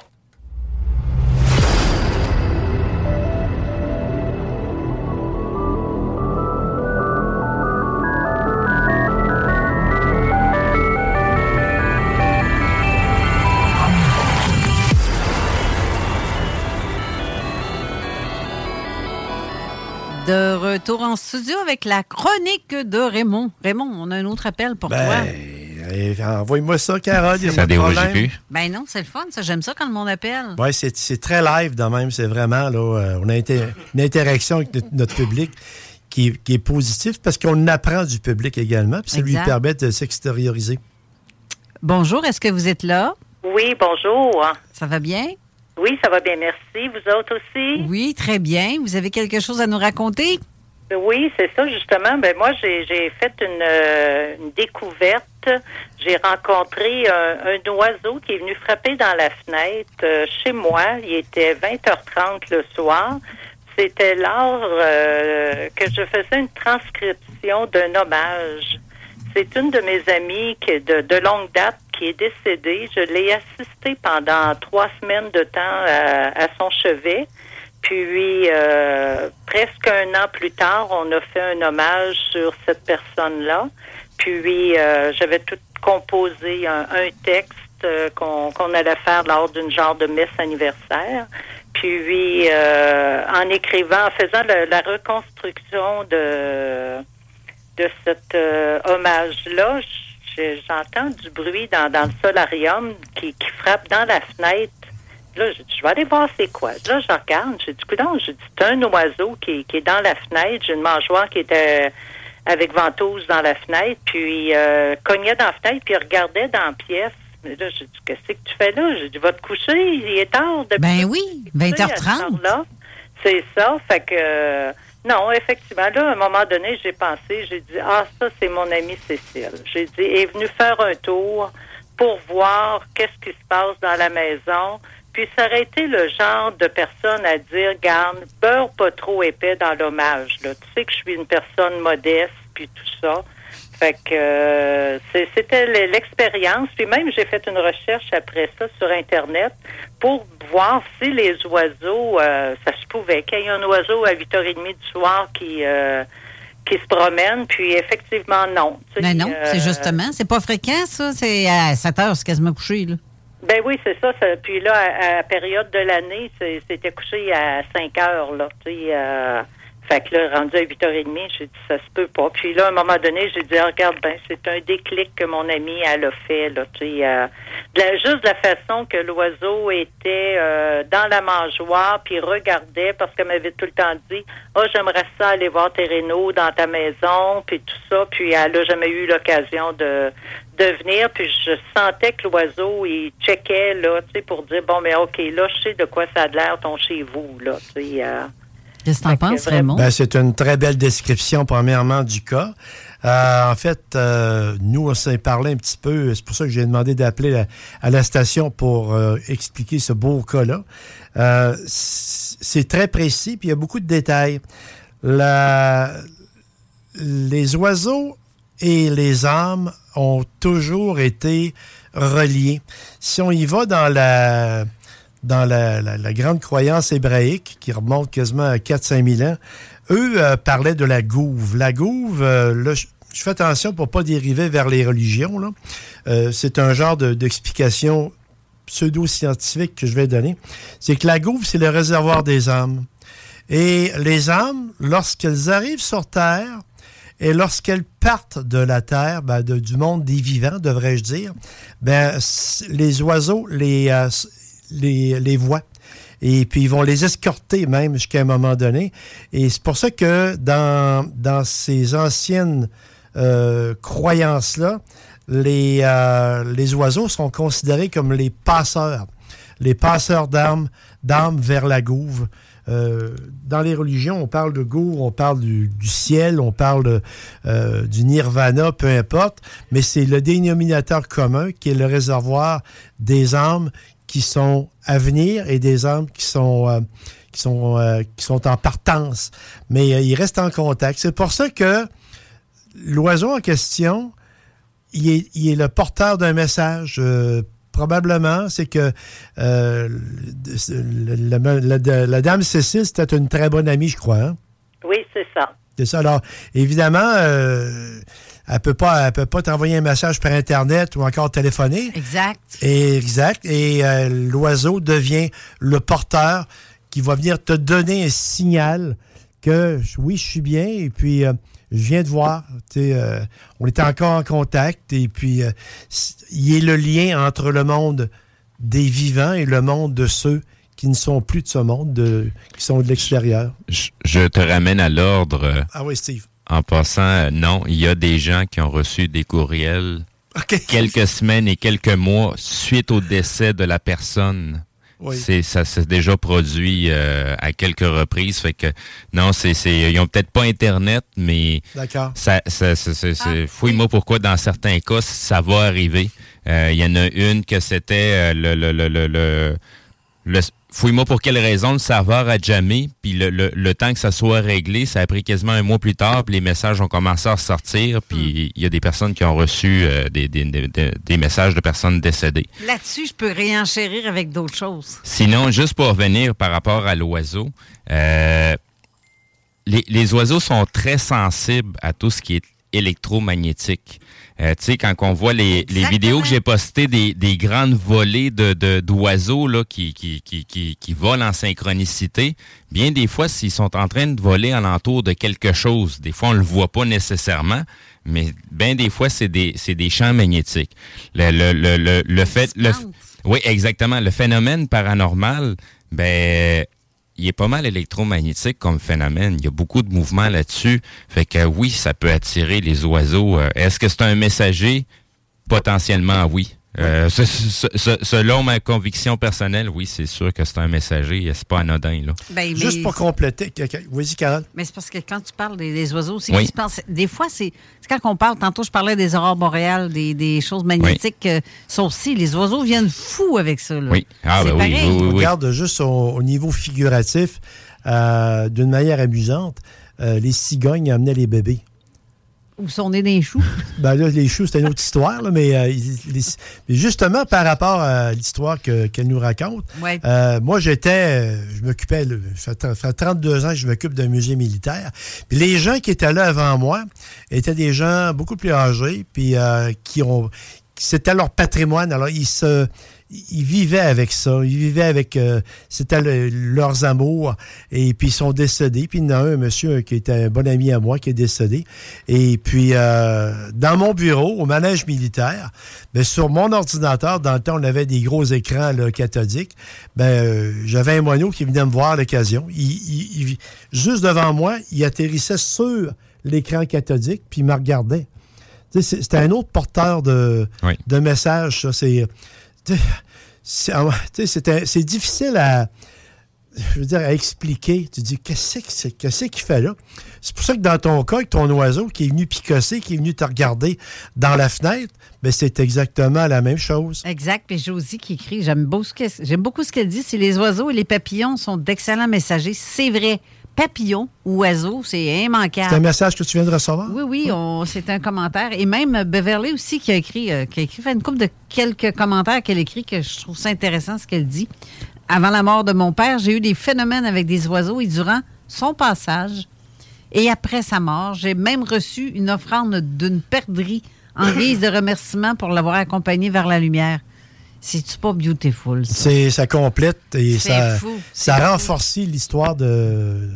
De retour en studio avec la chronique de Raymond. Raymond, on a un autre appel pour toi. Ben, eh, envoie-moi ça, Carole. y a Ça problème. plus. Ben non, c'est le fun, ça. J'aime ça quand le monde appelle. Oui, c'est c'est très live de même. C'est vraiment, là, euh, on a une interaction avec notre, notre public qui, est- qui est positive parce qu'on apprend du public également. Puis ça lui permet de s'extérioriser. Bonjour, est-ce que vous êtes là? Oui, bonjour. Ça va bien? Oui, ça va bien, merci. Vous autres aussi? Oui, très bien. Vous avez quelque chose à nous raconter? Oui, c'est ça, justement. Ben moi, j'ai j'ai fait une, euh, une découverte. J'ai rencontré un, un oiseau qui est venu frapper dans la fenêtre euh, chez moi. Il était 20h30 le soir. C'était lors euh, que je faisais une transcription d'un hommage. C'est une de mes amies qui est de, de longue date qui est décédée. Je l'ai assistée pendant trois semaines de temps à, à son chevet. Puis, euh, presque un an plus tard, on a fait un hommage sur cette personne-là. Puis, euh, j'avais tout composé un, texte euh, qu'on allait faire lors d'une genre de messe anniversaire. Puis, euh, en écrivant, en faisant la reconstruction de de cet euh, hommage-là, j'entends du bruit dans, dans le solarium qui, qui frappe dans la fenêtre. Là, j'ai dit, je vais aller voir c'est quoi. Là, je regarde, j'ai dit, coudonc, j'ai dit, c'est un oiseau qui, qui est dans la fenêtre. J'ai une mangeoire qui était avec ventouse dans la fenêtre, puis euh, cognait dans la fenêtre, puis regardait dans la pièce. Mais là, j'ai dit, qu'est-ce que tu fais là? J'ai dit, va te coucher, il est tard. depuis Ben oui, tu es couché à cette 20h30. heure-là. C'est ça, fait que... non, effectivement, là, à un moment donné, j'ai pensé, j'ai dit, ah, ça, c'est mon amie Cécile. J'ai dit, est venue faire un tour pour voir qu'est-ce qui se passe dans la maison. Puis ça aurait été le genre de personne à dire, garde, beurre pas trop épais dans l'hommage. Là. Tu sais que je suis une personne modeste, puis tout ça. Fait que euh, c'était l'expérience. Puis même, j'ai fait une recherche après ça sur Internet pour voir si les oiseaux, euh, ça se pouvait qu'il y ait un oiseau à 8h30 du soir qui, euh, qui se promène. Puis effectivement, non. Tu sais, Ben non, c'est justement. C'est pas fréquent, ça. C'est à 7 heures, c'est quasiment couché, là. Ben oui, c'est ça, ça- Puis là, à, à la période de l'année, c'était couché à 5 heures, là. Tu sais, fait que là, rendu à 8h30, j'ai dit, ça se peut pas. Puis là, à un moment donné, j'ai dit, Ah, regarde, ben, c'est un déclic que mon ami, elle a fait, là. Tu sais, euh, de la- juste de la façon que l'oiseau était euh, dans la mangeoire, puis regardait, parce qu'elle m'avait tout le temps dit, oh, j'aimerais ça aller voir tes rénaux dans ta maison, puis tout ça. Puis elle a jamais eu l'occasion de de venir, puis je sentais que l'oiseau, il checkait, là, tu sais, pour dire, bon, mais OK, là, je sais de quoi ça a l'air, ton chez vous, là, tu sais. euh. Qu'est-ce que t'en penses, Raymond? Ben, c'est une très belle description, premièrement, du cas. Euh, en fait, euh, nous, on s'est parlé un petit peu. C'est pour ça que j'ai demandé d'appeler la- à la station pour euh, expliquer ce beau cas-là. Euh, c'est très précis, puis il y a beaucoup de détails. La- les oiseaux et les âmes ont toujours été reliés. Si on y va dans la, dans la, la- grande croyance hébraïque, qui remonte quasiment à 4-5 000 ans, eux euh, parlaient de la gouve. La gouve, euh, là, je, fais attention pour pas dériver vers les religions. Euh, c'est un genre de- d'explication pseudo-scientifique que je vais donner. C'est que la gouve, c'est le réservoir des âmes. Et les âmes, lorsqu'elles arrivent sur Terre, et lorsqu'elles partent de la Terre, ben, de- du monde des vivants, devrais-je dire, ben, les oiseaux les, les, les voient. Et puis, ils vont les escorter même jusqu'à un moment donné. Et c'est pour ça que dans, dans ces anciennes euh, croyances-là, les, euh, les oiseaux sont considérés comme les passeurs, les passeurs d'armes, d'armes vers la gouve. euh, dans les religions, on parle de gour, on parle du, ciel, on parle du nirvana, peu importe, mais c'est le dénominateur commun qui est le réservoir des âmes qui sont à venir et des âmes qui sont, euh, qui sont, euh, qui sont en partance. Mais euh, ils restent en contact. C'est pour ça que l'oiseau en question, il est, il est le porteur d'un message. probablement, c'est que la, la- la dame Cécile, c'était une très bonne amie, je crois. hein? Oui, c'est ça. C'est ça. Alors, évidemment, euh, elle peut pas, elle peut pas t'envoyer un message par Internet ou encore téléphoner. Exact. Et, exact. Et euh, l'oiseau devient le porteur qui va venir te donner un signal que oui, je suis bien et puis euh, je viens de voir. Tu sais, euh, on était encore en contact et puis euh, il y a le lien entre le monde des vivants et le monde de ceux qui ne sont plus de ce monde, de- qui sont de l'extérieur. Je, je te ramène à l'ordre. Ah oui, Steve. En passant, euh, non, il y a des gens qui ont reçu des courriels quelques semaines et quelques mois suite au décès de la personne. Oui. C'est ça s'est déjà produit euh, à quelques reprises. Fait que non, c'est c'est ils ont peut-être pas internet, mais D'accord. ça, ça, ça- ça- c'est- fouille-moi pourquoi dans certains cas ça va arriver. Euh, Il y en a une que c'était euh, le, le, le- le- fouille-moi pour quelle raison le serveur a jamais, puis le, le, le temps que ça soit réglé, ça a pris quasiment un mois plus tard, puis les messages ont commencé à ressortir, puis il y a des personnes qui ont reçu euh, des, des, des, des- des messages de personnes décédées. Là-dessus, je peux réenchérir avec d'autres choses. Sinon, juste pour revenir par rapport à l'oiseau, euh, les, les oiseaux sont très sensibles à tout ce qui est électromagnétique. Euh, tu sais, quand on voit les, les vidéos que j'ai postées des, des grandes volées de, de- d'oiseaux là, qui, qui, qui, qui, qui volent en synchronicité, bien des fois, s'ils sont en train de voler alentour de quelque chose, des fois, on le voit pas nécessairement, mais bien des fois, c'est des, c'est des champs magnétiques. Le, le, le, le, le fait... Le, oui, exactement. Le phénomène paranormal, ben, il est pas mal électromagnétique comme phénomène. Il y a beaucoup de mouvements là-dessus. Fait que oui, ça peut attirer les oiseaux. Euh, Est-ce que c'est un messager? Potentiellement, oui. Euh, ce- ce- ce- selon ma conviction personnelle, oui, c'est sûr que c'est un messager. C'est pas anodin, là. Ben, Juste pour compléter, vas-y, Carole. Mais c'est parce que quand tu parles des, des oiseaux aussi, Oui. qui se passent- des fois, c'est c'est quand on parle, tantôt je parlais des aurores boréales, des, des choses magnétiques, euh, ça aussi, les oiseaux viennent fous avec ça. Là. Oui. Ah, C'est ben oui, pareil. oui, oui, oui. Regarde juste au, au niveau figuratif, euh, d'une manière amusante, euh, les cigognes amenaient les bébés. Où sont nés des choux. <laughs> Ben là, les choux, c'est une autre histoire, là, mais, euh, ils- les- mais justement, par rapport à l'histoire que- qu'elle nous raconte, Ouais. euh, moi, j'étais, euh, je m'occupais, ça fait, ça fait 32 ans que je m'occupe d'un musée militaire. Puis les gens qui étaient là avant moi étaient des gens beaucoup plus âgés, puis euh, qui ont, c'était leur patrimoine. Alors, ils se, ils vivaient avec ça. Ils vivaient avec, euh, c'était le- leurs amours. Et puis, ils sont décédés. Puis, il y en a un, un monsieur qui était un bon ami à moi, qui est décédé. Et puis, euh, dans mon bureau, au manège militaire, ben, sur mon ordinateur, dans le temps, on avait des gros écrans là, cathodiques. Ben, euh, j'avais un moineau qui venait me voir à l'occasion. Il, il- il- juste devant moi, il atterrissait sur l'écran cathodique, puis il me regardait. C'était un autre porteur de, de messages. ça. C'est c'est ah, c'est difficile à, je veux dire, à expliquer. Tu dis, qu'est-ce que c'est- qu'est-ce qu'il fait là? C'est pour ça que dans ton cas, avec ton oiseau qui est venu picosser, qui est venu te regarder dans la fenêtre, ben c'est exactement la même chose. Exact. Puis Josie qui écrit, j'aime beaucoup ce que- j'aime beaucoup ce qu'elle dit, c'est les oiseaux et les papillons sont d'excellents messagers. C'est vrai. Papillon ou oiseau, c'est immanquable. C'est un message que tu viens de recevoir? Oui, oui, on- c'est un commentaire. Et même Beverly aussi qui a écrit, euh, qui a écrit fait une couple de quelques commentaires qu'elle écrit que je trouve ça intéressant ce qu'elle dit. Avant la mort de mon père, j'ai eu des phénomènes avec des oiseaux et durant son passage et après sa mort, j'ai même reçu une offrande d'une perdrix en <laughs> guise de remerciement pour l'avoir accompagné vers la lumière. C'est-tu pas beautiful, ça? C'est ça complète et ça, fou, ça l'histoire de,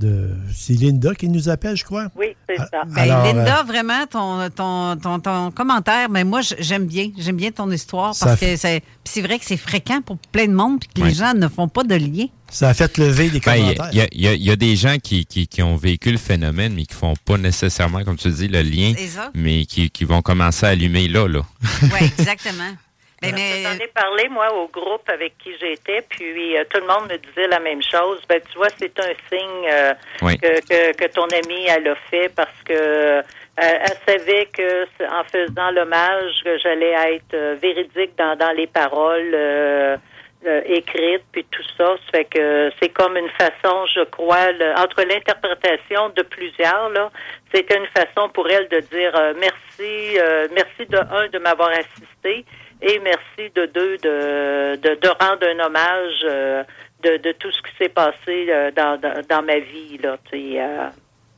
de. C'est Linda qui nous appelle, je crois. Oui, c'est ça. Ben, Linda, euh, vraiment, ton, ton, ton, ton commentaire, mais moi, j- j'aime bien. J'aime bien ton histoire parce fait- que c'est vrai que c'est fréquent pour plein de monde puis que les gens ne font pas de lien. Ça a fait lever des Ben, Il commentaires. y, a- il y a- il y a des gens qui, qui, qui ont vécu le phénomène, mais qui font pas nécessairement, comme tu dis, le lien, C'est ça. mais qui, qui vont commencer à allumer là. là. Oui, exactement. <laughs> J'en ai parlé, moi, au groupe avec qui j'étais, puis euh, tout le monde me disait la même chose. Ben, tu vois, c'est un signe euh, Oui. que, que, que ton amie, elle a fait parce que euh, elle savait que c'est- en faisant l'hommage, que j'allais être euh, véridique dans, dans les paroles euh, euh, écrites, puis tout ça. Ça fait que c'est comme une façon, je crois, le- entre l'interprétation de plusieurs, là, c'était une façon pour elle de dire euh, merci, euh, merci de un de m'avoir assisté et merci de deux de, de, de rendre un hommage euh, de, de tout ce qui s'est passé euh, dans, dans, dans ma vie. Là, euh.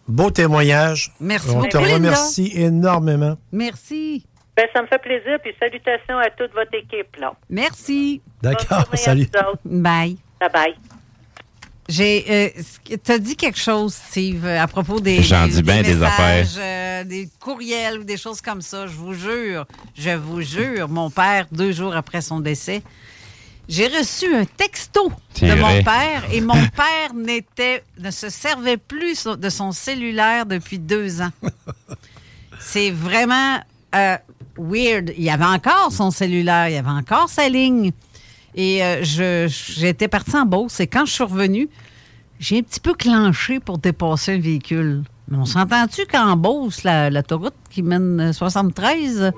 Beau témoignage. Merci On beaucoup, te Linda. remercie énormément. Merci. Ben, ça me fait plaisir, puis salutations à toute votre équipe. là. Merci. D'accord, salut. Bye. Bye bye. J'ai, euh, t'as dit quelque chose, Steve, à propos des, J'en des- dis bien des messages, affaires. euh, des courriels ou des choses comme ça. Je vous jure, je vous jure, mon père, deux jours après son décès, j'ai reçu un texto de mon vrai. père et mon <laughs> père n'était, ne se servait plus de son cellulaire depuis deux ans. C'est vraiment euh, weird. Il y avait encore son cellulaire, il y avait encore sa ligne. Et euh, je, j'étais partie en Beauce. Et quand je suis revenue, j'ai un petit peu clenché pour dépasser un véhicule. Mais on s'entend-tu qu'en Beauce, la- l'autoroute qui mène euh, 73,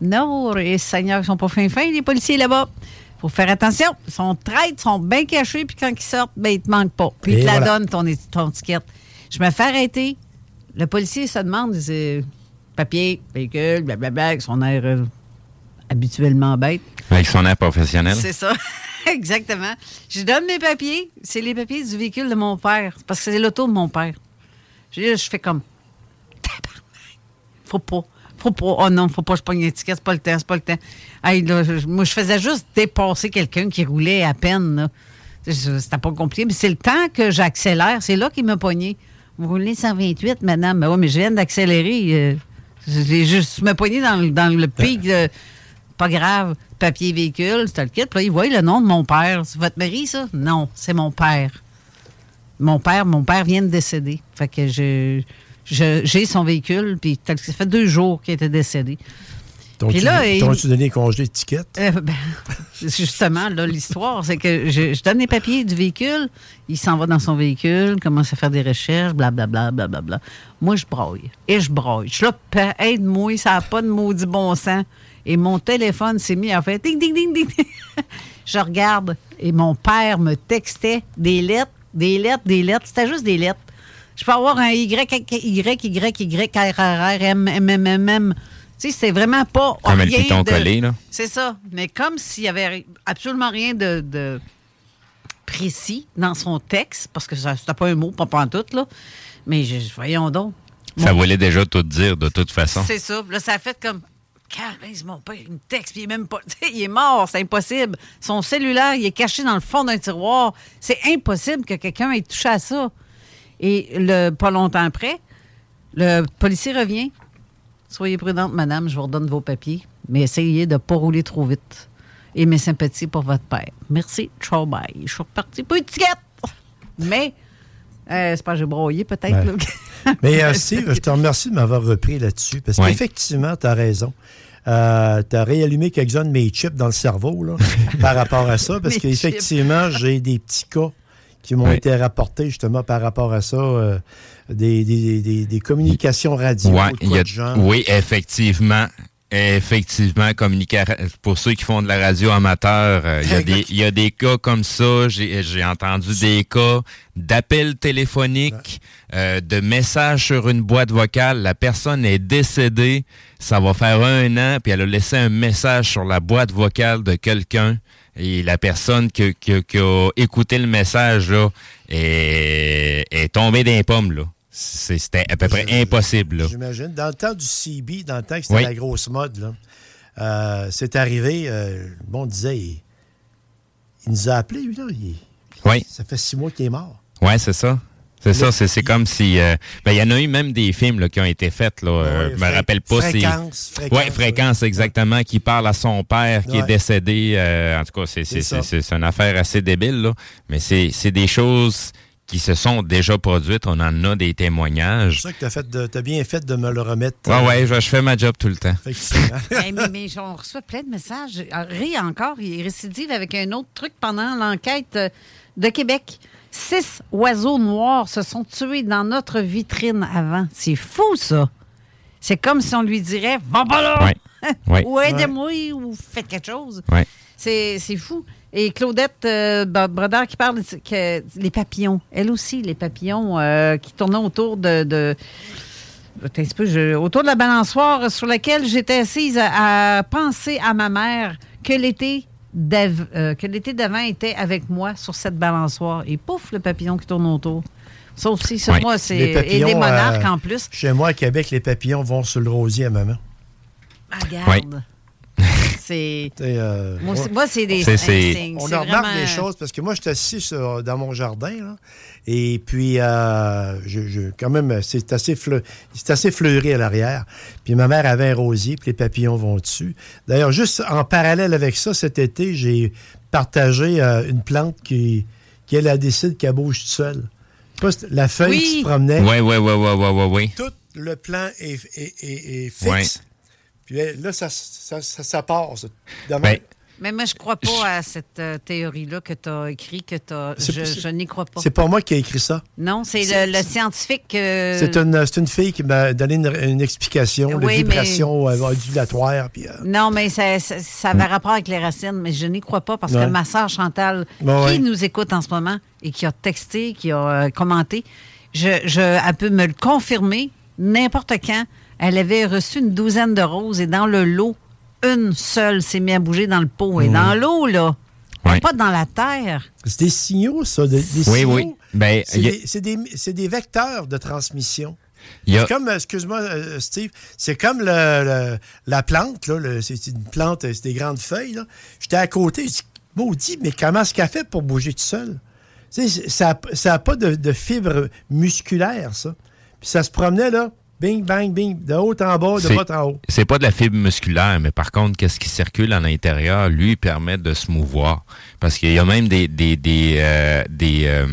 non, et Seigneur, ils sont pas fins fins, les policiers là-bas. faut faire attention. Ils sont traites, ils sont bien cachés, puis quand ils sortent, ben, ils te manquent pas. Puis Et ils te la donnent, ton, ton étiquette. Je me fais arrêter. Le policier se demande, il dit, papier, véhicule, blablabla, avec son air euh, habituellement bête. Avec son air professionnel. C'est ça. <laughs> Exactement. Je donne mes papiers. C'est les papiers du véhicule de mon père. Parce que c'est l'auto de mon père. Je, je fais comme. Faut pas. Faut pas. Oh non, faut pas je pogne l'étiquette. C'est pas le temps. C'est pas le temps. Hey, là, je- moi, je faisais juste dépasser quelqu'un qui roulait à peine. C'était pas compliqué. Mais c'est le temps que j'accélère. C'est là qu'il m'a pogné. Vous roulez 128, madame. Ben ouais, mais je viens d'accélérer. euh, J'ai juste me pogné dans, dans le pic de. Pas grave. Papier véhicule, c'était le kit. Puis là, il voit le nom de mon père. C'est votre mari, ça? Non, c'est mon père. Mon père, mon père vient de décéder. Fait que je, je- j'ai son véhicule, puis ça fait deux jours qu'il était décédé. Puis là, il- t'ont-tu donné congé d'étiquette? Euh, ben, <laughs> justement, là, l'histoire, c'est que je, je donne les papiers du véhicule, il s'en va dans son véhicule, commence à faire des recherches, blablabla, blablabla. Moi, je broille. Et je broille. Je suis là, Pa- aide-moi, ça n'a pas de maudit bon sens. Et mon téléphone s'est mis à faire ding, ding, ding, ding. <laughs> je regarde et mon père me textait des lettres, des lettres, des lettres. C'était juste des lettres. Je peux avoir un Y, Y, Y, Y, R, R, R, M, M, M, M, M. Tu sais, c'est vraiment pas. Comme le rien piton de- collé, là. C'est ça. Mais comme s'il y avait absolument rien de, de précis dans son texte, parce que c'était pas un mot, pas pantoute, là. Mais je, voyons donc. Ça voulait déjà tout dire, de toute façon. C'est ça. Là, ça a fait comme. Caresse, mon père, il me texte, puis il est même pas. <laughs> il est mort, c'est impossible. Son cellulaire, il est caché dans le fond d'un tiroir. C'est impossible que quelqu'un ait touché à ça. Et le, pas longtemps après, le policier revient. Soyez prudente, madame, je vous redonne vos papiers, mais essayez de ne pas rouler trop vite. Et mes sympathies pour votre père. Merci, ciao, bye. Je suis reparti pour une étiquette. Mais, euh, c'est pas j'ai broyé peut-être. Ouais. <laughs> <laughs> Mais euh, Steve, je te remercie de m'avoir repris là-dessus parce Ouais. qu'effectivement, tu as raison. Euh, tu as réallumé quelques-uns de mes chips dans le cerveau là, <laughs> par rapport à ça parce qu'effectivement, j'ai des petits cas qui m'ont été rapportés justement par rapport à ça, euh, des, des- des- des communications radio. Ouais, de quoi a- de genre. oui, effectivement. Effectivement, pour ceux qui font de la radio amateur, euh, il y a des- il y, a des cas comme ça. J'ai j'ai entendu des cas d'appels téléphoniques, euh, de messages sur une boîte vocale. La personne est décédée, ça va faire un an, puis elle a laissé un message sur la boîte vocale de quelqu'un. Et la personne qui, qui- qui a écouté le message là, est, est tombée d'un pomme. là. C'était à peu près impossible. J'imagine. Dans le temps du CB, dans le temps que c'était Oui. la grosse mode, là, euh, c'est arrivé, euh, bon, on disait, il, il nous a appelés, lui, là. il- Oui. ça fait six mois qu'il est mort. Ouais, c'est ça. C'est ça, c'est comme si... euh, ben, il y en a eu même des films là, qui ont été faits. Là, euh, je me rappelle pas si... Fréquence, Fréquence, Ouais, fréquence, exactement, qui parle à son père qui est Ouais. décédé. euh, en tout cas, c'est une affaire assez débile, là. Mais c'est c'est des choses qui se sont déjà produites. On en a des témoignages. C'est ça que tu as, fait de- t'as bien fait de me le remettre. Ouais, ouais, je, je fais ma job tout le temps. <laughs> Hey, mais, mais on reçoit plein de messages. Ah, Ray encore, il récidive avec un autre truc pendant l'enquête euh, de Québec. Six oiseaux noirs se sont tués dans notre vitrine avant. C'est fou, ça. C'est comme si on lui dirait Va pas là! Ouais. Ouais. <laughs> ou aidez-moi ou faites quelque chose. C'est fou. Et Claudette euh, qui parle que les papillons, elle aussi, les papillons euh, qui tournaient autour de. de Attends un petit peu, je- autour de la balançoire sur laquelle j'étais assise à, à penser à ma mère que l'été d'av- euh, que l'été d'avant était avec moi sur cette balançoire. Et pouf, le papillon qui tourne autour. Ça aussi, ça, moi, c'est. Les Et des monarques euh, en plus. Chez moi, à Québec, les papillons vont sur le rosier à maman. Ah, Regarde. C'est. euh, Moi, c'est- moi, c'est des signes. On remarque vraiment- des choses parce que moi, je suis assis sur- dans mon jardin, là, et puis, euh, je, je- quand même, c'est assez, fleu- assez fleuri à l'arrière. Puis ma mère avait un rosier, puis les papillons vont dessus. D'ailleurs, juste en parallèle avec ça, cet été, j'ai partagé euh, une plante qui, qui, elle, a décidé qu'elle bouge toute seule. C- La feuille qui se promenait. Ouais, ouais, ouais, ouais, ouais, ouais, ouais. Tout le plan est, est- est- est fixe. Ouais. Puis là, ça, ça, ça, ça part. ça. Demain, Ben, Mais moi, je crois pas à cette euh, théorie-là que tu as écrit, que t'as- C'est- je, je n'y crois pas. c'est pas moi qui ai écrit ça. Non, c'est le, le scientifique. euh, C'est une, c'est une fille qui m'a donné une, une explication de Oui, mais- vibration ondulatoire. Puis, euh, Non, mais ça, ça, ça avait rapport avec les racines, mais je n'y crois pas parce Ouais. que ma sœur Chantal, Bon, qui ouais. nous écoute en ce moment et qui a texté, qui a euh, commenté, je, je, elle peut me le confirmer n'importe quand. Elle avait reçu une douzaine de roses et dans le lot, une seule s'est mise à bouger dans le pot. Et dans l'eau, là, Ouais. pas dans la terre. c'est des signaux, ça. des- des Oui, signaux. oui. Ben, C'est a- des, vecteurs de transmission. A- C'est comme, euh, excuse-moi, euh, Steve, c'est comme le, le- la plante, c'est une plante, c'est des grandes feuilles. là. J'étais à côté, je dis, maudit, mais comment est-ce qu'elle fait pour bouger tout seul? Tu sais, ça n'a pas de, de fibre musculaire, ça. Puis ça se promenait, là, bing, bang, bing, de haut en bas, de bas en haut. C'est pas de la fibre musculaire, mais par contre, qu'est-ce qui circule à l'intérieur, lui, permet de se mouvoir. Parce qu'il y a même des des des euh, des, euh,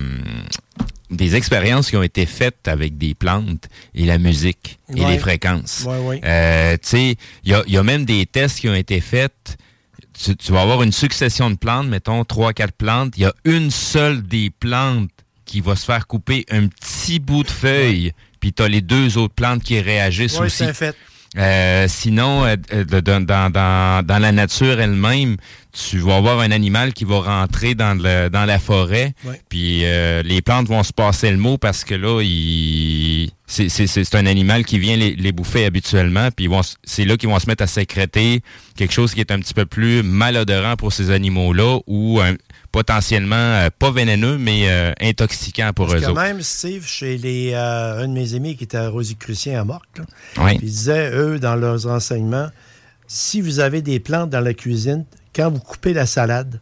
des expériences qui ont été faites avec des plantes et la musique et Ouais. les fréquences. Ouais, ouais. Euh, tu sais, il y a, il y a même des tests qui ont été faits. Tu, tu vas avoir une succession de plantes, mettons trois, quatre plantes. Il y a une seule des plantes qui va se faire couper un petit bout de feuille, puis tu as les deux autres plantes qui réagissent Oui, aussi. fait. Euh, sinon, euh, dans, dans, dans, la nature elle-même, tu vas avoir un animal qui va rentrer dans, le, dans la forêt, Ouais. puis euh, les plantes vont se passer le mot parce que là, il... c'est- c'est c'est un animal qui vient les, les bouffer habituellement, puis ils vont s- c'est là qu'ils vont se mettre à sécréter quelque chose qui est un petit peu plus malodorant pour ces animaux-là ou un- potentiellement euh, pas vénéneux, mais euh, intoxiquant pour Parce eux autres. même, Steve, chez les, euh, un de mes amis qui était à Rosicrucien à Morque, Oui. ils disaient, eux, dans leurs enseignements, si vous avez des plantes dans la cuisine, quand vous coupez la salade,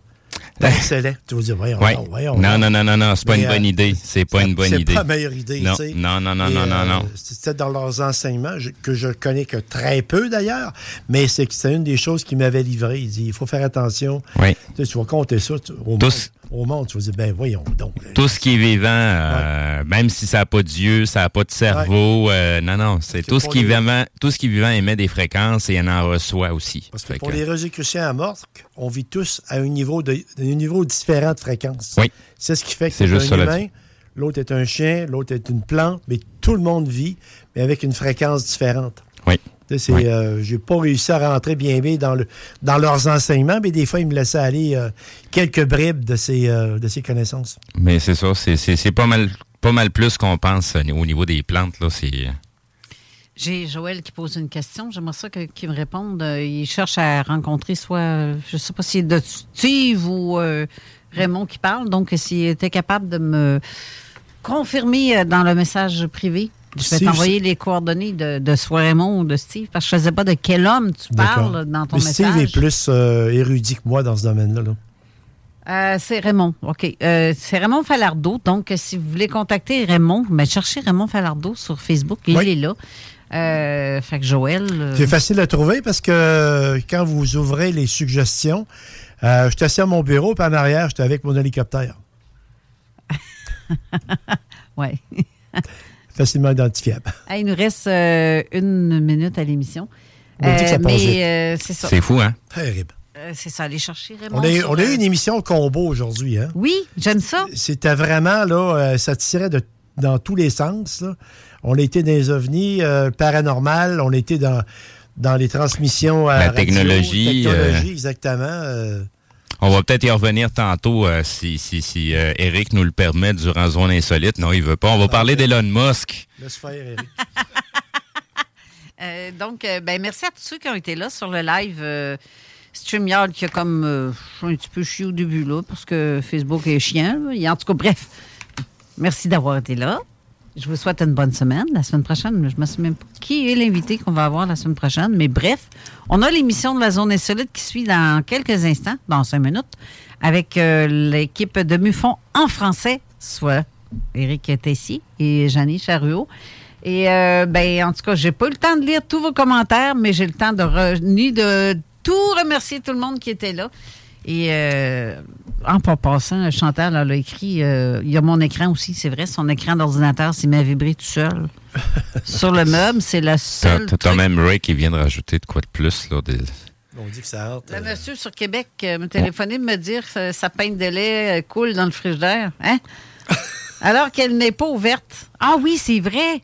pensez-les. Tu vas dire, voyons, Ouais. donc, voyons. non, non, non, non, non, c'est pas Mais, une bonne euh, idée. C'est pas une bonne c'est idée. pas la meilleure idée, Non, non, non, non, Et, non, non, euh, non. C'était dans leurs enseignements, je- que je connais que très peu d'ailleurs, mais c'est que c'est une des choses qu'ils m'avaient livré. Il dit, il faut faire attention. Oui. Tu, sais, tu vas compter ça tu- au, Tous- au monde, tu vas dire, ben voyons donc. Tout ce qui est vivant, euh, même si ça n'a pas d'yeux, ça n'a pas de cerveau, euh, non, non, c'est tout ce qui les- vivant, tout ce qui est vivant émet des fréquences et en en reçoit aussi. Parce que Fait pour que- les Rosicruciens à Morque, on vit tous à un niveau, de, un niveau différent de fréquence. Oui. C'est ce qui fait que juste un humain, l'autre est un chien, l'autre est une plante, mais tout le monde vit, mais avec une fréquence différente. Oui. Oui. euh, j'ai pas réussi à rentrer bien bien dans, le, dans leurs enseignements, mais des fois, ils me laissaient aller euh, quelques bribes de ces, euh, de ces connaissances. Mais c'est ça, c'est- pas mal, pas mal plus qu'on pense au niveau des plantes là. C'est J'ai Joël qui pose une question. J'aimerais ça qu'il me réponde. Il cherche à rencontrer soit, je ne sais pas si c'est de Steve ou euh, Raymond qui parle. Donc, s'il était capable de me confirmer dans le message privé, je vais Steve, t'envoyer les coordonnées de, de soit Raymond ou de Steve, parce que je ne sais pas de quel homme tu parles dans ton Mais Steve message. est plus euh, érudit que moi dans ce domaine-là. là. Euh, c'est Raymond. OK. Euh, c'est Raymond Falardeau. Donc, si vous voulez contacter Raymond, mais cherchez Raymond Falardeau sur Facebook. Il Oui. est là. Euh, fait que Joël. C'est facile à trouver parce que quand vous ouvrez les suggestions, je suis assis à mon bureau, puis en arrière, j'étais avec mon hélicoptère. <laughs> Oui. <laughs> Facilement identifiable. <laughs> il nous reste euh, une minute à l'émission. On dit que ça passe vite. mais euh, c'est ça. C'est fou, hein? Terrible. Euh, c'est ça, aller chercher Raymond. On a, sur, on a eu euh, une émission combo aujourd'hui, hein? Oui, j'aime ça. C'était vraiment, là, euh, ça tirait de, dans tous les sens. là. On a été dans les ovnis euh, paranormales, on a été dans, dans les transmissions à La radio, technologie, technologie, euh, exactement. On va peut-être y revenir tantôt euh, si, si, si euh, Eric nous le permet durant Zone Insolite. Non, il veut pas. On va parler d'Elon Musk. laisse faire, Eric. <laughs> Euh, donc, euh, ben, merci à tous ceux qui ont été là sur le live euh, StreamYard qui a comme euh, un petit peu chié au début, là, parce que Facebook est chiant. là. Et en tout cas, bref, merci d'avoir été là. Je vous souhaite une bonne semaine. La semaine prochaine, je me souviens même pas qui est l'invité qu'on va avoir la semaine prochaine. Mais bref, on a l'émission de la Zone Insolite qui suit dans quelques instants, dans cinq minutes, avec euh, l'équipe de Mufon en français, soit Éric Tessier et Jeannie Charuot. Et euh, ben, en tout cas, j'ai pas eu le temps de lire tous vos commentaires, mais j'ai le temps de, ni de tout remercier tout le monde qui était là. Et euh, en pas passant, Chantal elle a écrit, euh, il y a mon écran aussi, c'est vrai, son écran d'ordinateur s'est mis à vibrer tout seul. <laughs> Sur le meuble, c'est la T'as seule. t'as- même Ray qui vient de rajouter de quoi de plus. Là, des- On dit que ça hâte. Le monsieur sur Québec euh, m'a téléphoné de me dire que sa peinte de lait euh, coule dans le frigidaire. Hein? <laughs> Alors qu'elle n'est pas ouverte. Ah oui, c'est vrai.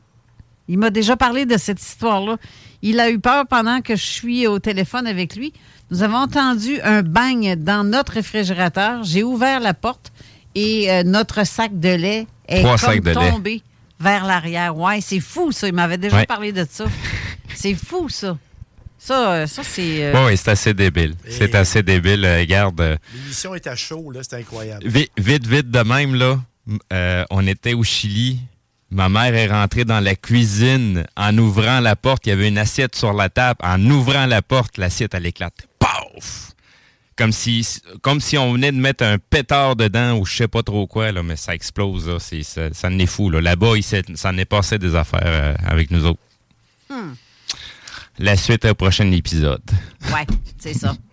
Il m'a déjà parlé de cette histoire-là. Il a eu peur pendant que je suis au téléphone avec lui. Nous avons entendu un bang dans notre réfrigérateur. J'ai ouvert la porte et euh, notre sac de lait est Trois comme sacs de lait. tombé vers l'arrière. Ouais, c'est fou ça. Il m'avait déjà Ouais. parlé de ça. <laughs> c'est fou ça. Ça, euh, ça c'est. euh, Ouais, ouais, c'est assez débile. C'est assez débile. Euh, regarde, L'émission est à chaud, là, c'était incroyable. vite, vite, vite de même, là, euh, on était au Chili. Ma mère est rentrée dans la cuisine en ouvrant la porte. Il y avait une assiette sur la table. En ouvrant la porte, l'assiette, elle éclate. Comme si, comme si on venait de mettre un pétard dedans ou je sais pas trop quoi, là, mais ça explose. Là. C'est, ça, ça en est fou. Là. Là-bas, il s'est- ça en est passé des affaires euh, avec nous autres. hmm. La suite au prochain épisode. Ouais, c'est ça. <laughs>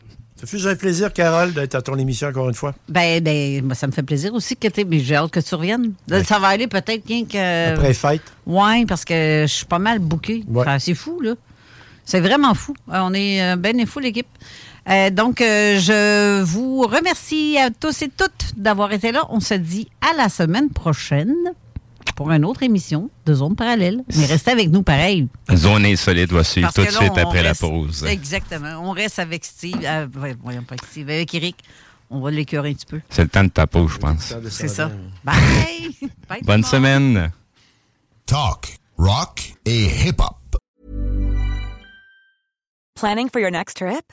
Ça fait un plaisir, Carole, d'être à ton émission encore une fois? Ben, ben, moi, ça me fait plaisir aussi que tu mais j'ai hâte que tu reviennes. Là, Ça va aller peut-être bien que. Après fête. Ouais, parce que je suis pas mal bouquée. Ouais. c'est fou, là. C'est vraiment fou. Euh, On est euh, ben et fou, l'équipe. Euh, donc, euh, je vous remercie à tous et toutes d'avoir été là. On se dit à la semaine prochaine pour une autre émission de Zone Parallèle. Mais restez avec nous pareil. Zone insolite va suivre Parce tout de suite on après la pause. Exactement. On reste avec Steve. euh, ouais, voyons pas avec Steve, avec Eric. On va l'écœurer un petit peu. C'est le temps de ta pause, je pense. C'est ça. Bye! <laughs> Bye, Bonne semaine. Talk, rock et hip-hop. Planning for your next trip?